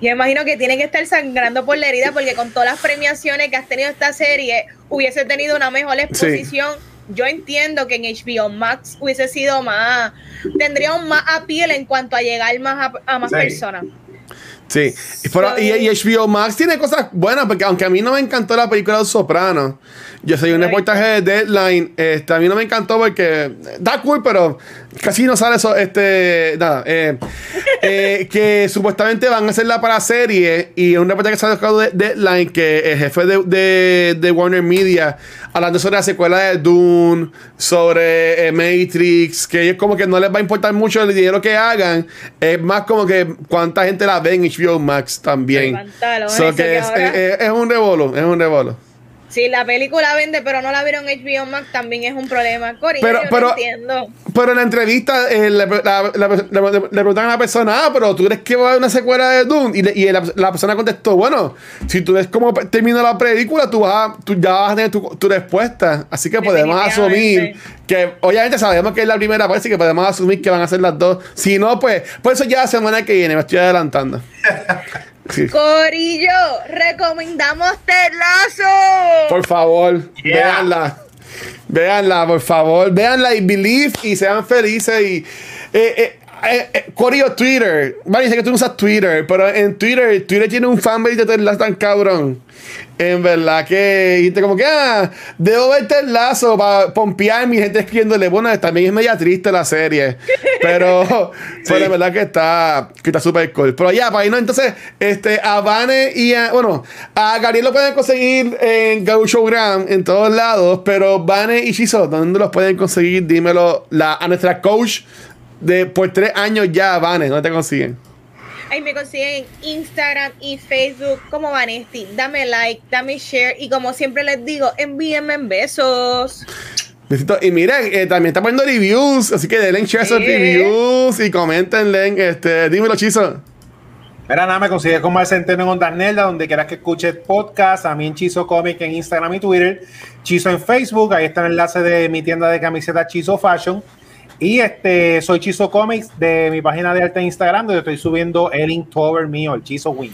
Yo imagino que tiene que estar sangrando por la herida porque con todas las premiaciones que has tenido esta serie hubiese tenido una mejor exposición. Yo entiendo que en HBO Max hubiese sido más, tendría un más appeal en cuanto a llegar más a, a más Sí. personas. Sí. Pero- y, y HBO Max tiene cosas buenas porque aunque a mí no me encantó la película de Los Sopranos, yo soy un reportaje de Deadline, este, a mí no me encantó porque da cool, pero casi no sale eso, este, nada, eh, eh, que supuestamente van a hacerla para serie y un reportaje que salió de Deadline que el jefe de, de, de Warner Media hablando sobre la secuela de Dune, sobre eh, Matrix, que ellos como que no les va a importar mucho el dinero que hagan, es más como que cuánta gente la ve en HBO Max también. So que es, es un rebolo, es un rebolo. Si la película vende pero no la vieron HBO Max también es un problema. Pero- yo pero- no entiendo. Pero en la entrevista eh, le, la- la- la- le preguntan a la persona, ah, pero tú crees que va a haber una secuela de Dune? Y, le- y la, la persona contestó, bueno, si tú ves cómo termina la película, tú, vas a- tú ya vas a tener tu, tu respuesta. Así que podemos asumir que, obviamente sabemos que es la primera parte, así que podemos asumir que van a ser las dos. Si no, pues, por eso ya la semana que viene, me estoy adelantando. Sí. Corillo, recomendamos Terlazo. Por favor, Yeah. véanla. Véanla, por favor. Véanla y believe y sean felices. Y, eh, eh, eh, eh, Corillo, Twitter. Vale, sé que tú no usas Twitter, pero en Twitter, Twitter tiene un fanbase de Ted Lasso tan cabrón. En verdad que, y te como que, ah, debo ver Ted Lasso para pompear mi gente escribiéndole. Bueno, también es media triste la serie. Pero, pero en verdad que está que está súper cool. Pero ya, para irnos entonces, este, a Vane y a, bueno, a Gabriel lo pueden conseguir en Gauchogram en todos lados, pero Vane y Shizo, ¿dónde los pueden conseguir? Dímelo la, a nuestra coach de por tres años ya, Vane, ¿dónde te consiguen? Ahí me consiguen en Instagram y Facebook como Vanesti. Dame like, dame share y como siempre les digo, envíenme besos. Besitos. Y miren, eh, también está poniendo reviews, así que denle share esos Sí. reviews y comentenle, este, dímelo, Chizo. Mira, nada, me consigues con Mar Centeno en Ondas Nelda, donde quieras que escuches podcast, a mí en Chizo Comic en Instagram y Twitter, Chizo en Facebook, ahí está el enlace de mi tienda de camisetas Chizo Fashion. Y este, soy Chizo Comics de mi página de arte en Instagram, donde estoy subiendo el Inktober mío, el Chizo Win.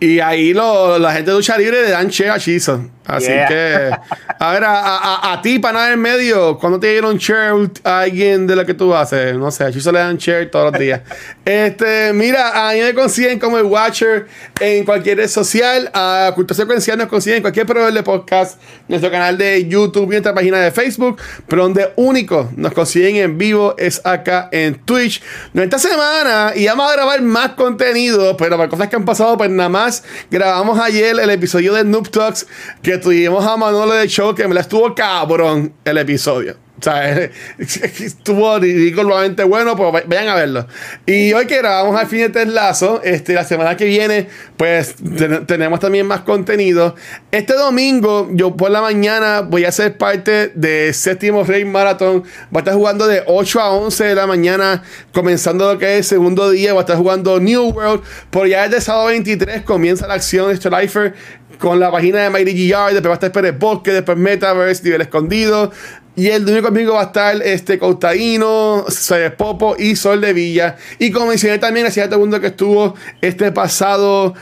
Y ahí lo, la gente de lucha libre le dan share a Chizo. Así Yeah. que, a ver, a, a, a ti, para nada en medio, cuando te dieron share a alguien de lo que tú haces? No sé, a Chizo le dan share todos los días. este, mira, a mí me consiguen como el Watcher en cualquier red social. A Cultura Secuencial nos consiguen en cualquier proveedor de podcast, nuestro canal de YouTube y nuestra página de Facebook. Pero donde único nos consiguen en vivo es acá en Twitch. No, esta semana y vamos a grabar más contenido, pero para cosas que han pasado, pues nada más grabamos ayer el episodio de Noob Talks que tuvimos a Manolo de Show, que me la estuvo cabrón el episodio. O sea, estuvo ridículamente bueno, pues va- vayan a verlo. Y hoy que grabamos al fin de Teslazo, este, la semana que viene, pues ten- tenemos también más contenido. Este domingo, yo por la mañana voy a ser parte de Séptimo Rey Marathon. Va a estar jugando de 8 a 11 de la mañana, comenzando lo que es el segundo día. Va a estar jugando New World. Por ya desde sábado 23 comienza la acción de Strifer con la página de Mighty GR. Después va a estar Pérez Bosque, después Metaverse, Nivel Escondido. Y el domingo conmigo va a estar este Costaíno, Popo y Sol de Villa. Y como mencioné también, gracias a todo el mundo que estuvo este pasado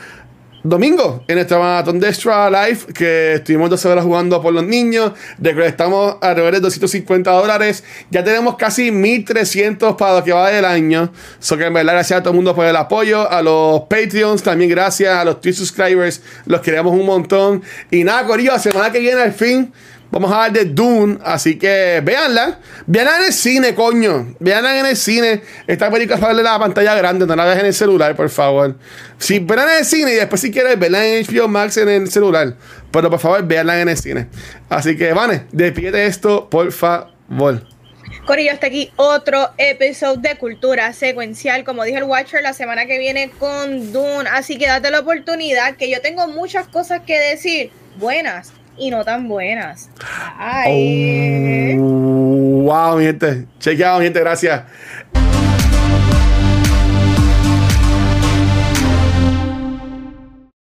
domingo en nuestra maratón de Extra Life que estuvimos dos horas jugando por los niños estamos alrededor de 250 dólares. Ya tenemos casi 1300 para lo que va del año. So que en verdad gracias a todo el mundo por el apoyo a los Patreons también gracias a los Twitch subscribers los queremos un montón. Y nada Corillo la semana que viene al fin Vamos a hablar de Dune, así que véanla. Véanla en el cine, coño. Véanla en el cine. Esta película es para la pantalla grande, no la veas en el celular, por favor. Si véanla en el cine y después si quieres verla en HBO Max en el celular. Pero por favor, véanla en el cine. Así que, Vane, despídete esto, por favor. Corillo, hasta aquí otro episodio de Cultura Secuencial. Como dije el Watcher, la semana que viene con Dune. Así que date la oportunidad, que yo tengo muchas cosas que decir. Buenas y no tan buenas. Ay. Oh, wow, mi gente. Chequeado, mi gente, gracias.